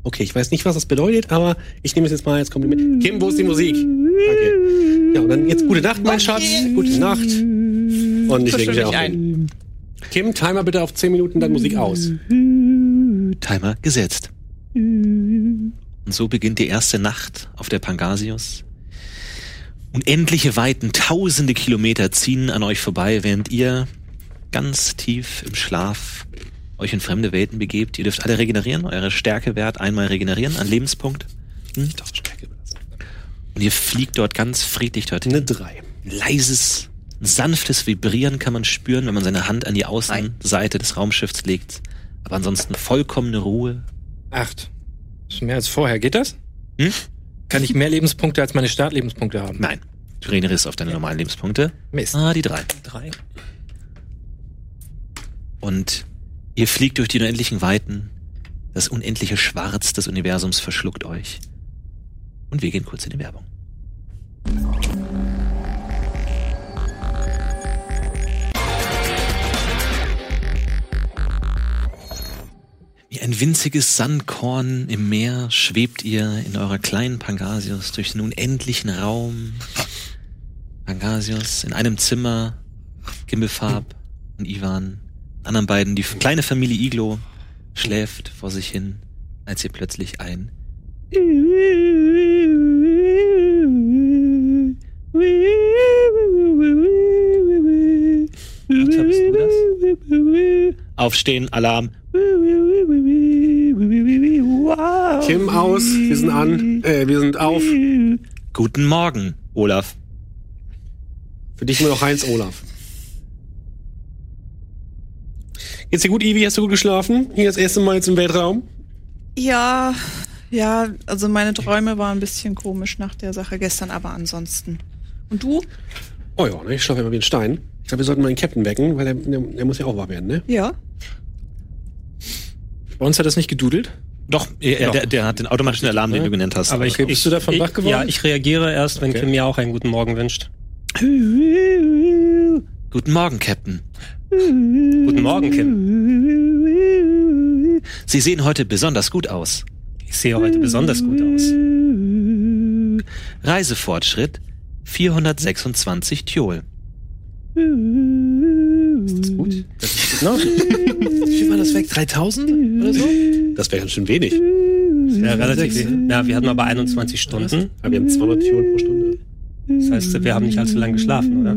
Okay, ich weiß nicht, was das bedeutet, aber ich nehme es jetzt mal als Kompliment. Kim, wo ist die Musik? Danke. Ja, und dann jetzt gute Nacht, mein Schatz. Gute Nacht. Und ich lege mich auch hin. Kim, Timer bitte auf 10 Minuten, dann Musik aus. Timer gesetzt. Und so beginnt die erste Nacht auf der Pangasius. Unendliche Weiten, tausende Kilometer ziehen an euch vorbei, während ihr ganz tief im Schlaf euch in fremde Welten begebt. Ihr dürft alle regenerieren, eure Stärkewert einmal regenerieren an Lebenspunkt. Hm? Und ihr fliegt dort ganz friedlich dorthin. Eine 3. leises, sanftes Vibrieren kann man spüren, wenn man seine Hand an die Außenseite des Raumschiffs legt. Aber ansonsten vollkommene Ruhe. Acht. Das ist mehr als vorher. Geht das? Hm? Kann ich mehr Lebenspunkte als meine Startlebenspunkte haben? Nein, du regenerierst auf deine normalen Lebenspunkte. Mist. Ah, die drei. Drei. Und ihr fliegt durch die unendlichen Weiten. Das unendliche Schwarz des Universums verschluckt euch. Und wir gehen kurz in die Werbung. Wie ein winziges Sandkorn im Meer schwebt ihr in eurer kleinen Pangasius durch den unendlichen Raum. Pangasius in einem Zimmer, Gimmelfarb und Ivan. Anderen beiden, die kleine Familie Iglo, schläft vor sich hin, als ihr plötzlich ein? Aufstehen, Alarm. Kim aus, wir sind an, äh, wir sind auf. Guten Morgen, Olaf. Für dich nur noch Heinz Olaf. Geht's dir gut, Ivi? Hast du gut geschlafen? Hier das erste Mal jetzt im Weltraum? Ja, ja, also meine Träume waren ein bisschen komisch nach der Sache gestern, aber ansonsten. Und du? Oh ja, ne? ich schlafe immer wie ein Stein. Ich glaube, wir sollten mal den Captain wecken, weil der, der, der muss ja auch wach werden, ne? Ja. Bei uns hat das nicht gedudelt. Doch, er, Der, der hat den automatischen Alarm, den du genannt hast. Aber ich, Okay, bist du davon ich, wach geworden? Ja, ich reagiere erst, wenn Okay. Kim mir auch einen guten Morgen wünscht. Guten Morgen, Captain. Guten Morgen, Kim. Sie sehen heute besonders gut aus. Ich sehe heute besonders gut aus. Reisefortschritt 426 Thiol. Ist das gut? Das ist gut. Wie viel war das weg? 3000 oder so? Das wäre ganz schön wenig. Ja, relativ viel. Ja, wir hatten aber 21 Stunden. Aber wir haben 200 Türen pro Stunde. Das heißt, wir haben nicht allzu lange geschlafen, oder?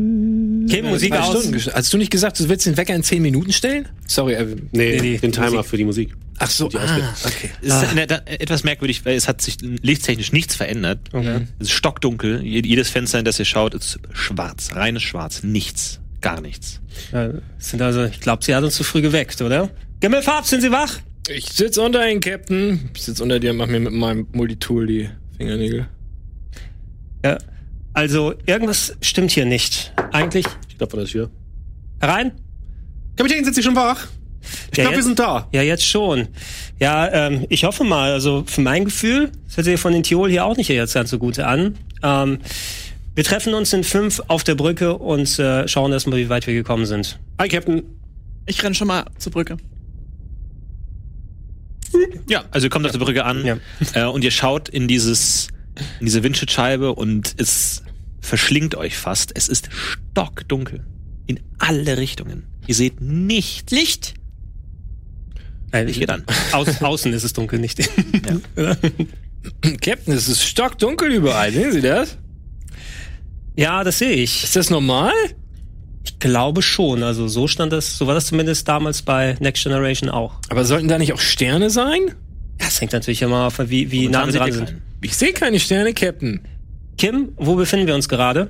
Kim, Musik aus. Stunden Hast du nicht gesagt, du willst den Wecker in 10 Minuten stellen? Sorry, äh, Nee, Nee, nee, den Timer Musik. für die Musik. ach so, ah, okay. Es ist in der, etwas merkwürdig, weil es hat sich lichttechnisch nichts verändert. Okay. Es ist stockdunkel. Je- Jedes Fenster, in das ihr schaut, ist schwarz. Reines Schwarz. Nichts. Gar nichts. Ja, sind also, ich glaube, sie hat uns zu früh geweckt, oder? Gimmelfarb, sind Sie wach? Ich sitz unter Ihnen, Captain. Ich sitz unter dir und mach mir mit meinem Multitool die Fingernägel. Ja. Also, irgendwas stimmt hier nicht. Eigentlich. Ich glaube, das hier. Herein? Kapitän, sind Sie schon wach? Ich Ja, glaube, wir jetzt- sind da. Ja, jetzt schon. Ja, ähm, ich hoffe mal. Also für mein Gefühl, das hört sich von den Tirol hier auch nicht jetzt ganz so gut an. Ähm, wir treffen uns in fünf auf der Brücke und äh, schauen erstmal, wie weit wir gekommen sind. Hi, Captain. Ich renn schon mal zur Brücke. Ja, also ihr kommt auf der Brücke an Ja. äh, und ihr schaut in dieses in diese Windschutzscheibe und es verschlingt euch fast. Es ist stockdunkel in alle Richtungen. Ihr seht nichts. Licht! Äh, Ich gehe dann. Aus, außen ist es dunkel, nicht. Captain, es ist stockdunkel überall. Sehen Sie das? Ja, das sehe ich. Ist das normal? Ich glaube schon. Also so stand das, so war das zumindest damals bei Next Generation auch. Aber sollten da nicht auch Sterne sein? Ja, das hängt natürlich immer auf, wie, wie nah wir dran sind. keinen. Ich sehe keine Sterne, Captain. Kim, wo befinden wir uns gerade?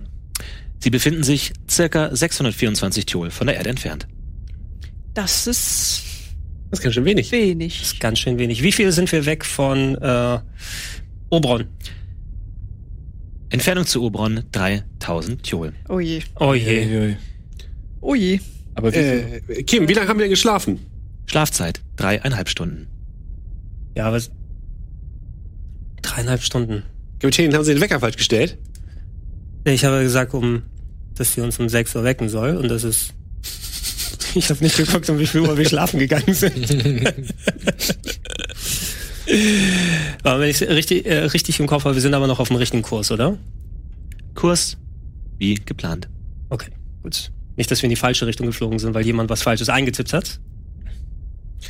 Sie befinden sich circa 624 Thiol von der Erde entfernt. Das ist Das ist ganz schön wenig. wenig. Ganz schön wenig. Wie viel sind wir weg von äh, Obron? Entfernung zu Obron 3000 Thiol. Oh je. Oh je. Oh je. Aber wie Äh, Kim, wie lange haben wir denn geschlafen? Schlafzeit dreieinhalb Stunden. Ja, aber es- dreieinhalb Stunden. Kapitän, haben Sie den Wecker falsch gestellt? Ich habe gesagt, um, dass sie uns um 6 Uhr wecken soll und das ist. Ich habe nicht geguckt, um wie viel Uhr wir schlafen gegangen sind. aber wenn ich richtig, äh, richtig im Kopf habe, wir sind aber noch auf dem richtigen Kurs, oder? Kurs wie geplant. Okay, gut. Nicht, dass wir in die falsche Richtung geflogen sind, weil jemand was Falsches eingetippt hat.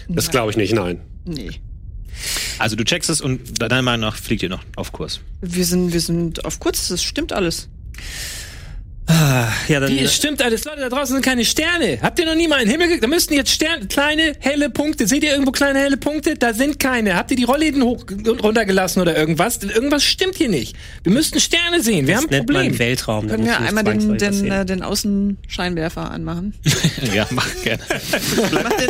Das glaube ich nicht, nein. Nee. Also du checkst es und deiner Meinung nach fliegt ihr noch auf Kurs. Wir sind, wir sind auf kurz, das stimmt alles. Ja, dann. Es stimmt alles, Leute, da draußen sind keine Sterne. Habt ihr noch nie mal in den Himmel geguckt? Da müssten jetzt Sterne, kleine, helle Punkte. Seht ihr irgendwo kleine, helle Punkte? Da sind keine. Habt ihr die Rollläden hoch und runtergelassen oder irgendwas? Irgendwas stimmt hier nicht. Wir müssten Sterne sehen. Wir haben ein nennt man Problem. Weltraum. da Können wir einmal den, den, äh, den Außenscheinwerfer anmachen? ja, mach gerne. Mach den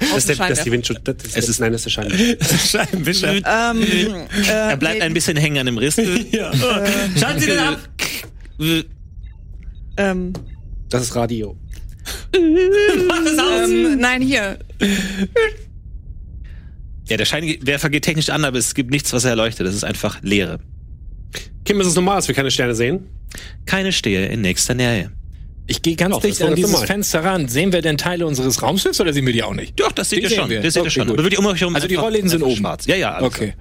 Das ist, der, das ist die. Windschutz. Das ist, Es ist- nein, das ist der Schein. Scheibenwischer. Ähm, äh, Er bleibt ein bisschen hängen an dem Riss. ja. Schalten Sie den ab! Ähm, Das ist Radio. Mach das aus! ähm, nein, hier. Ja, der Scheinwerfer geht technisch an, aber es gibt nichts, was er erleuchtet. Das ist einfach Leere. Kim, ist es normal, dass wir keine Sterne sehen? Keine Stehe in nächster Nähe. Ich gehe ganz Doch, dicht an dieses normal. Fenster ran. Sehen wir denn Teile unseres Raumschiffs oder sehen wir die auch nicht? Doch, das seht Die ihr schon. wir. Das seht ihr Okay, schon. gut. Aber wirklich um euch herum Also die Rollläden sind oben. schwarz. Ja, ja. alles. Okay.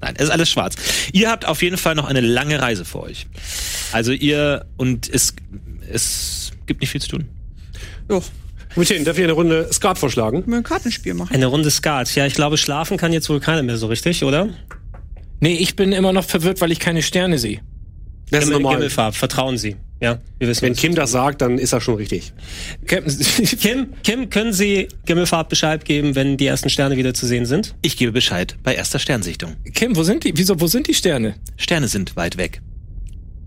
Nein, es ist alles schwarz. Ihr habt auf jeden Fall noch eine lange Reise vor euch. Also ihr und es es gibt nicht viel zu tun. Jo, Kapitän, darf ich eine Runde Skat vorschlagen? können wir ein Kartenspiel machen. Eine Runde Skat. Ja, ich glaube, schlafen kann jetzt wohl keiner mehr so richtig, oder? Nee, ich bin immer noch verwirrt, weil ich keine Sterne sehe. Das ist normal. Gimmelfarb, vertrauen Sie. Ja, wir wissen Wenn. Kim das sagt, dann ist er schon richtig. Kim, Kim, können Sie Gimmelfarb Bescheid geben, wenn die ersten Sterne wieder zu sehen sind? Ich gebe Bescheid bei erster Sternsichtung. Kim, wo sind die? Wieso, wo sind die Sterne? Sterne sind weit weg.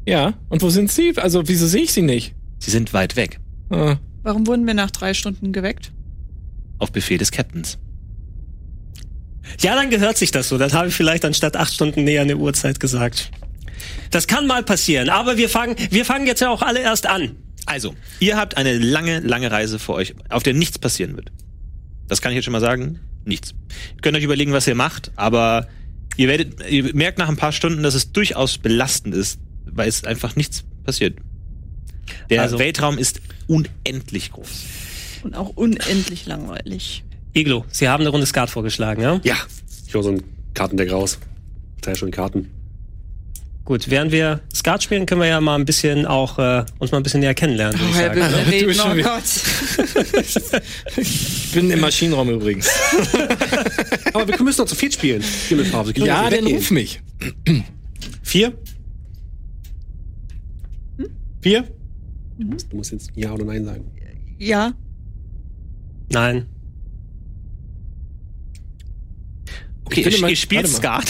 Ja, und wo sind sie? Also, wieso sehe ich sie nicht? Sie sind weit weg. Ah. Warum wurden wir nach drei Stunden geweckt? Auf Befehl des Captains. Ja, dann gehört sich das so. Das habe ich vielleicht anstatt acht Stunden näher an der Uhrzeit gesagt. Das kann mal passieren, aber wir fangen, wir fangen jetzt ja auch alle erst an. Also, ihr habt eine lange, lange Reise vor euch, auf der nichts passieren wird. Das kann ich jetzt schon mal sagen. Nichts. Ihr könnt euch überlegen, was ihr macht, aber ihr werdet, ihr merkt nach ein paar Stunden, dass es durchaus belastend ist, weil es einfach nichts passiert. Der Also- Weltraum ist unendlich groß. Und auch unendlich langweilig. Iglo, Sie haben eine Runde Skat vorgeschlagen, ja? Ja. Ich hole so ein Kartendeck raus. Teil schon Karten. Gut, während wir Skat spielen, können wir ja mal ein bisschen auch äh, uns mal ein bisschen näher kennenlernen, ich Oh, er sagen. reden, schon oh. Gott. Ich bin im Maschinenraum übrigens. Aber wir müssen noch zu viert spielen. Himmelfarbe. Ja, dann ruf mich. Vier? Vier? Du musst jetzt Ja oder Nein sagen. Ja, Nein. Okay, Ich finde ihr, ihr spielt Skat.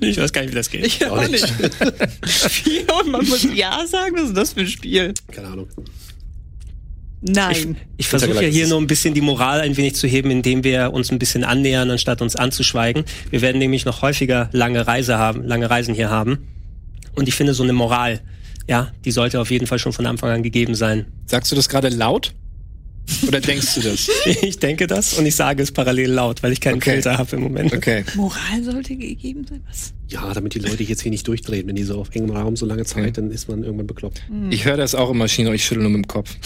Ich weiß gar nicht, wie das geht. ich auch nicht. Vier und man muss Ja sagen, was ist das für ein Spiel? Keine Ahnung. Nein. Ich versuche ja hier nur ein bisschen die Moral ein wenig zu heben, indem wir uns ein bisschen annähern, anstatt uns anzuschweigen. Wir werden nämlich noch häufiger lange Reise haben, lange Reisen hier haben. Und ich finde so eine Moral, ja, die sollte auf jeden Fall schon von Anfang an gegeben sein. Sagst du das gerade laut? Oder denkst du das? Ich denke das und ich sage es parallel laut, weil ich keinen Okay. Filter habe im Moment. Okay. Moral sollte gegeben sein. Was? Ja, damit die Leute jetzt hier nicht durchdrehen. Wenn die so auf engem Raum so lange Zeit, dann ist man irgendwann bekloppt. Ich höre das auch im Maschinenraum, ich schüttel nur mit dem Kopf.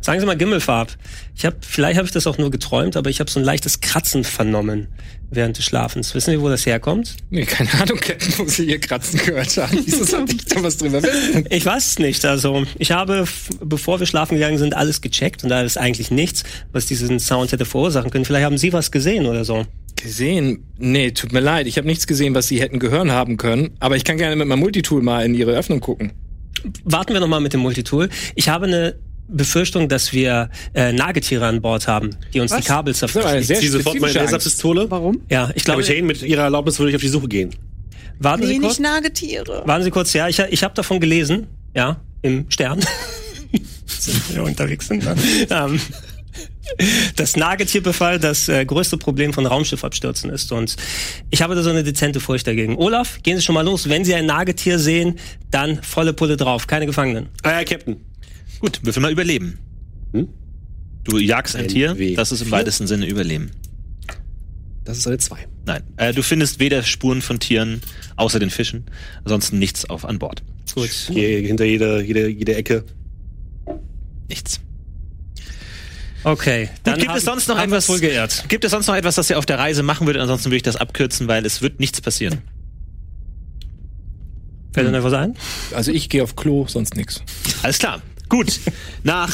Sagen Sie mal Gimmelfarb. Ich habe, vielleicht habe ich das auch nur geträumt, aber ich habe so ein leichtes Kratzen vernommen während des Schlafens. Wissen Sie, wo das herkommt? Nee, keine Ahnung, wo sie ihr Kratzen gehört haben. Wieso sollte ich da was drüber wissen? Ich weiß es nicht. Also ich habe, bevor wir schlafen gegangen sind, alles gecheckt und da ist eigentlich nichts, was diesen Sound hätte verursachen können. Vielleicht haben Sie was gesehen oder so. Gesehen? Nee, tut mir leid. Ich habe nichts gesehen, was sie hätten gehören haben können. Aber ich kann gerne mit meinem Multitool mal in ihre Öffnung gucken. Warten wir noch mal mit dem Multitool. Ich habe eine Befürchtung, dass wir äh, Nagetiere an Bord haben, die uns die Kabel zerfressen. Ich ziehe sofort meine. Laserpistole. Warum? Ja, ich glaube. Kapitän, mit Ihrer Erlaubnis würde ich auf die Suche gehen. Warten Sie Nee, kurz. nicht Nagetiere. Warten Sie kurz, ja, ich, ich habe davon gelesen, ja, im Stern. sind wir unterwegs sind. Ne? ähm, das Nagetierbefall das äh, größte Problem von Raumschiffabstürzen ist. Und ich habe da so eine dezente Furcht dagegen. Olaf, gehen Sie schon mal los. Wenn Sie ein Nagetier sehen, dann volle Pulle drauf. Keine Gefangenen. Ah ja, Captain. Gut, würfel mal überleben. Hm? Du jagst ein Tier, das ist im weitesten Sinne Überleben. Das ist eine zwei. Nein, äh, du findest weder Spuren von Tieren, außer den Fischen, ansonsten nichts auf an Bord. Gut. Hier, hinter jeder, jede, jede Ecke. Nichts. Okay. Dann Gut, gibt haben, es sonst noch etwas? wohl geehrt. Gibt es sonst noch etwas, das ihr auf der Reise machen würdet? Ansonsten würde ich das abkürzen, weil es wird nichts passieren. Fällt Ihnen etwas ein? Also ich gehe auf Klo, sonst nix. Alles klar. Gut. Nach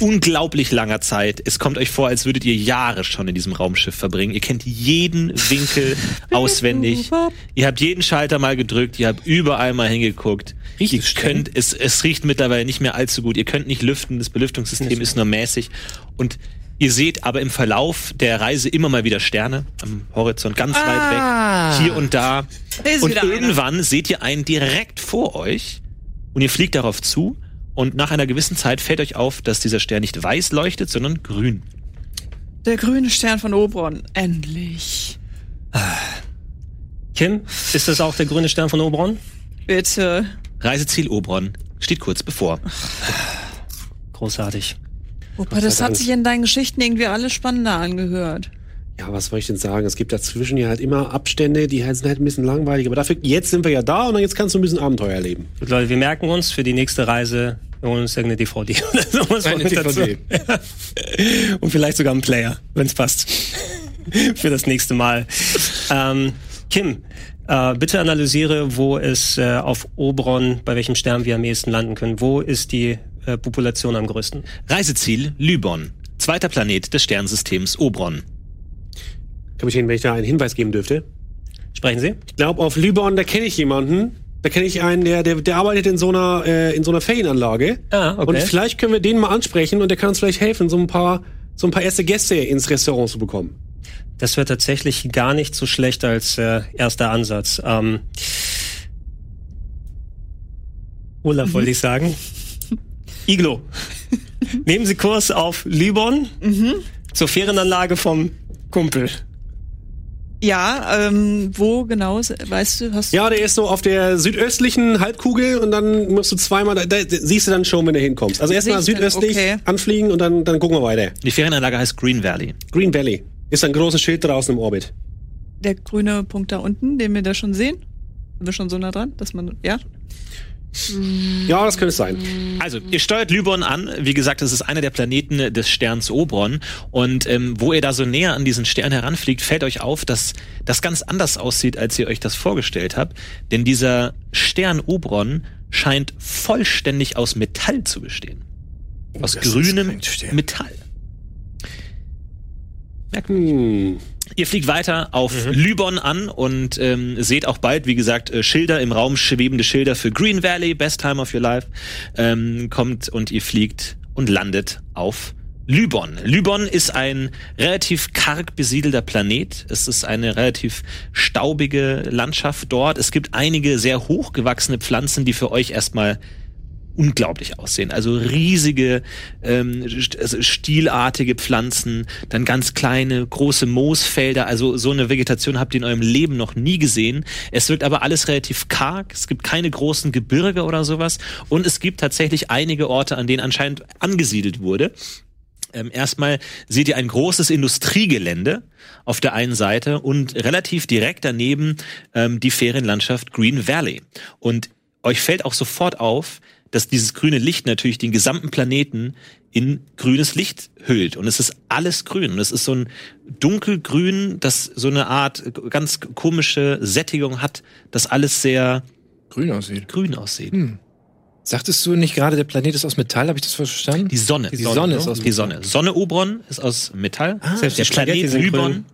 unglaublich langer Zeit. Es kommt euch vor, als würdet ihr Jahre schon in diesem Raumschiff verbringen. Ihr kennt jeden Winkel auswendig. Ihr habt jeden Schalter mal gedrückt. Ihr habt überall mal hingeguckt. Riecht ihr es könnt, es, es riecht mittlerweile nicht mehr allzu gut. Ihr könnt nicht lüften. Das Belüftungssystem ist nur mäßig. Und ihr seht aber im Verlauf der Reise immer mal wieder Sterne am Horizont ganz Ah. weit weg. Hier und da. Und wieder einer. irgendwann seht ihr einen direkt vor euch und ihr fliegt darauf zu und nach einer gewissen Zeit fällt euch auf, dass dieser Stern nicht weiß leuchtet, sondern grün. Der grüne Stern von Oberon. Endlich. Kim, ist das auch der grüne Stern von Oberon? Bitte. Reiseziel Oberon steht kurz bevor. Großartig. Wobei, das hat sich in deinen Geschichten irgendwie alles spannender angehört. Ja, was soll ich denn sagen? Es gibt dazwischen ja halt immer Abstände, die halt sind halt ein bisschen langweilig. Aber dafür, jetzt sind wir ja da und dann jetzt kannst du ein bisschen Abenteuer erleben. Gut, Leute, wir merken uns für die nächste Reise, uns irgendeine DVD oder sowas Eine. DVD. Und vielleicht sogar einen Player, wenn es passt. für das nächste Mal. Ähm, Kim, äh, bitte analysiere, wo es äh, auf Oberon, bei welchem Stern wir am ehesten landen können. Wo ist die äh, Population am größten? Reiseziel Lybon, zweiter Planet des Sternsystems Oberon. Kapitän, wenn ich da einen Hinweis geben dürfte. Sprechen Sie? Ich glaube, auf Lübon, da kenne ich jemanden. Da kenne ich einen, der, der, der arbeitet in so einer, äh, in so einer Ferienanlage. Ah, okay. Und vielleicht können wir den mal ansprechen und der kann uns vielleicht helfen, so ein paar, so ein paar erste Gäste ins Restaurant zu bekommen. Das wäre tatsächlich gar nicht so schlecht als äh, erster Ansatz. Ähm, Olaf wollte ich sagen. Iglo. Nehmen Sie Kurs auf Lybon zur Ferienanlage vom Kumpel. Ja, ähm, wo genau, weißt du, hast du. Ja, der ist so auf der südöstlichen Halbkugel und dann musst du zweimal, da, da siehst du dann schon, wenn du hinkommst. Also erstmal südöstlich okay. anfliegen und dann, dann gucken wir weiter. Die Ferienanlage heißt Green Valley. Green Valley. Ist ein großes Schild draußen im Orbit. Der grüne Punkt da unten, den wir da schon sehen? Sind wir schon so nah dran, dass man, ja? Ja, das könnte es sein. Also, ihr steuert Lybon an. Wie gesagt, es ist einer der Planeten des Sterns Oberon. Und ähm, wo ihr da so näher an diesen Stern heranfliegt, fällt euch auf, dass das ganz anders aussieht, als ihr euch das vorgestellt habt. Denn dieser Stern Oberon scheint vollständig aus Metall zu bestehen. Aus das ist grünem. Metall. Hm. Ihr fliegt weiter auf Lybon an und ähm, seht auch bald, wie gesagt, äh, Schilder im Raum, schwebende Schilder für Green Valley, Best Time of Your Life. Ähm, kommt und ihr fliegt und landet auf Lybon. Lybon ist ein relativ karg besiedelter Planet. Es ist eine relativ staubige Landschaft dort. Es gibt einige sehr hochgewachsene Pflanzen, die für euch erstmal unglaublich aussehen. Also riesige, ähm, also stielartige Pflanzen, dann ganz kleine, große Moosfelder. Also so eine Vegetation habt ihr in eurem Leben noch nie gesehen. Es wirkt aber alles relativ karg. Es gibt keine großen Gebirge oder sowas. Und es gibt tatsächlich einige Orte, an denen anscheinend angesiedelt wurde. Ähm, erstmal seht ihr ein großes Industriegelände auf der einen Seite und relativ direkt daneben ähm, die Ferienlandschaft Green Valley. Und euch fällt auch sofort auf, dass dieses grüne Licht natürlich den gesamten Planeten in grünes Licht hüllt. Und es ist alles grün. Und es ist so ein dunkelgrün, das so eine Art ganz komische Sättigung hat, das alles sehr Grün aussieht. grün aussieht. Sagtest du nicht gerade, der Planet ist aus Metall? Habe ich das verstanden? Die Sonne. Die Sonne ist aus Die Sonne. Sonne Obron ist aus Metall. Selbst die der Planet Lybon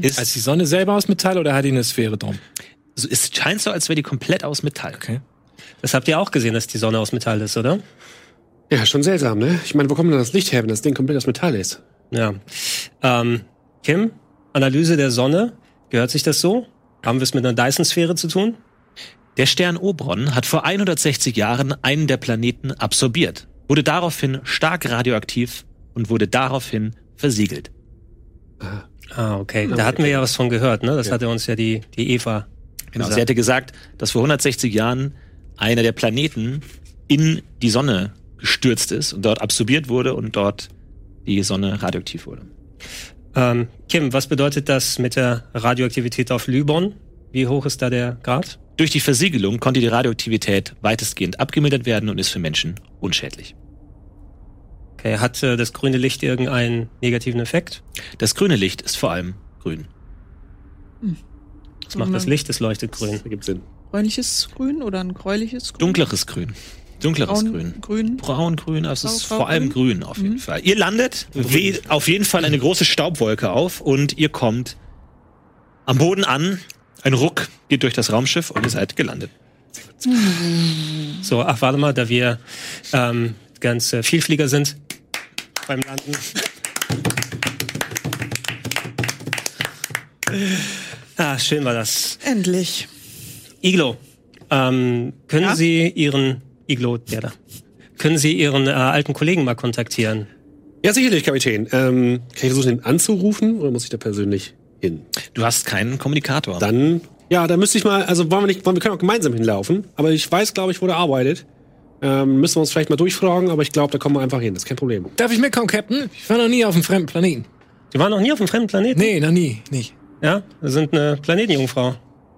ist, Als die Sonne selber aus Metall oder hat die eine Sphäre drum? so, es scheint so, als wäre die komplett aus Metall. Okay. Das habt ihr auch gesehen, dass die Sonne aus Metall ist, oder? Ja, schon seltsam, ne? Ich meine, wo kommt denn das Licht her, wenn das Ding komplett aus Metall ist? Ja. Ähm, Kim, Analyse der Sonne. Gehört sich das so? Haben wir es mit einer Dyson-Sphäre zu tun? Der Stern Obron hat vor 160 Jahren einen der Planeten absorbiert, wurde daraufhin stark radioaktiv und wurde daraufhin versiegelt. Ah, okay. Da hatten wir ja was von gehört, ne? Das hatte uns ja die, die Eva Genau. gesagt. Sie hatte gesagt, dass vor 160 Jahren einer der Planeten in die Sonne gestürzt ist und dort absorbiert wurde und dort die Sonne radioaktiv wurde. Ähm, Kim, was bedeutet das mit der Radioaktivität auf Lybon? Wie hoch ist da der Grad? Durch die Versiegelung konnte die Radioaktivität weitestgehend abgemildert werden und ist für Menschen unschädlich. Okay, hat äh, das grüne Licht irgendeinen negativen Effekt? Das grüne Licht ist vor allem grün. Was macht das Licht? Es leuchtet grün. Das ergibt Sinn. Bräunliches Grün oder ein gräuliches Grün? Dunkleres Grün. Dunkleres Braun, Grün. Grün. Braun-grün, also es ist vor allem grün auf jeden Fall. Ihr landet, weht auf jeden Fall eine große Staubwolke auf und ihr kommt am Boden an. Ein Ruck geht durch das Raumschiff und ihr seid gelandet. So, ach, warte mal, da wir ähm, ganz äh, Vielflieger sind beim Landen. Ah, schön war das. Endlich. Iglo, ähm, können Ja? Sie Ihren Iglo, der da, können Sie Ihren äh, alten Kollegen mal kontaktieren? Ja, sicherlich, Kapitän. Ähm, kann ich versuchen, ihn anzurufen oder muss ich da persönlich hin? Du hast keinen Kommunikator. Dann, ja, da müsste ich mal, also wollen wir nicht, wollen, wir können auch gemeinsam hinlaufen, aber ich weiß, glaube ich, wo der arbeitet. Ähm, müssen wir uns vielleicht mal durchfragen, aber ich glaube, da kommen wir einfach hin, das ist kein Problem. Darf ich mitkommen, Captain? Ich war noch nie auf einem fremden Planeten. Sie waren noch nie auf einem fremden Planeten? Nee, noch nie. Nicht. Ja, wir sind eine Planetenjungfrau.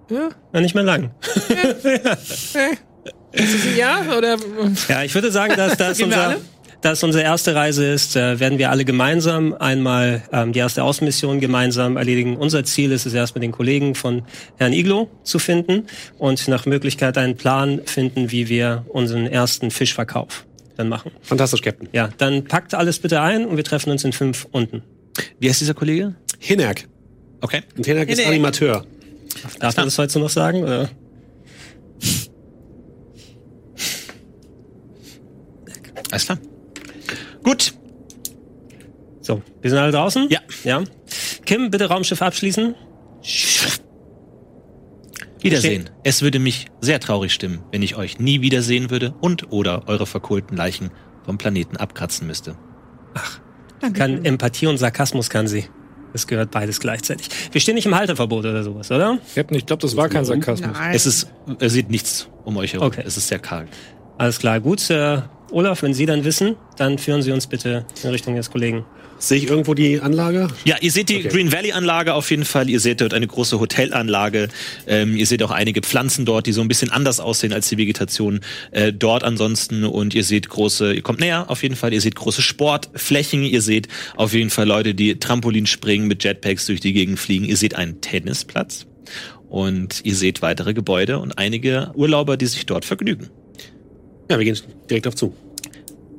Ja? Ja, nicht mehr lang. Ist es ein Ja? Oder? Ja, ich würde sagen, dass das unser, dass unsere erste Reise ist, äh, werden wir alle gemeinsam einmal ähm, die erste Außenmission gemeinsam erledigen. Unser Ziel ist es erst mit den Kollegen von Herrn Iglo zu finden und nach Möglichkeit einen Plan finden, wie wir unseren ersten Fischverkauf dann machen. Fantastisch, Captain. Ja, dann packt alles bitte ein und wir treffen uns in fünf unten. Wie heißt dieser Kollege? Hinerk. Okay. Und Hinerk ist. Animateur. Darf man das heute noch sagen? Oder? Alles klar. Gut. So, wir sind alle draußen? Ja. Ja. Kim, bitte Raumschiff abschließen. Wiedersehen. Es würde mich sehr traurig stimmen, wenn ich euch nie wiedersehen würde und oder eure verkohlten Leichen vom Planeten abkratzen müsste. Danke. Kann Empathie und Sarkasmus kann sie. Das gehört beides gleichzeitig. Wir stehen nicht im Halteverbot oder sowas, oder? Captain, ich glaube, das war kein Sarkasmus. Nein. Es ist, es sieht nichts um euch herum. Okay. Es ist sehr karg. Alles klar, gut. Äh, Olaf, wenn Sie dann wissen, dann führen Sie uns bitte in Richtung des Kollegen. Sehe ich irgendwo die Anlage? Ja, ihr seht die Okay. Green Valley Anlage auf jeden Fall. Ihr seht dort eine große Hotelanlage. Ähm, ihr seht auch einige Pflanzen dort, die so ein bisschen anders aussehen als die Vegetation äh, dort ansonsten. Und ihr seht große, ihr kommt näher auf jeden Fall. Ihr seht große Sportflächen. Ihr seht auf jeden Fall Leute, die Trampolin springen, mit Jetpacks durch die Gegend fliegen. Ihr seht einen Tennisplatz. Und ihr seht weitere Gebäude und einige Urlauber, die sich dort vergnügen. Ja, wir gehen direkt auf zu.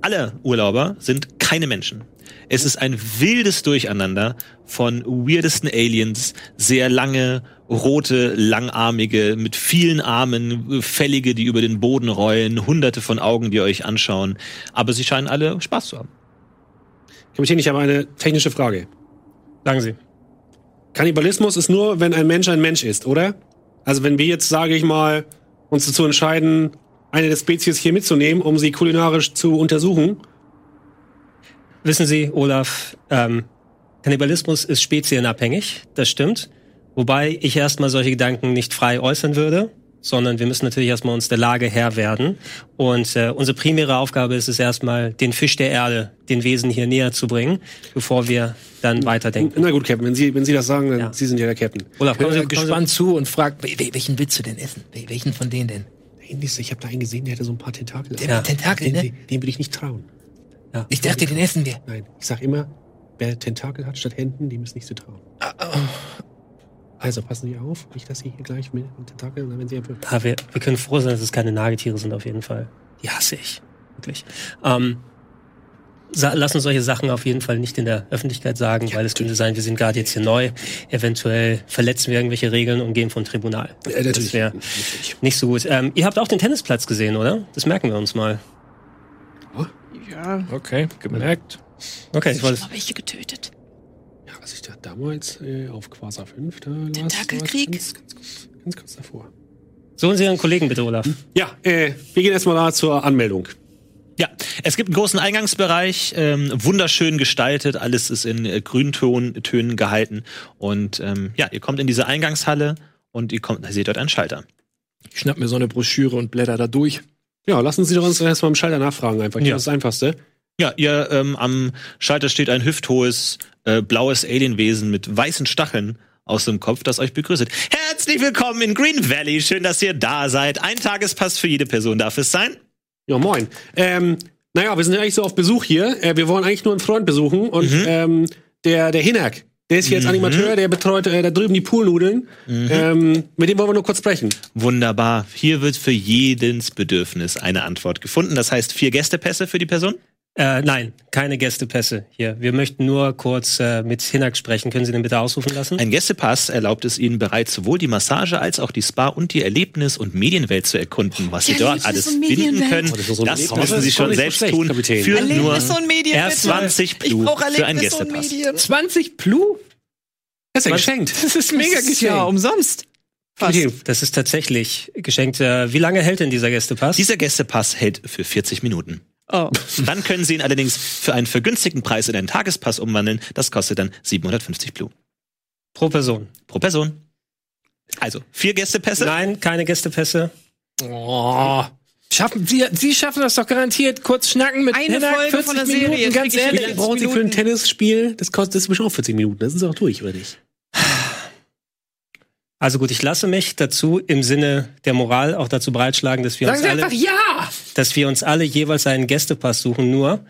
alle Urlauber sind keine Menschen. Es ist ein wildes Durcheinander von weirdesten Aliens, sehr lange, rote, langarmige, mit vielen Armen, Fällige, die über den Boden rollen, hunderte von Augen, die euch anschauen. Aber sie scheinen alle Spaß zu haben. Kapitän, ich habe eine technische Frage. Sagen Sie. Kannibalismus ist nur, wenn ein Mensch ein Mensch ist, oder? Also wenn wir jetzt, sage ich mal, uns dazu entscheiden, eine der Spezies hier mitzunehmen, um sie kulinarisch zu untersuchen. Wissen Sie, Olaf, ähm, Kannibalismus ist spezienabhängig, das stimmt. Wobei ich erstmal solche Gedanken nicht frei äußern würde, sondern wir müssen natürlich erstmal uns der Lage Herr werden. Und äh, unsere primäre Aufgabe ist es erstmal, den Fisch der Erde, den Wesen hier näher zu bringen, bevor wir dann weiterdenken. Na gut, Captain, wenn Sie, wenn Sie das sagen, dann Ja. Sie sind ja der Captain. Olaf, kommen Sie, kommen Sie, gespannt zu und fragt, "Wel- wel- welchen willst du denn essen? Wel- Welchen von denen denn? Ich habe da einen gesehen, der hatte so ein paar Tentakel. Der Ja. Tentakel, Den, ne? den, den würde ich nicht trauen. Ich dachte, den essen wir. Nein, ich sag immer, wer Tentakel hat statt Händen, dem ist nicht zu trauen. Also passen Sie auf, nicht, dass Sie hier gleich mit Tentakeln, wenn Sie einfach Ah, wir, wir können froh sein, dass es keine Nagetiere sind auf jeden Fall. Die hasse ich. Wirklich. Ähm, lassen solche Sachen auf jeden Fall nicht in der Öffentlichkeit sagen, weil es könnte sein, wir sind gerade jetzt hier neu. Eventuell verletzen wir irgendwelche Regeln und gehen vom Tribunal. Ja, natürlich. Das wäre nicht so gut. Ähm, ihr habt auch den Tennisplatz gesehen, oder? Das merken wir uns mal. Ja, Okay, gemerkt. Okay, ich wollte. aber welche getötet. Ja, was ich da damals äh, auf Quasar 5, da Tentakelkrieg? Ganz, ganz, kurz- ganz kurz davor. Suchen Sie Ihren Kollegen bitte, Olaf. Ja, äh, wir gehen erstmal da zur Anmeldung. Ja, es gibt einen großen Eingangsbereich, ähm, wunderschön gestaltet, alles ist in äh, Grüntönen Tönen gehalten und ähm, ja, ihr kommt in diese Eingangshalle und ihr kommt, ihr seht dort einen Schalter. Ich schnapp mir so eine Broschüre und blätter da durch. Ja, lassen Sie doch uns erstmal im Schalter nachfragen einfach. Ja. Das ist das Einfachste. Ja, ihr ähm, am Schalter steht ein hüfthohes äh, blaues Alienwesen mit weißen Stacheln aus dem Kopf, das euch begrüßt. Herzlich willkommen in Green Valley, schön, dass ihr da seid. Ein Tagespass für jede Person darf es sein. Ja, moin. Ähm, naja, wir sind ja eigentlich so auf Besuch hier. Äh, wir wollen eigentlich nur einen Freund besuchen und Mhm. ähm, der, der Hinak, Der ist hier als Animateur, der betreut äh, da drüben die Poolnudeln. Ähm, mit dem wollen wir nur kurz sprechen. Wunderbar. Hier wird für jedens Bedürfnis eine Antwort gefunden. Das heißt, vier Gästepässe für die Person? Äh, nein, keine Gästepässe hier. Wir möchten nur kurz äh, mit Hinak sprechen. Können Sie den bitte ausrufen lassen? Ein Gästepass erlaubt es Ihnen bereits sowohl die Massage als auch die Spa und die Erlebnis- und Medienwelt zu erkunden. Was Sie dort alles und finden können, Oh, das so das müssen Sie schon nicht so selbst schlecht, tun. Kapitän. Für Erlebnis nur und Medien, erst bitte. 20 Ich Plu brauche für einen Gästepass. Medien. 20 Plu? Das ist ja geschenkt. Das ist mega Das ist geschenkt. ja umsonst. Fast. Das ist tatsächlich geschenkt. Äh, wie lange hält denn dieser Gästepass? Dieser Gästepass hält für 40 Minuten. Oh. Dann können Sie ihn allerdings für einen vergünstigten Preis in einen Tagespass umwandeln. Das kostet dann 750 Plu Pro Person. pro Person. Also, vier Gästepässe. Nein, keine Gästepässe. Oh. Schaffen, Sie, Sie schaffen das doch garantiert. Kurz schnacken mit Eine Hinak, Folge 40 von der Serie, Minuten, ganz ich Wie ehrlich. brauchen Sie für ein. Tennisspiel? Das kostet das ist bestimmt auch 40 Minuten. Das ist auch durch, oder nicht? Also gut, ich lasse mich dazu im Sinne der Moral auch dazu bereitschlagen, dass wir Sagen uns Sie alle, einfach ja! dass wir uns alle jeweils einen Gästepass suchen. Nur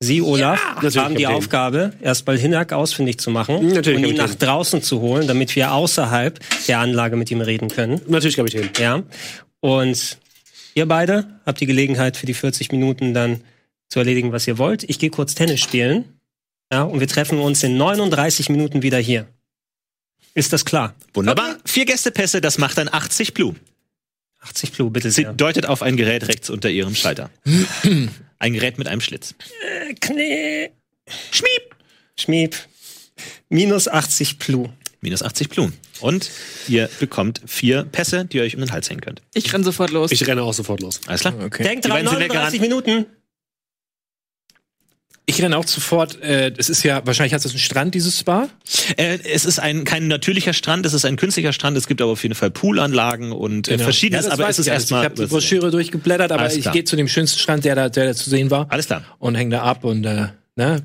Sie, Olaf, Natürlich, haben die Kapitän. Aufgabe, erstmal Hinak ausfindig zu machen Natürlich, und ihn Kapitän. nach draußen zu holen, damit wir außerhalb der Anlage mit ihm reden können. Natürlich, Kapitän. Ja. Und ihr beide habt die Gelegenheit für die 40 Minuten dann zu erledigen, was ihr wollt. Ich gehe kurz Tennis spielen. Ja, und wir treffen uns in 39 Minuten wieder hier. Ist das klar? Wunderbar. Vier Gästepässe, das macht dann 80 Plu. 80 Plu, bitte Sie sehr. deutet auf ein Gerät rechts unter Ihrem Schalter. ein Gerät mit einem Schlitz. Knie. Schmieb. Schmieb. Minus 80 Plu. Minus 80 Plu. Und ihr bekommt vier Pässe, die ihr euch um den Hals hängen könnt. Ich renn sofort los. Ich renne auch sofort los. Alles klar? Okay. Denkt dran, beiden sind 39 Minuten. Ich renne auch sofort. Äh, es ist ja, wahrscheinlich hat es einen Strand, dieses Spa. Äh, es ist ein, kein natürlicher Strand, es ist ein künstlicher Strand. Es gibt aber auf jeden Fall Poolanlagen und äh, verschiedenes, Genau. Ja, das aber es ist erstmal. Ich habe die Broschüre durchgeblättert, aber ich gehe zu dem schönsten Strand, der da, der da zu sehen war. Alles klar. Und hänge da ab und äh, ne,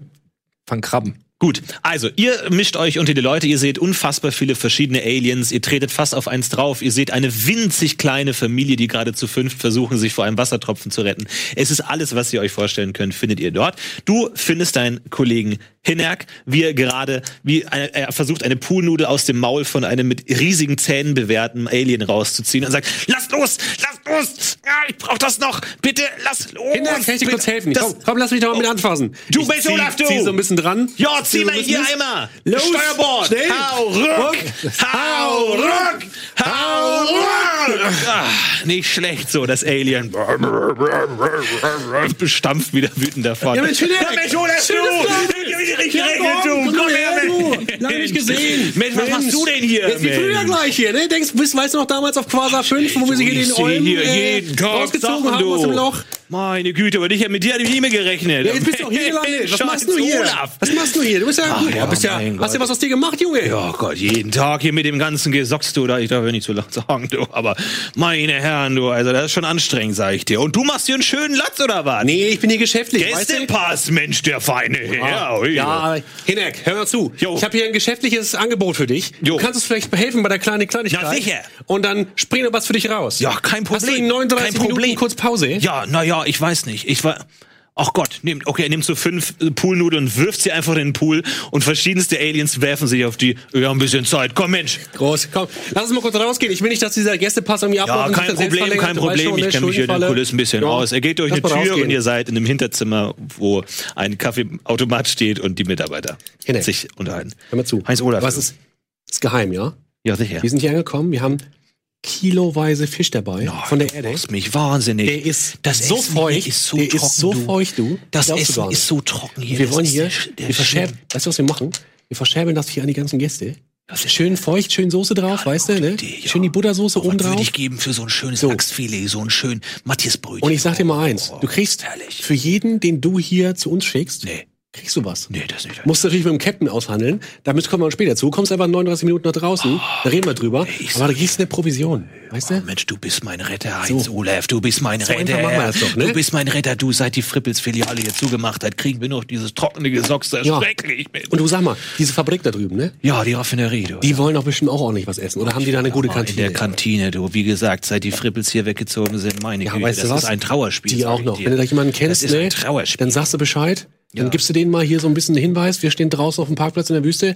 fang Krabben. Gut, also ihr mischt euch unter die Leute, ihr seht unfassbar viele verschiedene Aliens, ihr tretet fast auf eins drauf, ihr seht eine winzig kleine Familie, die gerade zu fünft versuchen, sich vor einem Wassertropfen zu retten. Es ist alles, was ihr euch vorstellen könnt, findet ihr dort. Du findest deinen Kollegen Hinerk, wie er gerade, wie eine, er versucht, eine Poolnudel aus dem Maul von einem mit riesigen Zähnen bewehrten Alien rauszuziehen und sagt, lasst los, lasst los, ja, ich brauch das noch, bitte, lass los. Kinder, kann ich dir kurz helfen? Das- komm, komm, lass mich doch mal mit anfassen. Du bist zieh, Olaf, du! zieh so ein bisschen dran. Ja, zieh so mal ein hier einmal. Los, Steuerbord. schnell. Hau ruck. Hau ruck. Hau ruck. Ah, nicht schlecht so, das Alien. Bestampft wieder wütend davon. Ja, Mensch, Hinek. Ja, Mensch, Olaf, du. Ich Ja, rechne, komm, du. komm Komm her, du. Lange nicht gesehen. Mensch, was machst du denn hier? Jetzt wie früher gleich hier, ne? Denkst, weißt du noch damals auf Quasar 5, wo wir sich hier den Olm hier äh, jeden Tag rausgezogen Sachen, haben aus dem Loch? Meine Güte, aber dich, mit dir hatte ich nie mehr gerechnet. Ja, jetzt bist du auch hier gelandet. Was Scheiß machst du hier? Olaf. Was machst du hier? Du bist ja, Ach ja, bist ja, hast du was aus dir gemacht, Junge? Ja Gott, jeden Tag hier mit dem ganzen Gesocks, du, da, ich darf ja nicht so laut sagen, du, aber meine Herren, du, also das ist schon anstrengend, sag ich dir. Und du machst hier einen schönen Latz, oder was? Nee, ich bin hier geschäftlich? Gästepass, Mensch, der feine Herr. ui. Ja, Hinek, hör mal zu. Jo. Ich habe hier ein geschäftliches Angebot für dich. Jo. Du kannst uns vielleicht helfen bei der kleinen Kleinigkeit. Na, sicher. Und dann springt noch was für dich raus. Ja, kein Hast du Problem. in 39 Kein Problem. Minuten kurz Pause? Ja, naja, ich weiß nicht. Ich war. Ach Gott, nimm, okay, er nimmt so fünf äh, Poolnudeln und wirft sie einfach in den Pool und verschiedenste Aliens werfen sich auf die. Wir haben ein bisschen Zeit. Komm, Mensch. Groß, komm, lass uns mal kurz rausgehen. Ich will nicht, dass dieser Gästepass irgendwie Ja, abläuft. sich kein Problem, kein Problem. schon, Ich ne? kenne mich hier in den. Kulissen ein bisschen Ja. aus. Er geht durch Lass eine Tür und ihr seid in einem Hinterzimmer, wo ein Kaffeeautomat steht und die Mitarbeiter Hinek. sich unterhalten. Hör mal zu. Heinz Olaf. Was ist, ist geheim, ja? Ja, sicher. Wir sind hier angekommen. Wir haben kiloweise Fisch dabei von der Erde. Du machst mich wahnsinnig. Der ist das so Essen feucht. ist so der trocken, ist so du. feucht, du. Das du Essen nicht. ist so trocken hier. Wir Das wollen hier, der- wir verschärfen, weißt du, was wir machen? Wir verschärfen das hier an die ganzen Gäste. Schön feucht, schön Soße drauf, weißt du, ne? Idee, ja. Schön die Buttersoße oben Was würde drauf. ich geben für so ein schönes So. Lachsfilet, so ein schön Matthiasbrötchen? Und ich sag dir mal eins, Oh, du kriegst herrlich. für jeden, den du hier zu uns schickst, Nee. Kriegst du was. Nee, das nicht. Musst du natürlich mit dem Captain aushandeln. Damit kommen wir später zu. Du kommst einfach 39 Minuten nach draußen. da reden wir drüber. ich Aber da kriegst du eine Provision. Weißt Oh, du? Mensch, du bist mein Retter, Heinz So. Olaf. Du bist mein So Retter. machen wir das doch, ne? Du bist mein Retter. Du, seit die Frippels-Filiale hier zugemacht hat, kriegen wir noch dieses trockene Gesocks. Das ist Ja. schrecklich. Mensch. Und du sag mal, diese Fabrik da drüben, ne? ja, die Raffinerie, du. Die wollen doch bestimmt auch ordentlich was essen. Oder haben die da eine gute Oh, Kantine? In der Kantine, du. Wie gesagt, seit die Frippels hier weggezogen sind, meine Ja, Güte, weißt du das was? ist ein Trauerspiel. Die auch noch. Wenn du da jemanden kennst, ne, dann sagst du Bescheid. Dann Ja. gibst du denen mal hier so ein bisschen einen Hinweis. Wir stehen draußen auf dem Parkplatz in der Wüste.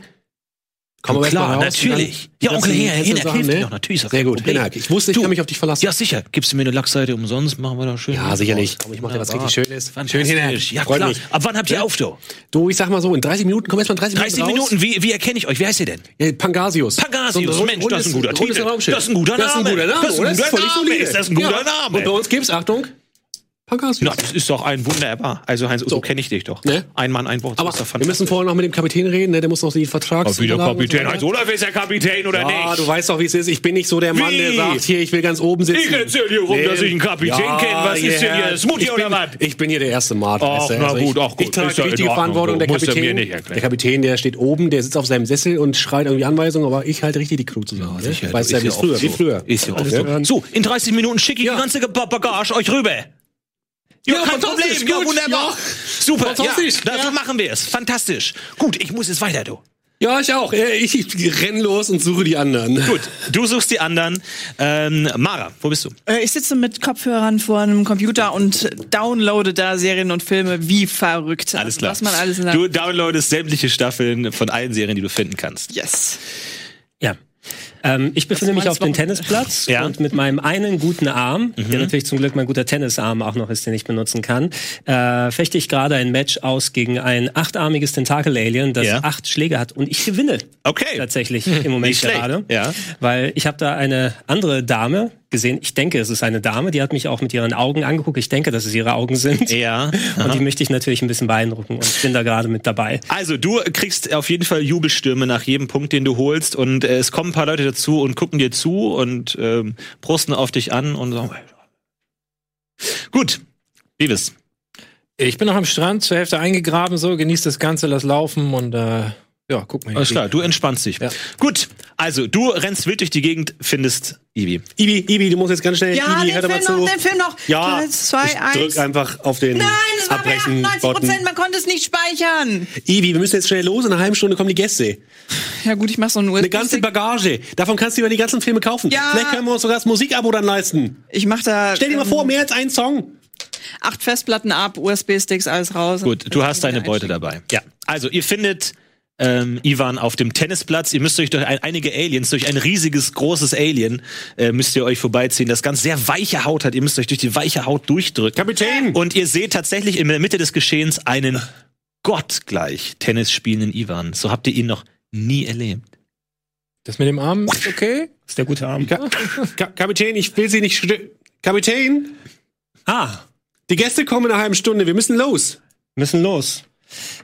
Komm erst Klar, raus natürlich. dann Ja, Onkel ganzen- Hinak, hilft ne? doch, natürlich, Sehr gut. Hinak. Ich wusste, ich Du. kann mich auf dich verlassen. Ja, sicher. Gibst du mir eine Lackseite umsonst, machen wir da schön. Ja, sicherlich. Komm, ich mach dir was richtig Schönes. Schön Hinak. Ja, Freut klar. mich. Ab wann habt ihr auf, du? Du, ich sag mal so, in 30 Minuten, komm erst mal in 30, 30 Minuten raus. Minuten, wie, wie erkenne ich euch? Wie heißt ihr denn? Ja, Pangasius. Pangasius, rund- Mensch, das ist ein guter Titel. Das ist ein guter Das Name. Das ist ein guter nicht Name. solide. Ist das ein guter ja. Name? Und bei uns gibt's, Achtung, Pangasius. Na, das ist doch ein wunderbar. Also Heinz, so, kenne ich dich doch. Ne? Ein Mann, ein Wort. Aber das wir müssen vorher noch mit dem Kapitän reden, ne? der muss noch Vertrags... wieder Unterlagen und so Kapitän. weiter. Heinz Olaf ist ja Kapitän oder Ja, nicht? du weißt doch, wie es ist. Ich bin nicht so der Mann, Wie? der sagt, hier, ich will ganz oben sitzen. Ich erzähl hier rum, dass ich einen Kapitän kenne. Was ist denn hier? Smoothie ich oder bin, was? Ich bin hier der erste Mart. Ach, na ich, gut, ach gut. Ich trage Ist ja richtige Verantwortung. Der Kapitän, der Kapitän, der steht oben, der sitzt auf seinem Sessel und schreit irgendwie Anweisungen, aber ich halte richtig die Crew zusammen. weißt du, ja, wie früher, wie so. Ist ja Ja. so. So, in 30 Minuten schicke ich Ja. die ganze Ba- Bagage euch rüber. Ja, kein Problem. Ja, gut. wunderbar. Ja. Super. Fantastisch. Ja, dafür Ja. machen wir es. Fantastisch. Gut, ich muss jetzt weiter, du. Ja, ich auch. Ich, ich renn los und suche die anderen. Gut, du suchst die anderen. Ähm, Mara, wo bist du? Äh, Ich sitze mit Kopfhörern vor einem Computer und downloade da Serien und Filme wie verrückt. Alles Also, klar. Was man alles in der Du downloadest sämtliche Staffeln von allen Serien, die du finden kannst. Yes. Ja. Ähm, ich befinde mich auf dem? Tennisplatz Ja. und mit meinem einen guten Arm, der natürlich zum Glück mein guter Tennisarm auch noch ist, den ich benutzen kann, äh, fechte ich gerade ein Match aus gegen ein achtarmiges Tentakel-Alien, das Ja. acht Schläge hat und ich gewinne Okay. tatsächlich im Moment gerade. Ja. Weil ich habe da eine andere Dame gesehen. Ich denke, es ist eine Dame, die hat mich auch mit ihren Augen angeguckt. Ich denke, dass es ihre Augen sind. Ja. Und die möchte ich natürlich ein bisschen beeindrucken und bin da gerade mit dabei. Also, du kriegst auf jeden Fall Jubelstürme nach jedem Punkt, den du holst. Und äh, es kommen ein paar Leute dazu und gucken dir zu und ähm, prosten auf dich an und so. Gut, Beavis. Ich bin noch am Strand, zur Hälfte eingegraben, so, genieß das Ganze, lass laufen und äh, ja, guck mal. Alles klar, du entspannst dich. Ja. Gut, also du rennst wild durch die Gegend, findest Ibi. Ibi, Ibi, du musst jetzt ganz schnell. Ja, Ibi, den mal Film zu. noch, den Film noch. Ja, zwei, ich eins. drück einfach auf den Nein, es war bei 98 Abbrechen-Button. Prozent, man konnte es nicht speichern. Ibi, wir müssen jetzt schnell los. In einer halben Stunde kommen die Gäste. Ja gut, ich mach so einen Eine ganze. Bagage. Davon kannst du über die ganzen Filme kaufen. Ja. Vielleicht können wir uns sogar das Musikabo dann leisten. Ich mach da Stell dir mal ähm, vor, mehr als ein Song. acht Festplatten ab, USB-Sticks, alles raus. Gut, du hast deine Beute dabei. Ja. Also, ihr findet ähm, Ivan auf dem Tennisplatz. Ihr müsst euch durch ein, einige Aliens, durch ein riesiges, großes Alien, äh, müsst ihr euch vorbeiziehen, das ganz sehr weiche Haut hat. Ihr müsst euch durch die weiche Haut durchdrücken. Kapitän! Und ihr seht tatsächlich in der Mitte des Geschehens einen gottgleich Tennis spielenden Ivan. So habt ihr ihn noch nie erlebt. Das mit dem Arm ist okay? Das ist der gute Arm. Ka Ka Kapitän, ich will Sie nicht. stö- Kapitän, Ah, die Gäste kommen in einer halben Stunde. Wir müssen los. müssen los.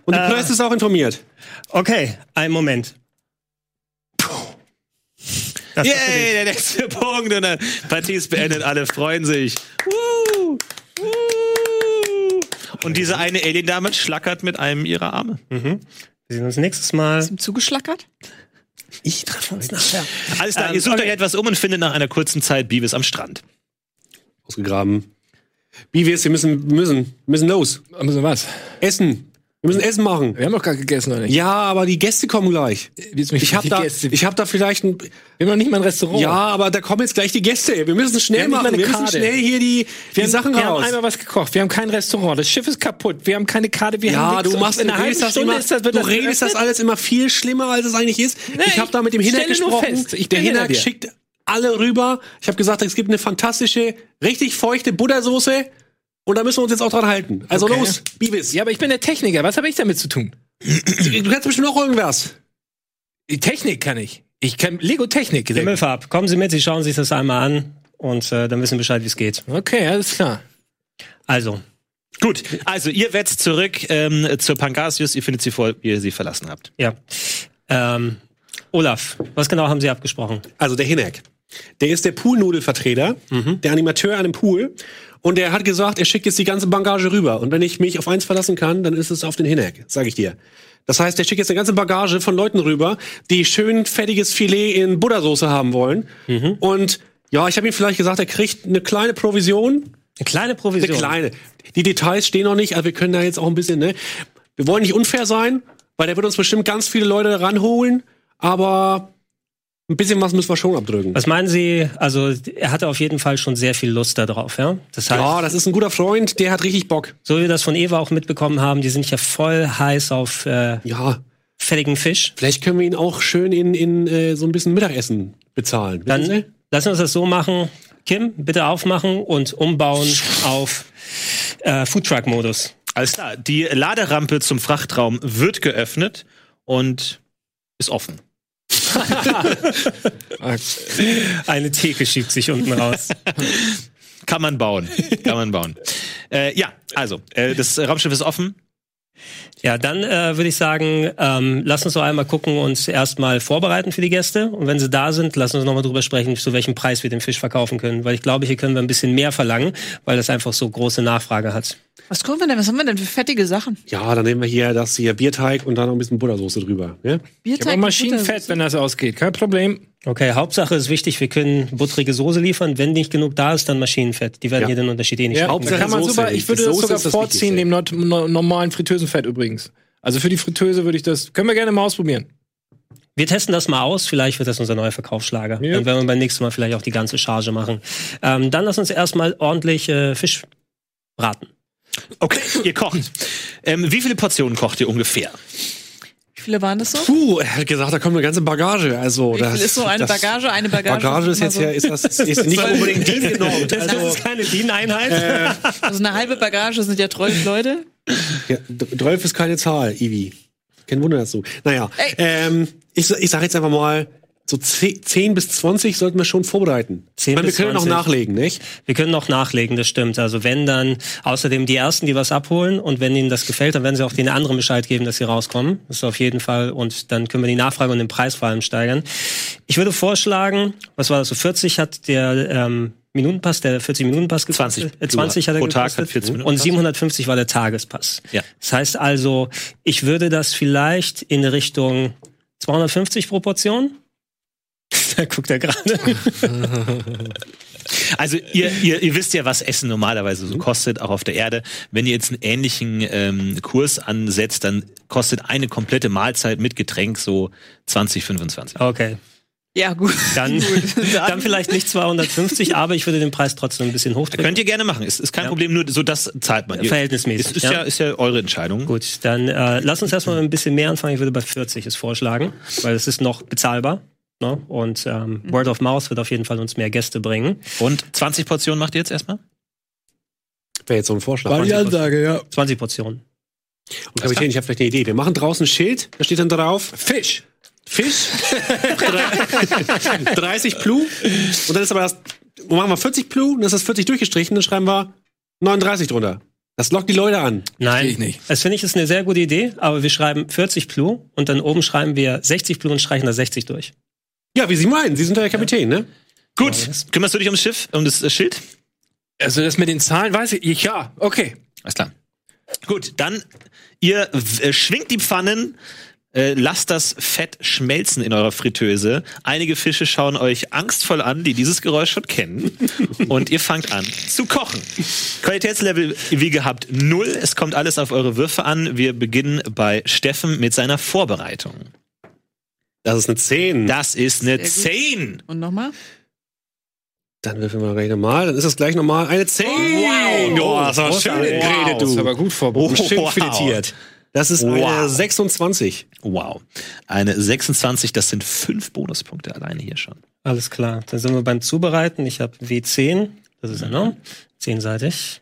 Und die Äh. Presse ist auch informiert. Okay, einen Moment. Das. Yay, der nächste Punkt. Und dann Partie ist beendet, alle freuen sich. Woo, woo. Und diese eine Alien-Dame schlackert mit einem ihrer Arme. Wir sehen uns nächstes Mal. Zugeschlackert? Ich treffe uns nachher. Alles klar, Ähm, ihr sucht okay. euch etwas um und findet nach einer kurzen Zeit Beavis am Strand. Ausgegraben. Bivis, wir müssen, müssen, müssen los. Also was? Essen. Wir müssen Essen machen. Wir haben doch gerade gegessen, oder nicht? Ja, aber die Gäste kommen gleich. Mich Ich habe da, Gäste- ich hab da vielleicht ein, wir haben noch nicht mal ein Restaurant. ja, aber da kommen jetzt gleich die Gäste. Wir müssen schnell Wir haben machen. Wir müssen schnell hier die, die wir haben, Sachen wir raus. haben einmal was gekocht. Wir haben kein Restaurant. Das Schiff ist kaputt. Wir haben keine Karte. Wir haben ja, nichts. du machst in einer halben Stunde immer, ist das, wird du das redest das alles immer viel schlimmer, als es eigentlich ist. Nee, ich habe da mit dem Hinak gesprochen. Der Hinak dir. schickt alle rüber. Ich habe gesagt, es gibt eine fantastische, richtig feuchte Buttersoße. Und da müssen wir uns jetzt auch dran halten. Also Okay. los, Bibis. Ja, aber ich bin der Techniker. Was habe ich damit zu tun? Du kannst bestimmt auch irgendwas. Die Technik kann ich. Ich kann Lego-Technik. Himmelfarb, kommen Sie mit, Sie schauen sich das einmal an und äh, dann wissen wir Bescheid, wie es geht. Okay, alles klar. Also, Gut, also ihr wetzt zurück ähm, zur Pangasius, ihr findet sie vor, wie ihr sie verlassen habt. ja. Ähm, Olaf, was genau haben Sie abgesprochen? Also der Hinak. Der ist der Poolnudelvertreter, der Animateur an dem Pool. Und der hat gesagt, er schickt jetzt die ganze Bagage rüber. Und wenn ich mich auf eins verlassen kann, dann ist es auf den Hinak, sage ich dir. Das heißt, der schickt jetzt eine ganze Bagage von Leuten rüber, die schön fettiges Filet in Buttersoße haben wollen. Und ja, ich habe ihm vielleicht gesagt, er kriegt eine kleine Provision. Eine kleine Provision. Eine kleine. Die Details stehen noch nicht, also wir können da jetzt auch ein bisschen, ne? Wir wollen nicht unfair sein, weil der wird uns bestimmt ganz viele Leute ranholen, aber ein bisschen was müssen wir schon abdrücken. Was meinen Sie? Also, er hatte auf jeden Fall schon sehr viel Lust darauf, ja? Das heißt, Ja, das ist ein guter Freund, der hat richtig Bock. so wie wir das von Eva auch mitbekommen haben, die sind ja voll heiß auf äh, Ja. fettigen Fisch. Vielleicht können wir ihn auch schön in, in äh, so ein bisschen Mittagessen bezahlen. Dann Sie? lassen wir uns das so machen. Kim, bitte aufmachen und umbauen auf äh, Foodtruck-Modus. Alles klar. Die Laderampe zum Frachtraum wird geöffnet und ist offen. Eine Theke schiebt sich unten raus. Kann man bauen. Kann man bauen. Äh, ja, also, äh, das Raumschiff ist offen. Ja, dann äh, würde ich sagen, ähm, lass uns doch einmal gucken, uns erstmal vorbereiten für die Gäste. Und wenn sie da sind, lass uns nochmal drüber sprechen, zu welchem Preis wir den Fisch verkaufen können. Weil ich glaube, hier können wir ein bisschen mehr verlangen, weil das einfach so große Nachfrage hat. Was kommen wir denn? Was haben wir denn für fettige Sachen? Ja, dann nehmen wir hier das hier Bierteig und dann noch ein bisschen Buttersoße drüber. Ja? Ich habe mit Maschinenfett, wenn das ausgeht. Kein Problem. Okay, Hauptsache ist wichtig, wir können butterige Soße liefern. Wenn nicht genug da ist, dann Maschinenfett. Die werden Ja. hier den Unterschied eh nicht Ja. Hauptsache kann man super. Ich würde das Soße sogar das vorziehen, dem no, normalen Fritteusenfett übrigens. Also für die Fritteuse würde ich das. Können wir gerne mal ausprobieren. Wir testen das mal aus, vielleicht wird das unser neuer Verkaufsschlager. Ja. Dann werden wir beim nächsten Mal vielleicht auch die ganze Charge machen. Ähm, dann lass uns erstmal ordentlich äh, Fisch braten. Okay, ihr kocht. Ähm, wie viele Portionen kocht ihr ungefähr? Wie viele waren das so? Puh, er hat gesagt, da kommt eine ganze Bagage. Also, Wie das, viel ist so eine das, Bagage? Eine Bagage, Bagage ist immer jetzt so, ja, ist das ist nicht unbedingt die genormt. Das Also, ist keine DIN-Einheit. also eine halbe Bagage sind ja zwölf Leute. ja, 12 ist keine Zahl, Ivi. Kein Wunder dazu. Naja, ähm, ich, ich sage jetzt einfach mal, so 10, 10 bis 20 sollten wir schon vorbereiten. 10 ich meine, wir können noch 20. nachlegen, nicht? Wir können noch nachlegen, das stimmt. Also wenn dann außerdem die Ersten, die was abholen und wenn ihnen das gefällt, dann werden sie auch den anderen Bescheid geben, dass sie rauskommen. Das ist auf jeden Fall. Und dann können wir die Nachfrage und den Preis vor allem steigern. Ich würde vorschlagen, was war das so, 40 hat der ähm, Minutenpass, der 40-Minuten-Pass gekostet? 20 Äh, 20 hat er pro Tag hat 40 Minuten Und Pass. 750 war der Tagespass. Ja. Das heißt also, ich würde das vielleicht in Richtung 250 pro Portion. Da guckt er gerade. Also ihr, ihr, ihr wisst ja, was Essen normalerweise so kostet, auch auf der Erde. Wenn ihr jetzt einen ähnlichen ähm, Kurs ansetzt, dann kostet eine komplette Mahlzeit mit Getränk so 20, 25. Okay. Ja, gut. Dann, Gut. dann vielleicht nicht 250, aber ich würde den Preis trotzdem ein bisschen hochdrücken. Könnt ihr gerne machen, ist, ist kein Ja. Problem, nur so das zahlt man. Ihr- Verhältnismäßig, Ist, ist, ja. ja. ist ja eure Entscheidung. Gut, dann äh, lass uns erstmal ein bisschen mehr anfangen. Ich würde bei 40 es vorschlagen, weil es ist noch bezahlbar. Ne? Und ähm, Word of Mouth wird auf jeden Fall uns mehr Gäste bringen. Und 20 Portionen macht ihr jetzt erstmal? Wäre jetzt so ein Vorschlag. War die Ansage, ja. 20 Portionen. Und Kapitän, ich habe vielleicht eine Idee. Wir machen draußen ein Schild, da steht dann drauf Fisch. Fisch, 30 Plu. Und dann ist aber das, wo machen wir 40 Plu, dann ist das 40 durchgestrichen, dann schreiben wir 39 drunter. Das lockt die Leute an. Nein, ich nicht. das finde ich ist eine sehr gute Idee, aber wir schreiben 40 Plu und dann oben schreiben wir 60 Plu und streichen da 60 durch. Ja, wie Sie meinen, Sie sind der Kapitän, ne? Gut, kümmerst du dich ums Schiff, um das äh, Schild? Also das mit den Zahlen weiß ich. Ja, okay. Alles klar. Gut, dann ihr äh, schwingt die Pfannen, äh, lasst das Fett schmelzen in eurer Fritteuse. Einige Fische schauen euch angstvoll an, die dieses Geräusch schon kennen. Und ihr fangt an zu kochen. Qualitätslevel wie gehabt null. Es kommt alles auf eure Würfe an. Wir beginnen bei Steffen mit seiner Vorbereitung. Das ist eine 10. Das ist eine Sehr gut. 10. Und nochmal? Dann würfeln wir gleich nochmal, dann ist das gleich nochmal eine 10. Wow, oh, das war schön Großartig. geredet, Das ist du. aber gut vorbereitet. Schön Wow. filetiert. Das ist Wow. eine 26. Wow. Eine 26, das sind fünf Bonuspunkte alleine hier schon. Alles klar. Dann sind wir beim Zubereiten. Ich habe W10. Das ist ja ne? Zehnseitig.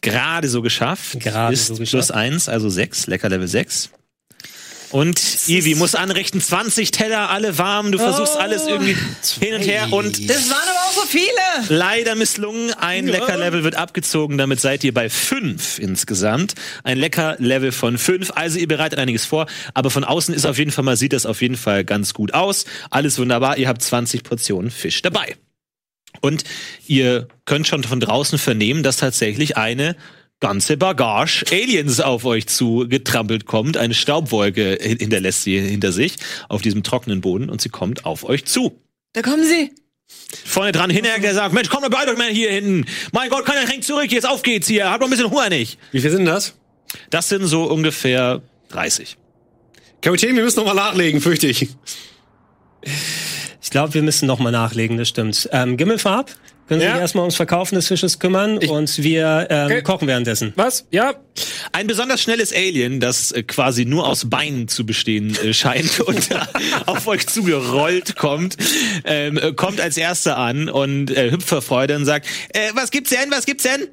Gerade so geschafft. Gerade ist so geschafft. Plus eins, also sechs, lecker Level 6. Und Ivi muss anrichten, 20 Teller, alle warm, du versuchst alles irgendwie hin und her und Das waren aber auch so viele. leider misslungen. Ein Lecker-Level wird abgezogen, damit seid ihr bei fünf insgesamt. Ein Lecker-Level von fünf, also ihr bereitet einiges vor, aber von außen ist auf jeden Fall mal, sieht das auf jeden Fall ganz gut aus. Alles wunderbar, ihr habt 20 Portionen Fisch dabei. Und ihr könnt schon von draußen vernehmen, dass tatsächlich eine ganze Bagage Aliens auf euch zu getrampelt kommt. Eine Staubwolke hin- hinterlässt sie hinter sich auf diesem trockenen Boden und sie kommt auf euch zu. Da kommen sie. Vorne dran hinterher der sagt, Mensch, komm mal bei euch mal hier hinten. Mein Gott, keiner hängt zurück, jetzt auf geht's hier. Habt noch ein bisschen Hunger nicht. Wie viel sind das? Das sind so ungefähr 30. Kapitän, wir müssen nochmal nachlegen, fürchte ich. Ich glaube, wir müssen noch mal nachlegen, das stimmt. Ähm, Gimmelfarb Können Sie Ja. sich erstmal ums Verkaufen des Fisches kümmern und wir ähm, Okay. kochen währenddessen. Was? Ja. Ein besonders schnelles Alien, das äh, quasi nur aus Beinen zu bestehen äh, scheint und auf euch zugerollt kommt, ähm, äh, kommt als erster an und äh, hüpft vor Freude und sagt, äh, was gibt's denn, was gibt's denn?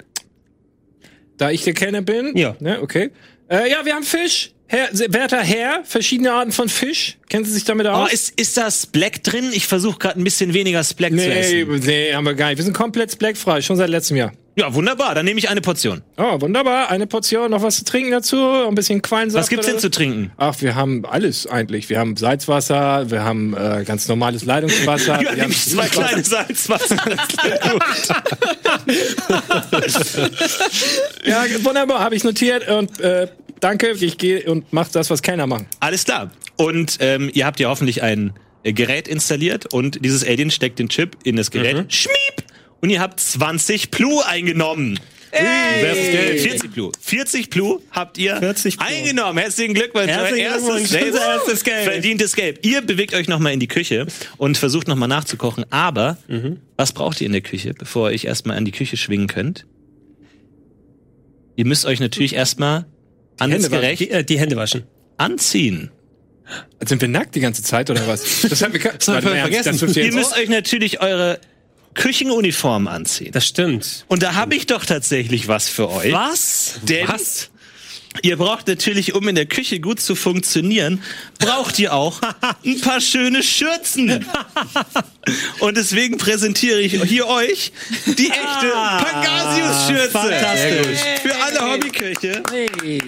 Da ich der Kenner bin. Ja. Ne, okay. Äh, ja, wir haben Fisch. Herr, werter Herr, verschiedene Arten von Fisch. Kennen Sie sich damit Oh, aus? ist, ist das Black drin? Ich versuche gerade ein bisschen weniger Black zu nee, essen. nee, haben wir gar nicht. Wir sind komplett blackfrei, schon seit letztem Jahr. Ja, wunderbar, dann nehme ich eine Portion. Oh, wunderbar. Eine Portion, noch was zu trinken dazu, ein bisschen Quallensaft. Was gibt's denn zu trinken? Ach, wir haben alles eigentlich. Wir haben Salzwasser, wir haben äh, ganz normales Leitungswasser. Ja, wir haben ich zwei kleine Salzwasser. Ja, wunderbar, habe ich notiert und äh, danke. Ich gehe und mach das, was keiner macht. Alles klar. Und ähm, ihr habt ja hoffentlich ein äh, Gerät installiert und dieses Alien steckt den Chip in das Gerät. Schmiep! Und ihr habt 20 Plu eingenommen. Geld. 40 Plu. 40 Plu habt ihr 40 Plu. eingenommen. Herzlichen Glückwunsch. Herzlichen Euer Glückwunsch. erstes erstes Geld. Verdientes Geld. Ihr bewegt euch nochmal in die Küche und versucht nochmal nachzukochen. Aber was braucht ihr in der Küche, bevor ihr euch erstmal an die Küche schwingen könnt? Ihr müsst euch natürlich erstmal andesgerecht Die, äh, die Hände waschen. anziehen. Sind wir nackt die ganze Zeit oder was? Das haben wir das haben wir vergessen. Das Ihr müsst euch natürlich eure Küchenuniform anziehen. Das stimmt. Und da habe ich doch tatsächlich was für euch. Was? Denn ihr braucht natürlich, um in der Küche gut zu funktionieren, braucht ihr auch ein paar schöne Schürzen. Und deswegen präsentiere ich hier euch die echte Pangasius-Schürze. fantastisch. Für alle Hobbyköche.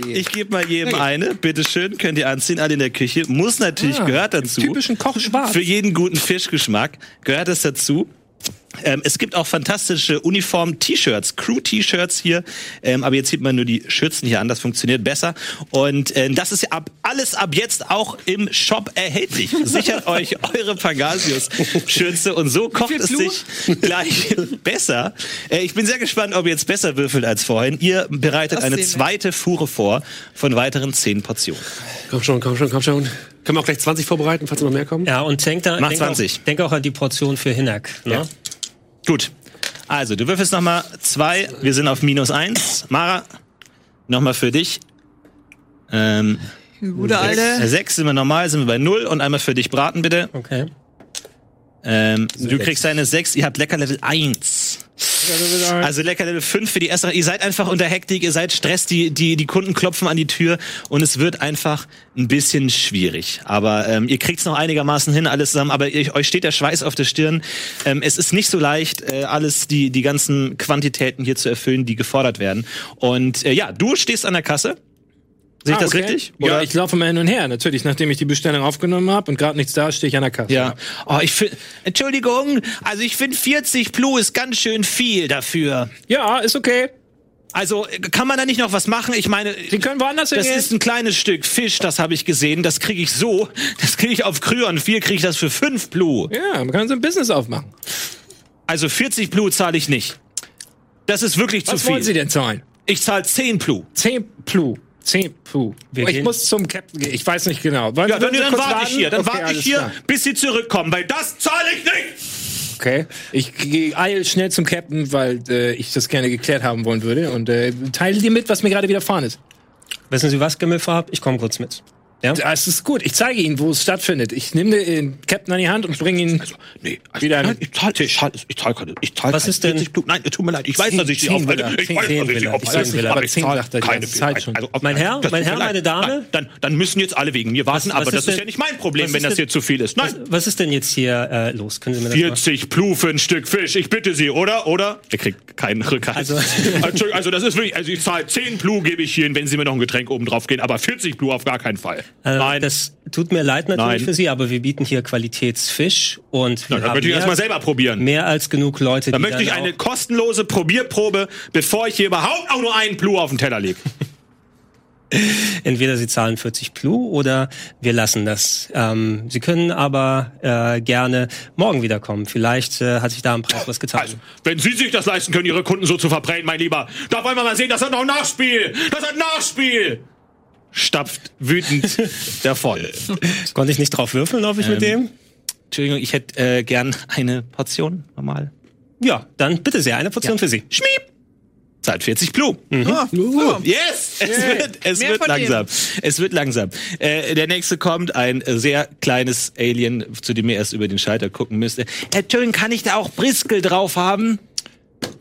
Ich gebe mal jedem eine. Bitteschön, könnt ihr anziehen. Alle in der Küche. Muss natürlich, gehört dazu. Typischen Koch schwarz. Für jeden guten Fischgeschmack gehört es dazu. Ähm, es gibt auch fantastische Uniform-T-Shirts, Crew-T-Shirts hier, ähm, aber jetzt sieht man nur die Schürzen hier an, das funktioniert besser. Und äh, das ist ja ab, alles ab jetzt auch im Shop erhältlich. Sichert euch eure Pangasius-Schürze und so kocht es sich gleich besser. Äh, ich bin sehr gespannt, ob ihr jetzt besser würfelt als vorhin. Ihr bereitet Das eine zweite Fuhre vor von weiteren zehn Portionen. Komm schon, komm schon, komm schon. Können wir auch gleich 20 vorbereiten, falls noch mehr kommen? Ja, und denk, da, Mach denk, 20. Auch, denk auch an die Portion für Hinak. Ne? Ja. Gut. Also, du würfelst nochmal zwei. Wir sind auf minus eins. Mara, nochmal für dich. Ähm, Gute alte. sechs sind wir normal, sind wir bei null. Und einmal für dich braten, bitte. Okay. Ähm, du kriegst deine sechs. Ihr habt Lecker Level eins. Also Lecker Level 5 für die erste. Ihr seid einfach unter Hektik, ihr seid Stress, die, die, die Kunden klopfen an die Tür und es wird einfach ein bisschen schwierig. Aber ähm, ihr kriegt's noch einigermaßen hin, alles zusammen, aber ihr, euch steht der Schweiß auf der Stirn. Ähm, es ist nicht so leicht, äh, alles, die, die ganzen Quantitäten hier zu erfüllen, die gefordert werden. Und äh, ja, du stehst an der Kasse. Sehe ich Ah, das okay. richtig? Ja, ich laufe mal hin und her. Natürlich, nachdem ich die Bestellung aufgenommen habe und gerade nichts da, stehe ich an der Kasse. Ja. Oh, ich finde, Entschuldigung, also ich finde 40 Plu ist ganz schön viel dafür. Ja, ist okay. Also kann man da nicht noch was machen? Ich meine, Sie können woanders das hingehen. ist ein kleines Stück Fisch, das habe ich gesehen. Das kriege ich so. Das kriege ich auf Kryon. Viel kriege ich das für 5 Plu. Ja, man kann so ein Business aufmachen. Also 40 Plu zahle ich nicht. Das ist wirklich Was zu viel. wollen Sie denn zahlen? Ich zahle 10 Plu. 10 Plu. 10 Plu. Wir ich gehen- muss zum Captain gehen. Ich weiß nicht genau. Wollen Ja, dann, bitte dann warte ich hier. Dann Okay, warte ich hier, klar. bis Sie zurückkommen, weil das zahle ich nicht. Okay. Ich gehe eil schnell zum Captain, weil äh, ich das gerne geklärt haben wollen würde und äh, teile dir mit, was mir gerade widerfahren ist. Wissen Sie was, Gimmelfarb? Ich komme kurz mit. Ja? Das ist gut. Ich zeige Ihnen, wo es stattfindet. Ich nehme den Captain an die Hand und bringe ihn Nee, also, wieder nein, an ich zahle ich zahl, ich zahl keine. Ich zahl Was keine ist denn- 40 Blut. Nein, tut mir leid. Ich weiß, dass ich sie aufhalte. Ich weiß, dass ich sie. Ich aufhalte. aber ich zahle keine Zeit schon. Also, Mein Herr, mein Herr, meine Dame. Nein, dann, dann müssen jetzt alle wegen mir warten, Was- aber das ist ja nicht mein Problem, wenn das hier zu viel ist. Nein. Was ist denn jetzt hier äh, los? Können Sie mir das mal 40 Plu für ein Stück Fisch, ich bitte Sie, oder? Oder? Er kriegt keinen Rückhalt. Also- Entschuldigung, also das ist wirklich, also ich zahle 10 Plu gebe ich Ihnen, wenn Sie mir noch ein Getränk oben drauf gehen, aber 40 Plu auf gar keinen Fall. Äh, Nein. Das tut mir leid natürlich Nein. für Sie, aber wir bieten hier Qualitätsfisch und wir Na, dann haben möchte ich mehr, erst mal selber probieren. mehr als genug Leute, Dann die möchte ich dann eine auch- kostenlose Probierprobe, bevor ich hier überhaupt auch nur einen Plu auf den Teller lege. entweder Sie zahlen 40 Plu oder wir lassen das. Ähm, Sie können aber äh, gerne morgen wiederkommen. Vielleicht äh, hat sich da am Preis was getan. Also, wenn Sie sich das leisten können, Ihre Kunden so zu verbrennen, mein Lieber, da wollen wir mal sehen, das hat noch ein Nachspiel. Das hat ein Nachspiel. Stapft wütend davon. Konnte ich nicht drauf würfeln, ob ich mit dem? Entschuldigung, ich hätte äh, gern eine Portion normal. Ja, dann bitte sehr, eine Portion für Sie. Schmiep. Zahlt 40 Plu. Yes! Es wird, es Mehr wird langsam. Es wird langsam. Äh, der nächste kommt, ein äh, sehr kleines Alien, zu dem ihr erst über den Schalter gucken müsst. Äh, Entschuldigung, kann ich da auch Briskel drauf haben?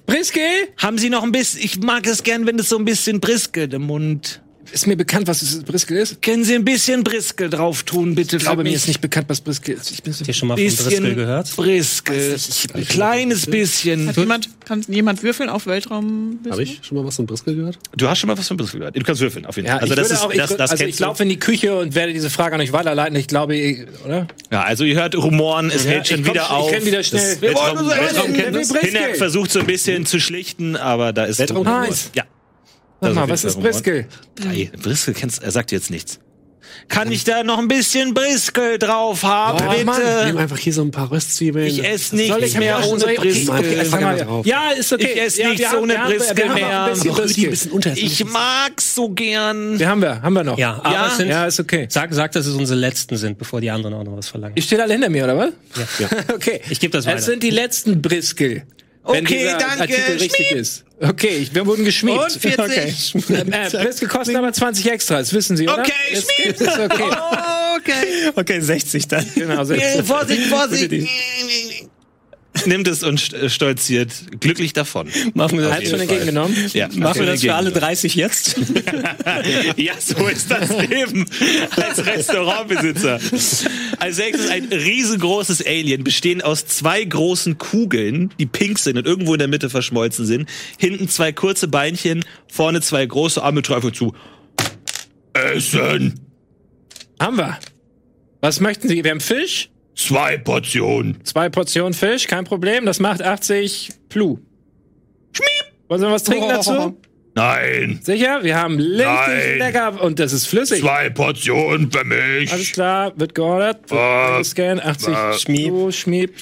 Briskel? Haben Sie noch ein bisschen, ich mag es gern, wenn es so ein bisschen Briskel im Mund. Ist mir bekannt, was es Briskel ist? Können Sie ein bisschen Briskel drauf tun, bitte? Ich glaube, mir ist nicht bekannt, was Briskel ist. Ich bin so Habt ihr schon mal von Driscoll gehört? Briskel. Ein kleines bisschen. Hat jemand, kann jemand würfeln auf Weltraum? Habe ich schon mal was von Briskel gehört? Du hast schon mal was von Briskel gehört. Du kannst würfeln, auf jeden Fall. Ja, also ich das ist, auch, ich, das, das also ich laufe in die Küche und werde diese Frage an euch weiterleiten. Ich glaube, ich- oder? Ja, also ihr hört Rumoren, es Ja, hält schon ich wieder ich auf. kenn wieder schnell. Das Wir wollen Weltraum, Weltraumkenntnis. Briskel. Pinnack versucht so ein bisschen zu schlichten, aber da ist Weltraumkenntnis? Ja. Sag mal, was ist. Briskel? Drei. Briskel kennst, er sagt jetzt nichts. Kann ich da noch ein bisschen Briskel drauf haben, Oh, Mann. bitte? Nimm einfach hier so ein paar Röstzwiebeln. Ich esse nichts ich mehr ohne Briskel. Okay, drauf. ja, ist okay. Ich esse ja, nichts haben- ohne Briskel mehr. Briskel. Ich mag's so gern. Wir haben wir, haben wir noch. Ja, aber Ja? sind, Ja, ist okay. sag, sag, dass es unsere letzten sind, bevor die anderen auch noch was verlangen. Ihr steht alle hinter mir, oder was? Ja. okay. Ich gebe das weiter. Es sind die letzten Briskel. Wenn Okay, danke. Artikel richtig ist. Okay, ich, wir wurden geschmiedet. Und 40. Okay. äh, Briskel kosten aber 20 extra, das wissen Sie, oder? Okay, Ist- Schmied. ist okay. Okay. Okay, 60 dann. Genau, so Äh, Vorsicht, Vorsicht. Nimmt es und äh, stolziert glücklich davon. Machen wir das, Hat schon entgegengenommen. Ja, machen wir das für alle 30 jetzt? ja, so ist das Leben als Restaurantbesitzer. Als nächstes ein riesengroßes Alien, bestehend aus zwei großen Kugeln, die pink sind und irgendwo in der Mitte verschmolzen sind. Hinten zwei kurze Beinchen, vorne zwei große Arme, Teufel zu. Essen! Haben wir. Was möchten Sie? Wir haben Fisch, Zwei Portionen. zwei Portionen Fisch, kein Problem. Das macht 80 Plu. Schmiep! Wollen wir was trinken dazu? Nein! Sicher? Wir haben richtig Nein. lecker und das ist flüssig. Zwei Portionen für mich. Alles klar, wird geordert. Äh, Scan, 80 äh, Schmieb. Plu, Schmieb.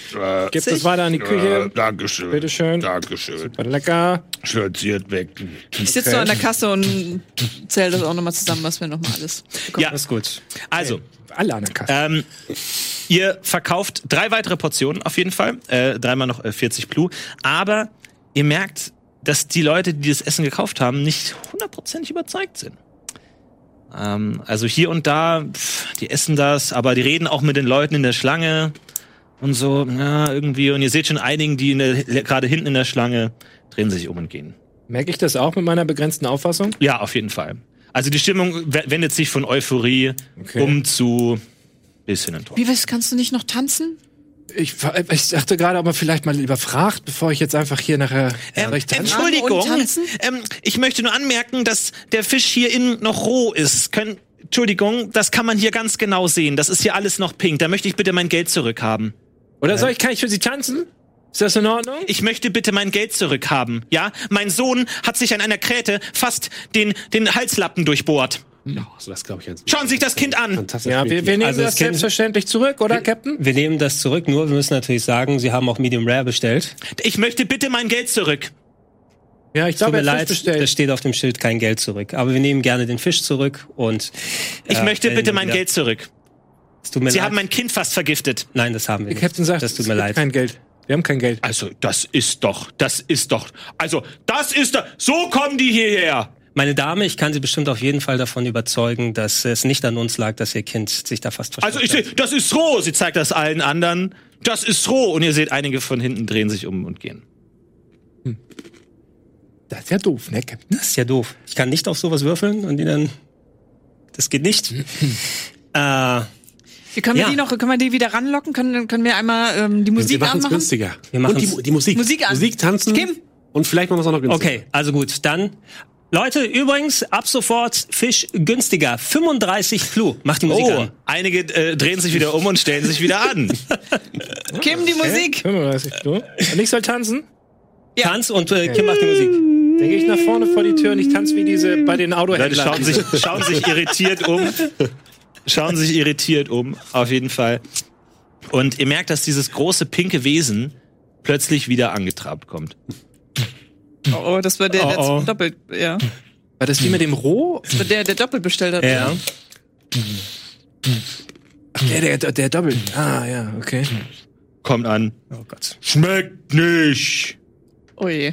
Gibt es weiter an die Küche. Dankeschön. Bitteschön. Dankeschön. War lecker. Stolziert weg. Ich sitze so an der Kasse und zähle das auch nochmal zusammen, was wir nochmal alles. Ja, ist gut. also, Alle an der Kasse. Ähm, ihr verkauft drei weitere Portionen auf jeden Fall. Äh, dreimal noch äh, 40 Plu. Aber ihr merkt, dass die Leute, die das Essen gekauft haben, nicht hundertprozentig überzeugt sind. Ähm, also hier und da, pff, die essen das, aber die reden auch mit den Leuten in der Schlange und so, ja, irgendwie. Und ihr seht schon einigen, die gerade hinten in der Schlange drehen sich um und gehen. Merke ich das auch mit meiner begrenzten Auffassung? Ja, auf jeden Fall. Also die Stimmung we- wendet sich von Euphorie Okay. um zu bisschen enttäuscht. Wie was, kannst du nicht noch tanzen? Ich, ich dachte gerade, ob man vielleicht mal lieber fragt, bevor ich jetzt einfach hier nachher Ähm. Entschuldigung, tanzen? ähm, ich möchte nur anmerken, dass der Fisch hier innen noch roh ist. Können, Entschuldigung, das kann man hier ganz genau sehen. Das ist hier alles noch pink. Da möchte ich bitte mein Geld zurückhaben. Oder soll ich, kann ich für Sie tanzen? Ist das in Ordnung? Ich möchte bitte mein Geld zurückhaben. Ja, mein Sohn hat sich an einer Kräte fast den, den Halslappen durchbohrt. Ja, so das glaube ich jetzt. Schauen Sie sich das Kind an. Fantastisch. Ja, wir, wir nehmen Also das das Kind- selbstverständlich zurück, oder, Captain? Wir nehmen das zurück, nur wir müssen natürlich sagen, Sie haben auch Medium Rare bestellt. Ich möchte bitte mein Geld zurück. Ja, ich Tut glaube, mir leid, bestellt. steht auf dem Schild kein Geld zurück. Aber wir nehmen gerne den Fisch zurück und Ich äh, möchte stellen bitte mein wieder- Geld zurück. Es tut mir Sie leid. haben mein Kind fast vergiftet. Nein, das haben wir Der nicht. Captain sagt, das tut es mir gibt leid. kein Geld. Wir haben kein Geld. Also, das ist doch, das ist doch, also, das ist doch, so kommen die hierher. Meine Dame, ich kann Sie bestimmt auf jeden Fall davon überzeugen, dass es nicht an uns lag, dass Ihr Kind sich da fast Also ich versteckt sehe, das ist roh. Sie zeigt das allen anderen. Das ist roh. Und ihr seht, einige von hinten drehen sich um und gehen. Das ist ja doof, ne, Captain? Das ist ja doof. Ich kann nicht auf sowas würfeln und die dann. Das geht nicht. äh, Wie können wir Ja. die noch, können wir die wieder ranlocken? Können, können wir einmal ähm, die Wir Musik machen es anmachen? günstiger. Wir und machen's- die, die Musik. Musik an. Musik tanzen. Kim? Und vielleicht machen wir es auch noch günstiger. okay, also gut, dann. Leute, übrigens, ab sofort Fisch günstiger. 35 Flu. Macht die Musik Oh, an. einige äh, drehen sich wieder um und stellen sich wieder an. Kim, die Musik. 35 so. Und ich soll tanzen? Tanz und äh, Kim macht die Musik. Dann gehe ich nach vorne vor die Tür und ich tanze wie diese bei den Leute Autohändlern. schauen sich, schauen sich irritiert um. Schauen sich irritiert um, auf jeden Fall. Und ihr merkt, dass dieses große pinke Wesen plötzlich wieder angetrabt kommt. Oh, oh, das war der, der Oh, oh. doppelt, ja. War das die mit dem Roh? Das war der, der doppelt bestellt hat. Ja. Ach, der, der, der doppelt. Ah, ja, okay. kommt an. Oh Gott. Schmeckt nicht. Oh je.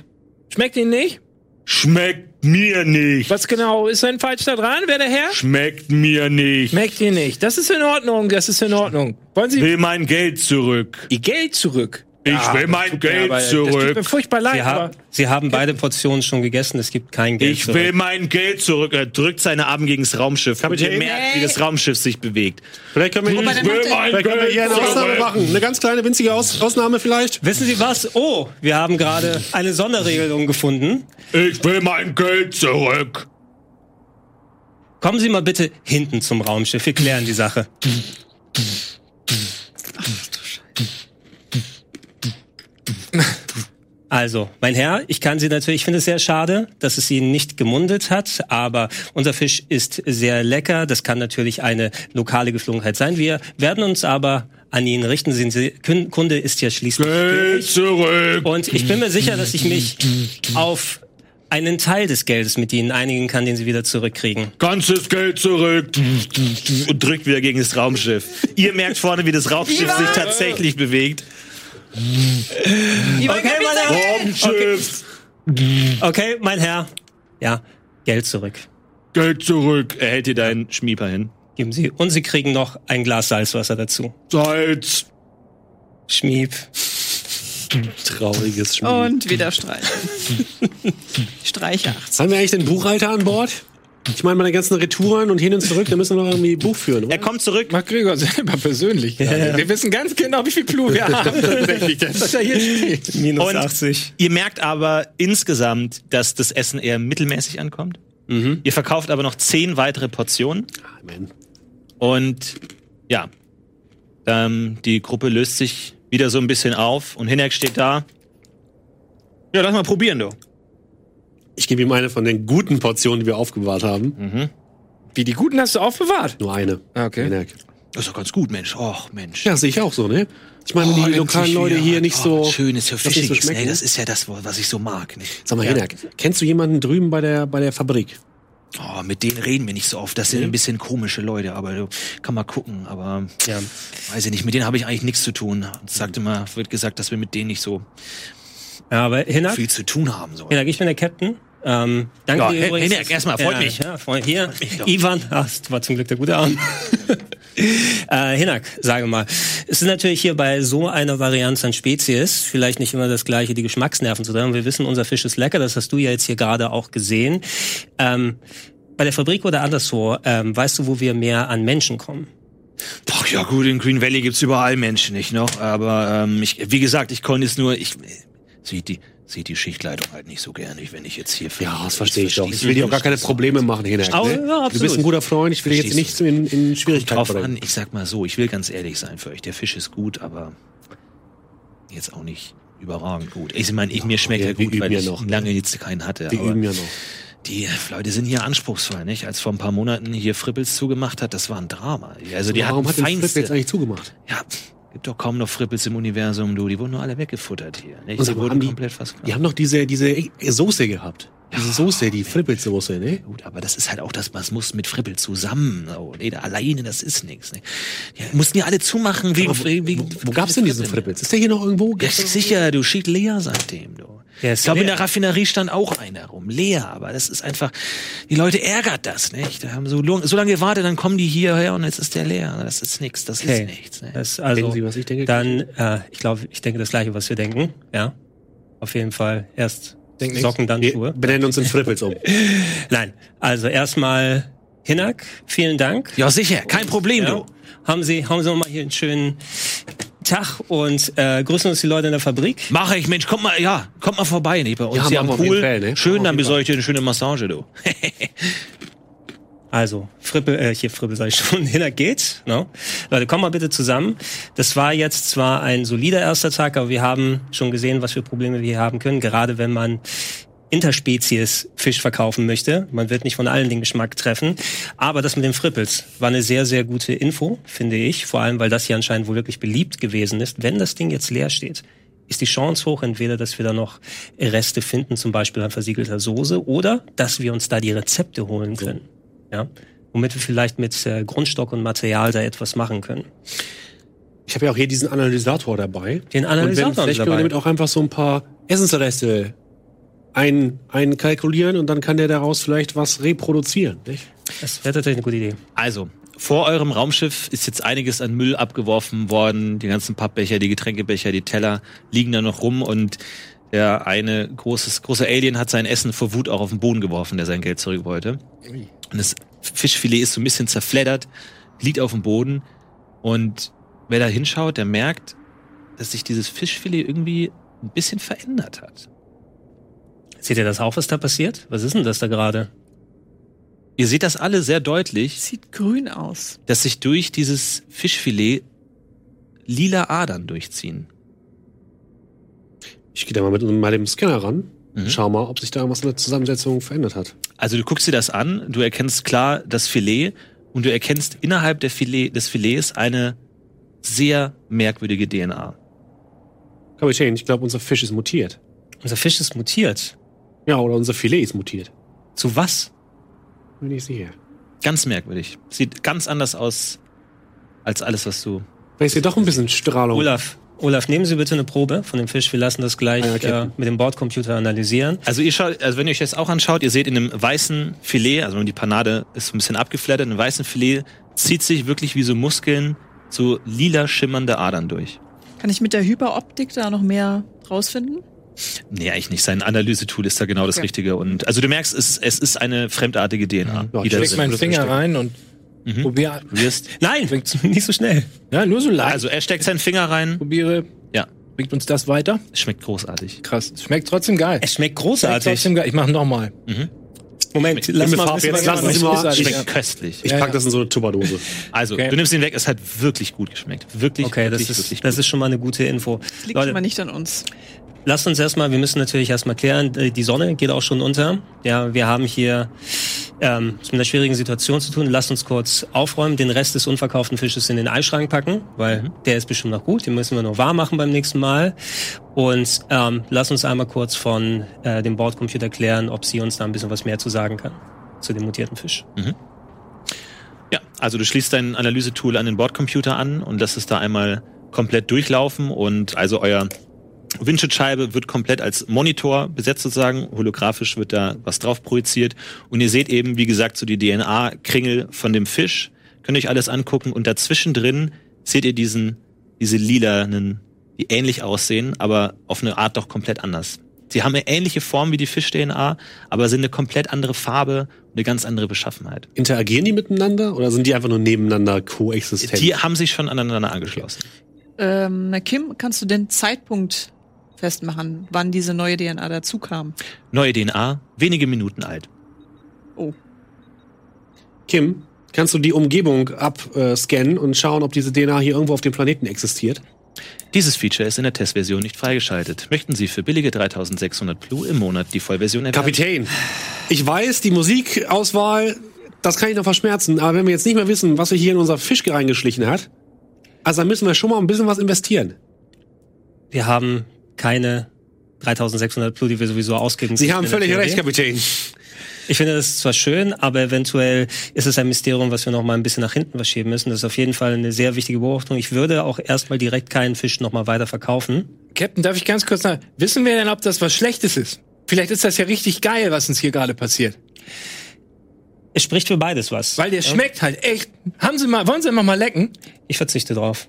Schmeckt Ihnen nicht? Schmeckt mir nicht. Was genau ist denn falsch da dran? Wer der Herr? Schmeckt mir nicht. Schmeckt Ihnen nicht. Das ist in Ordnung, das ist in Ordnung. Wollen Sie Will mein Geld zurück. Ihr Geld zurück? Ich will mein Geld aber- Das tut mir zurück. furchtbar leid, Sie, aber haben, Sie haben beide Portionen schon gegessen, es gibt kein Geld Ich zurück. will mein Geld zurück. Er drückt seine Arme gegen das Raumschiff. Kapitän? Und ihr merkt, wie das Raumschiff sich bewegt. Vielleicht können wir, ich will vielleicht können wir hier eine Ausnahme zurück. machen. Eine ganz kleine, winzige Aus Ausnahme vielleicht. Wissen Sie was? Oh, wir haben gerade eine Sonderregelung gefunden. Ich will mein Geld zurück. Kommen Sie mal bitte hinten zum Raumschiff, wir klären die Sache. Also, mein Herr, ich kann Sie natürlich, ich finde es sehr schade, dass es Sie nicht gemundet hat, aber unser Fisch ist sehr lecker. Das kann natürlich eine lokale Geflogenheit sein. Wir werden uns aber an ihn richten. Sind Sie, Kun- Kunde ist ja schließlich Geld König. zurück. Und ich bin mir sicher, dass ich mich auf einen Teil des Geldes mit Ihnen einigen kann, den Sie wieder zurückkriegen. Ganzes Geld zurück. Und drückt wieder gegen das Raumschiff. Ihr merkt vorne, wie das Raumschiff sich tatsächlich bewegt. Okay, Herren. Geld. Raumschiff. Okay, mein Herr. Ja, Geld zurück. Geld zurück. Er hält dir deinen Schmieper hin. Geben Sie. Und Sie kriegen noch ein Glas Salzwasser dazu. Salz. Schmieb. Trauriges Spiel. Und wieder streichen. Streiche 18. Haben wir eigentlich den Buchhalter an Bord? Ich meine, meine ganzen Retouren und hin und zurück, da müssen wir noch irgendwie Buch führen. Oder? Er kommt zurück. Macht Gregor selber persönlich. gerade. Wir wissen ganz genau, wie viel Plu wir haben. Tatsächlich. Das was er hier steht. Minus Und 80. ihr merkt aber insgesamt, dass das Essen eher mittelmäßig ankommt. Ihr verkauft aber noch zehn weitere Portionen. Amen. Und ja, ähm, die Gruppe löst sich wieder so ein bisschen auf und Hinek steht da. Ja, lass mal probieren, du. Ich gebe ihm eine von den guten Portionen, die wir aufbewahrt haben. Wie die guten hast du aufbewahrt? Nur eine. Ah, okay. Das ist doch ganz gut, Mensch. Och, Mensch. Ja, sehe ich auch so, ne? Ich meine, die lokalen Leute hier nicht so. Schön ist ja das nicht so ne? Das ist ja das, was ich so mag. Nicht? Sag mal, Hinak, kennst du jemanden drüben bei der, bei der Fabrik? Oh, mit denen reden wir nicht so oft. Das sind ein bisschen komische Leute, aber du kann mal gucken. Aber Ja. weiß ich nicht, mit denen habe ich eigentlich nichts zu tun. Es sagt immer, wird gesagt, dass wir mit denen nicht so Ja, aber Hinak, viel zu tun haben sollen. Hinak, ich bin der Captain. Ähm, danke Ja, dir übrigens. Hinak, erstmal, freut ja, mich. Ja, freut Hier, mich doch. Ivan, das war zum Glück der gute Arm. äh, Hinak, sage mal. Es ist natürlich hier bei so einer Varianz an Spezies vielleicht nicht immer das gleiche, die Geschmacksnerven zu treffen. Wir wissen, unser Fisch ist lecker, das hast du ja jetzt hier gerade auch gesehen. Ähm, bei der Fabrik oder anderswo, ähm, weißt du, wo wir mehr an Menschen kommen? Ach ja gut, in Green Valley gibt's überall Menschen nicht noch, aber ähm, ich, wie gesagt, ich konnte es nur, ich sieht die sieht die Schichtleitung halt nicht so gerne, wenn ich jetzt hier Ja, das verstehe ich doch. Ich will dir auch gar keine Probleme machen, Hinak. Aber, Ne? ja, Du bist ein guter Freund, ich will jetzt nichts in, in Schwierigkeiten drauf an. Ich sag mal so, ich will ganz ehrlich sein für euch. Der Fisch ist gut, aber jetzt auch nicht überragend gut. Ich meine, ich, mir schmeckt wir- er gut, üben weil ja ich noch. lange jetzt keinen hatte. Wir üben ja noch. die Leute sind hier anspruchsvoll, nicht? Als vor ein paar Monaten hier Frippels zugemacht hat, das war ein Drama. Also die Warum hat jetzt eigentlich zugemacht? Ja, gibt doch kaum noch Frippels im Universum, du. Die wurden nur alle weggefuttert hier. Nicht? Die wurden haben die, komplett fast die haben noch diese, diese Soße gehabt. Diese Soße, die Frippelsoße, ne? Gut, aber das ist halt auch das, was muss mit Frippel zusammen. Oh, nee, da alleine, das ist nichts. Ne? Ja, mussten ja alle zumachen wegen. wegen Wo, wo gab's denn diesen Frippels? Ist der hier noch irgendwo? Ja, sicher, du schied leer seitdem, du. Ist ich glaube, in der Raffinerie stand auch einer rum. Leer, aber das ist einfach, die Leute ärgert das, nicht? Da haben so, so lange gewartet, dann kommen die hierher und jetzt ist der leer. Das ist nichts, das Okay. ist nichts. Ne? Das, also, Sie, was ich denke? Dann, äh, ich glaube, ich denke das gleiche, was wir denken. Ja, auf jeden Fall. Erst Denk Socken, dann Wir benennen uns in Frippels um. Nein, also erstmal Hinak, vielen Dank. Ja, sicher, kein Problem, Ja. du. Haben Sie, haben Sie noch mal hier einen schönen Tag und äh, grüßen uns die Leute in der Fabrik. Mache ich, Mensch, komm mal, ja, kommt mal vorbei, nicht? Bei uns Ja, hier am Pool. Fall, ne? Schön, dann besorge ich dir eine schöne Massage, du. Also, Frippel, äh, hier Frippel sag ich schon, Hinak geht. No? Leute, kommt mal bitte zusammen. Das war jetzt zwar ein solider erster Tag, aber wir haben schon gesehen, was für Probleme wir hier haben können, gerade wenn man Interspezies Fisch verkaufen möchte. Man wird nicht von allen den Geschmack treffen. Aber das mit den Frippels war eine sehr, sehr gute Info, finde ich. Vor allem, weil das hier anscheinend wohl wirklich beliebt gewesen ist. Wenn das Ding jetzt leer steht, ist die Chance hoch, entweder, dass wir da noch Reste finden, zum Beispiel an versiegelter Soße, oder dass wir uns da die Rezepte holen können. Ja? Womit wir vielleicht mit äh, Grundstock und Material da etwas machen können. Ich habe ja auch hier diesen Analysator dabei. Den Analysator Und wenn, vielleicht können wir damit auch einfach so ein paar Essensreste ein, einkalkulieren und dann kann der daraus vielleicht was reproduzieren. Nicht? Das wäre tatsächlich eine gute Idee. Also, vor eurem Raumschiff ist jetzt einiges an Müll abgeworfen worden. Die ganzen Pappbecher, die Getränkebecher, die Teller liegen da noch rum und der eine großes, große Alien hat sein Essen vor Wut auch auf den Boden geworfen, der sein Geld zurück wollte. Und das Fischfilet ist so ein bisschen zerfleddert, liegt auf dem Boden und wer da hinschaut, der merkt, dass sich dieses Fischfilet irgendwie ein bisschen verändert hat. Seht ihr das auch, was da passiert? Was ist denn das da gerade? Ihr seht das alle sehr deutlich, Sieht grün aus. dass sich durch dieses Fischfilet lila Adern durchziehen. Ich gehe da mal mit mal dem Scanner ran. Mhm. Schau mal, ob sich da was in der Zusammensetzung verändert hat. Also du guckst dir das an, du erkennst klar das Filet und du erkennst innerhalb der Filet, des Filets eine sehr merkwürdige DNA. Kapitän, ich glaube, unser Fisch ist mutiert. Unser Fisch ist mutiert. Ja, oder unser Filet ist mutiert. Zu was? Bin ich sicher. Ganz merkwürdig. Sieht ganz anders aus als alles, was du. Vielleicht ist hier doch ein bisschen Strahlung. Olaf, Olaf, nehmen Sie bitte eine Probe von dem Fisch. Wir lassen das gleich Ah ja, äh, mit dem Bordcomputer analysieren. Also ihr schaut, also wenn ihr euch das auch anschaut, ihr seht in einem weißen Filet, also die Panade ist so ein bisschen abgeflattert, in einem weißen Filet zieht sich wirklich wie so Muskeln so lila schimmernde Adern durch. Kann ich mit der Hyperoptik da noch mehr rausfinden? Nee, eigentlich nicht. Sein Analysetool ist da genau das Okay. Richtige. Und also du merkst, es, es ist eine fremdartige DNA. Ja, ich drin meinen Finger rein und Mhm. probier, probierst. Nein, nicht so schnell. ja, nur so leicht. Also er steckt seinen Finger rein. probiere, Ja, bringt uns das weiter. es schmeckt großartig. Krass. Es schmeckt trotzdem geil. Es schmeckt Schmeckt großartig. trotzdem geil. Ich mach noch mal. Moment, lass mir mal, Farbe ein bisschen jetzt, mal- lassen Sie mal. Schmeckt ja. köstlich. Ich Ja, pack ja. das in so eine Tupperdose. Also, Okay. du nimmst ihn weg, es hat wirklich gut geschmeckt. Wirklich, Okay, das wirklich, ist, wirklich das ist schon mal eine gute Info. Das liegt Leute, immer nicht an uns. Lasst uns erstmal, wir müssen natürlich erstmal klären, äh, die Sonne geht auch schon unter. Ja, wir haben hier ähm, es mit einer schwierigen Situation zu tun. Lasst uns kurz aufräumen, den Rest des unverkauften Fisches in den Eischrank packen, weil der ist bestimmt noch gut. Den müssen wir noch warm machen beim nächsten Mal. Und ähm, lasst uns einmal kurz von äh, dem Bordcomputer klären, ob sie uns da ein bisschen was mehr zu sagen kann zu dem mutierten Fisch. Ja, also du schließt dein Analysetool an den Bordcomputer an und lässt es da einmal komplett durchlaufen und also euer Windschutzscheibe wird komplett als Monitor besetzt sozusagen, holographisch wird da was drauf projiziert und ihr seht eben, wie gesagt, so die DNA-Kringel von dem Fisch, könnt euch alles angucken und dazwischen drin seht ihr diesen, diese lilanen, die ähnlich aussehen, aber auf eine Art doch komplett anders. Sie haben eine ähnliche Form wie die Fisch-DNA, aber sind eine komplett andere Farbe und eine ganz andere Beschaffenheit. Interagieren die miteinander oder sind die einfach nur nebeneinander koexistent? Die haben sich schon aneinander angeschlossen. Ähm, Kim, kannst du den Zeitpunkt festmachen, wann diese neue DNA dazu kam? Neue DNA, wenige Minuten alt. Oh, Kim, kannst du die Umgebung abscannen und schauen, ob diese DNA hier irgendwo auf dem Planeten existiert? Dieses Feature ist in der Testversion nicht freigeschaltet. Möchten Sie für billige 3600 Plu im Monat die Vollversion erwerben? Kapitän, ich weiß, die Musikauswahl, das kann ich noch verschmerzen, aber wenn wir jetzt nicht mehr wissen, was sich hier in unser Fisch reingeschlichen hat, also dann müssen wir schon mal ein bisschen was investieren. Wir haben keine 3600 Plu, die wir sowieso ausgeben. Sie haben völlig recht, Kapitän. Ich finde das ist zwar schön, aber eventuell ist es ein Mysterium, was wir noch mal ein bisschen nach hinten verschieben müssen. Das ist auf jeden Fall eine sehr wichtige Beobachtung. Ich würde auch erstmal direkt keinen Fisch noch mal weiter verkaufen. Captain, darf ich ganz kurz sagen, wissen wir denn, ob das was Schlechtes ist? Vielleicht ist das ja richtig geil, was uns hier gerade passiert. Es spricht für beides was. Weil der schmeckt halt echt. Haben Sie mal, wollen Sie mal mal lecken? Ich verzichte drauf.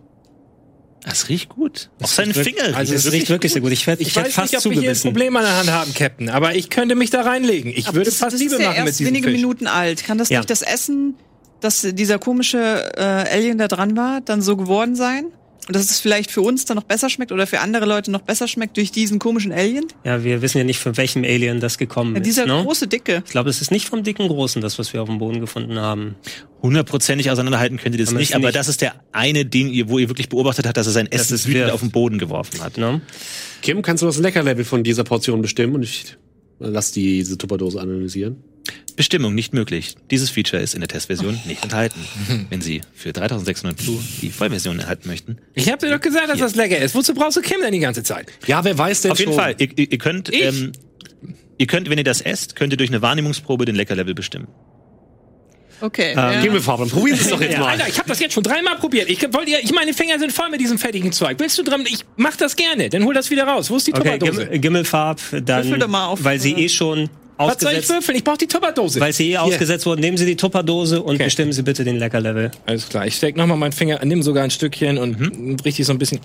Das riecht gut. Auf seinen Finger riecht Also es riecht wirklich sehr gut. Ich, werd, ich, Ich, hätte weiß fast nicht, ob wir hier ein zugebissen. Problem an der Hand haben, Captain, aber ich könnte mich da reinlegen. Ich aber würde das, fast das Liebe ist ja machen mit erst diesem wenige Fisch. Minuten alt. Kann das Ja. durch das Essen, dass dieser komische äh, Alien da dran war, dann so geworden sein? Und dass es vielleicht für uns dann noch besser schmeckt oder für andere Leute noch besser schmeckt durch diesen komischen Alien? Ja, wir wissen ja nicht, von welchem Alien das gekommen Ja, ist. dieser ne? große Dicke. Ich glaube, es ist nicht vom dicken Großen, das, was wir auf dem Boden gefunden haben. Hundertprozentig auseinanderhalten könnt ihr das Aber nicht, aber nicht. das ist der eine, den ihr, wo ihr wirklich beobachtet habt, dass er sein Das Essen wütend auf den Boden geworfen hat. Ne? Kim, kannst du das Leckerlevel von dieser Portion bestimmen und ich lass diese Tupperdose analysieren? Bestimmung nicht möglich. Dieses Feature ist in der Testversion nicht enthalten. Wenn Sie für 3600 Plu die Vollversion erhalten möchten. Ich hab dir doch gesagt, dass das lecker ist. Wozu brauchst du Kim denn die ganze Zeit? Ja, wer weiß denn Auf jeden schon? Fall, ihr, ihr ihr könnt, Ich? ähm, ihr könnt, wenn ihr das esst, könnt ihr durch eine Wahrnehmungsprobe den Leckerlevel bestimmen. Okay. Ähm, ja. Gehen wir Fabian, probieren wir es doch jetzt mal. Alter, ich habe das jetzt schon dreimal probiert. Ich wollte ja, ich meine Finger sind voll mit diesem fettigen Zeug. Willst du dran? Ich mach das gerne. Dann hol das wieder raus. Wo ist die Okay, Tupperdose? Gim Gimmelfarb, dann, Würfel doch mal auf, weil sie äh, eh schon Was soll ich würfeln? Ich brauche die Tupperdose. weil sie eh ausgesetzt wurden, nehmen Sie die Tupperdose und Okay. bestimmen Sie bitte den Leckerlevel. Alles klar. Ich steck nochmal meinen Finger, nimm sogar ein Stückchen und Mhm. richtig so ein bisschen.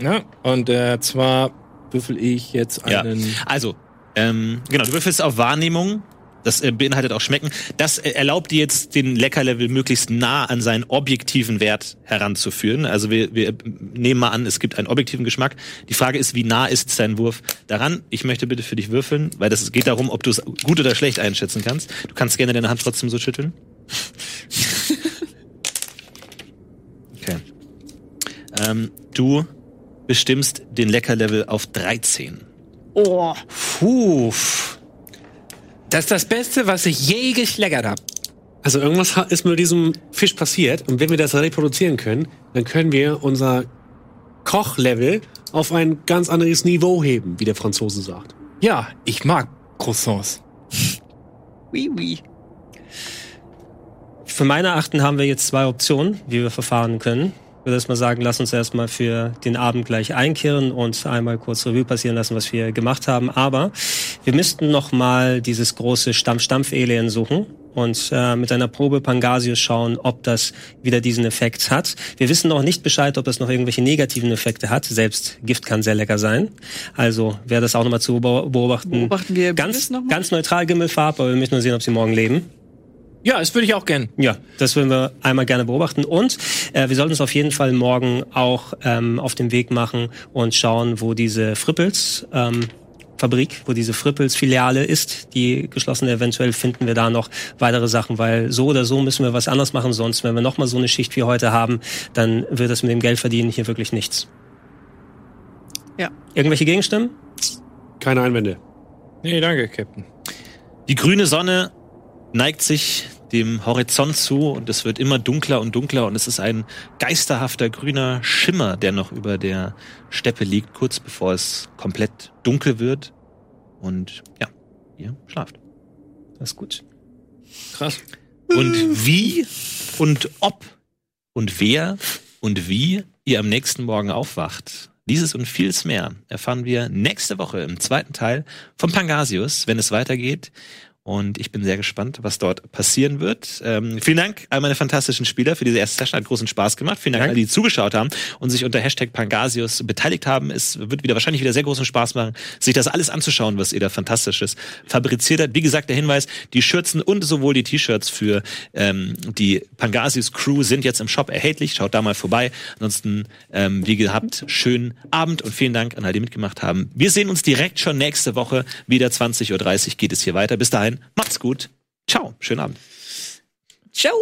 Ja, und äh, zwar würfel ich jetzt Ja. einen. Also, ähm, genau, du würfelst auf Wahrnehmung. Das äh, beinhaltet auch Schmecken. Das äh, erlaubt dir jetzt, den Leckerlevel möglichst nah an seinen objektiven Wert heranzuführen. Also wir, wir nehmen mal an, es gibt einen objektiven Geschmack. Die Frage ist, wie nah ist dein Wurf daran? Ich möchte bitte für dich würfeln, weil das geht darum, ob du es gut oder schlecht einschätzen kannst. Du kannst gerne deine Hand trotzdem so schütteln. Okay. Ähm, du bestimmst den Leckerlevel auf 13. Oh. Puh. Das ist das Beste, was ich je geschleckert habe. Also irgendwas ist mit diesem Fisch passiert und wenn wir das reproduzieren können, dann können wir unser Kochlevel auf ein ganz anderes Niveau heben, wie der Franzose sagt. Ja, ich mag Croissants. Oui, oui. Für meine Achten haben wir jetzt zwei Optionen, wie wir verfahren können. Ich würde erst mal sagen, lass uns erstmal für den Abend gleich einkehren und einmal kurz Revue passieren lassen, was wir gemacht haben. Aber wir müssten noch mal dieses große Stampf-Stampf-Alien suchen und äh, mit einer Probe Pangasius schauen, ob das wieder diesen Effekt hat. Wir wissen noch nicht Bescheid, ob das noch irgendwelche negativen Effekte hat. Selbst Gift kann sehr lecker sein. Also wäre das auch nochmal zu beo- beobachten. Beobachten wir ganz, ganz neutral Gimmelfarb, aber wir müssen nur sehen, ob sie morgen leben. Ja, das würde ich auch gern. Ja, das würden wir einmal gerne beobachten. Und äh, wir sollten uns auf jeden Fall morgen auch ähm, auf den Weg machen und schauen, wo diese Frippels ähm, Fabrik, wo diese Frippels Filiale ist, die geschlossene. Eventuell finden wir da noch weitere Sachen, weil so oder so müssen wir was anders machen. Sonst, wenn wir noch mal so eine Schicht wie heute haben, dann wird das mit dem Geldverdienen hier wirklich nichts. Ja. Irgendwelche Gegenstimmen? Keine Einwände. Nee, danke, Captain. Die grüne Sonne neigt sich dem Horizont zu und es wird immer dunkler und dunkler und es ist ein geisterhafter grüner Schimmer, der noch über der Steppe liegt, kurz bevor es komplett dunkel wird. Und ja, ihr schlaft. Das ist gut. Krass. Und wie und ob und wer und wie ihr am nächsten Morgen aufwacht, dieses und vieles mehr erfahren wir nächste Woche im zweiten Teil von Pangasius, wenn es weitergeht. Und ich bin sehr gespannt, was dort passieren wird. Ähm, vielen Dank all meine fantastischen Spieler für diese erste Session. Hat großen Spaß gemacht. Vielen Dank an alle, die zugeschaut haben und sich unter Hashtag Pangasius beteiligt haben. Es wird wieder wahrscheinlich wieder sehr großen Spaß machen, sich das alles anzuschauen, was ihr da Fantastisches fabriziert habt. Wie gesagt, der Hinweis, die Schürzen und sowohl die T-Shirts für ähm, die Pangasius Crew sind jetzt im Shop erhältlich. Schaut da mal vorbei. Ansonsten, ähm, wie gehabt, schönen Abend und vielen Dank an alle, die mitgemacht haben. Wir sehen uns direkt schon nächste Woche. Wieder 20.30 Uhr geht es hier weiter. Bis dahin, macht's gut. Ciao, schönen Abend. Ciao.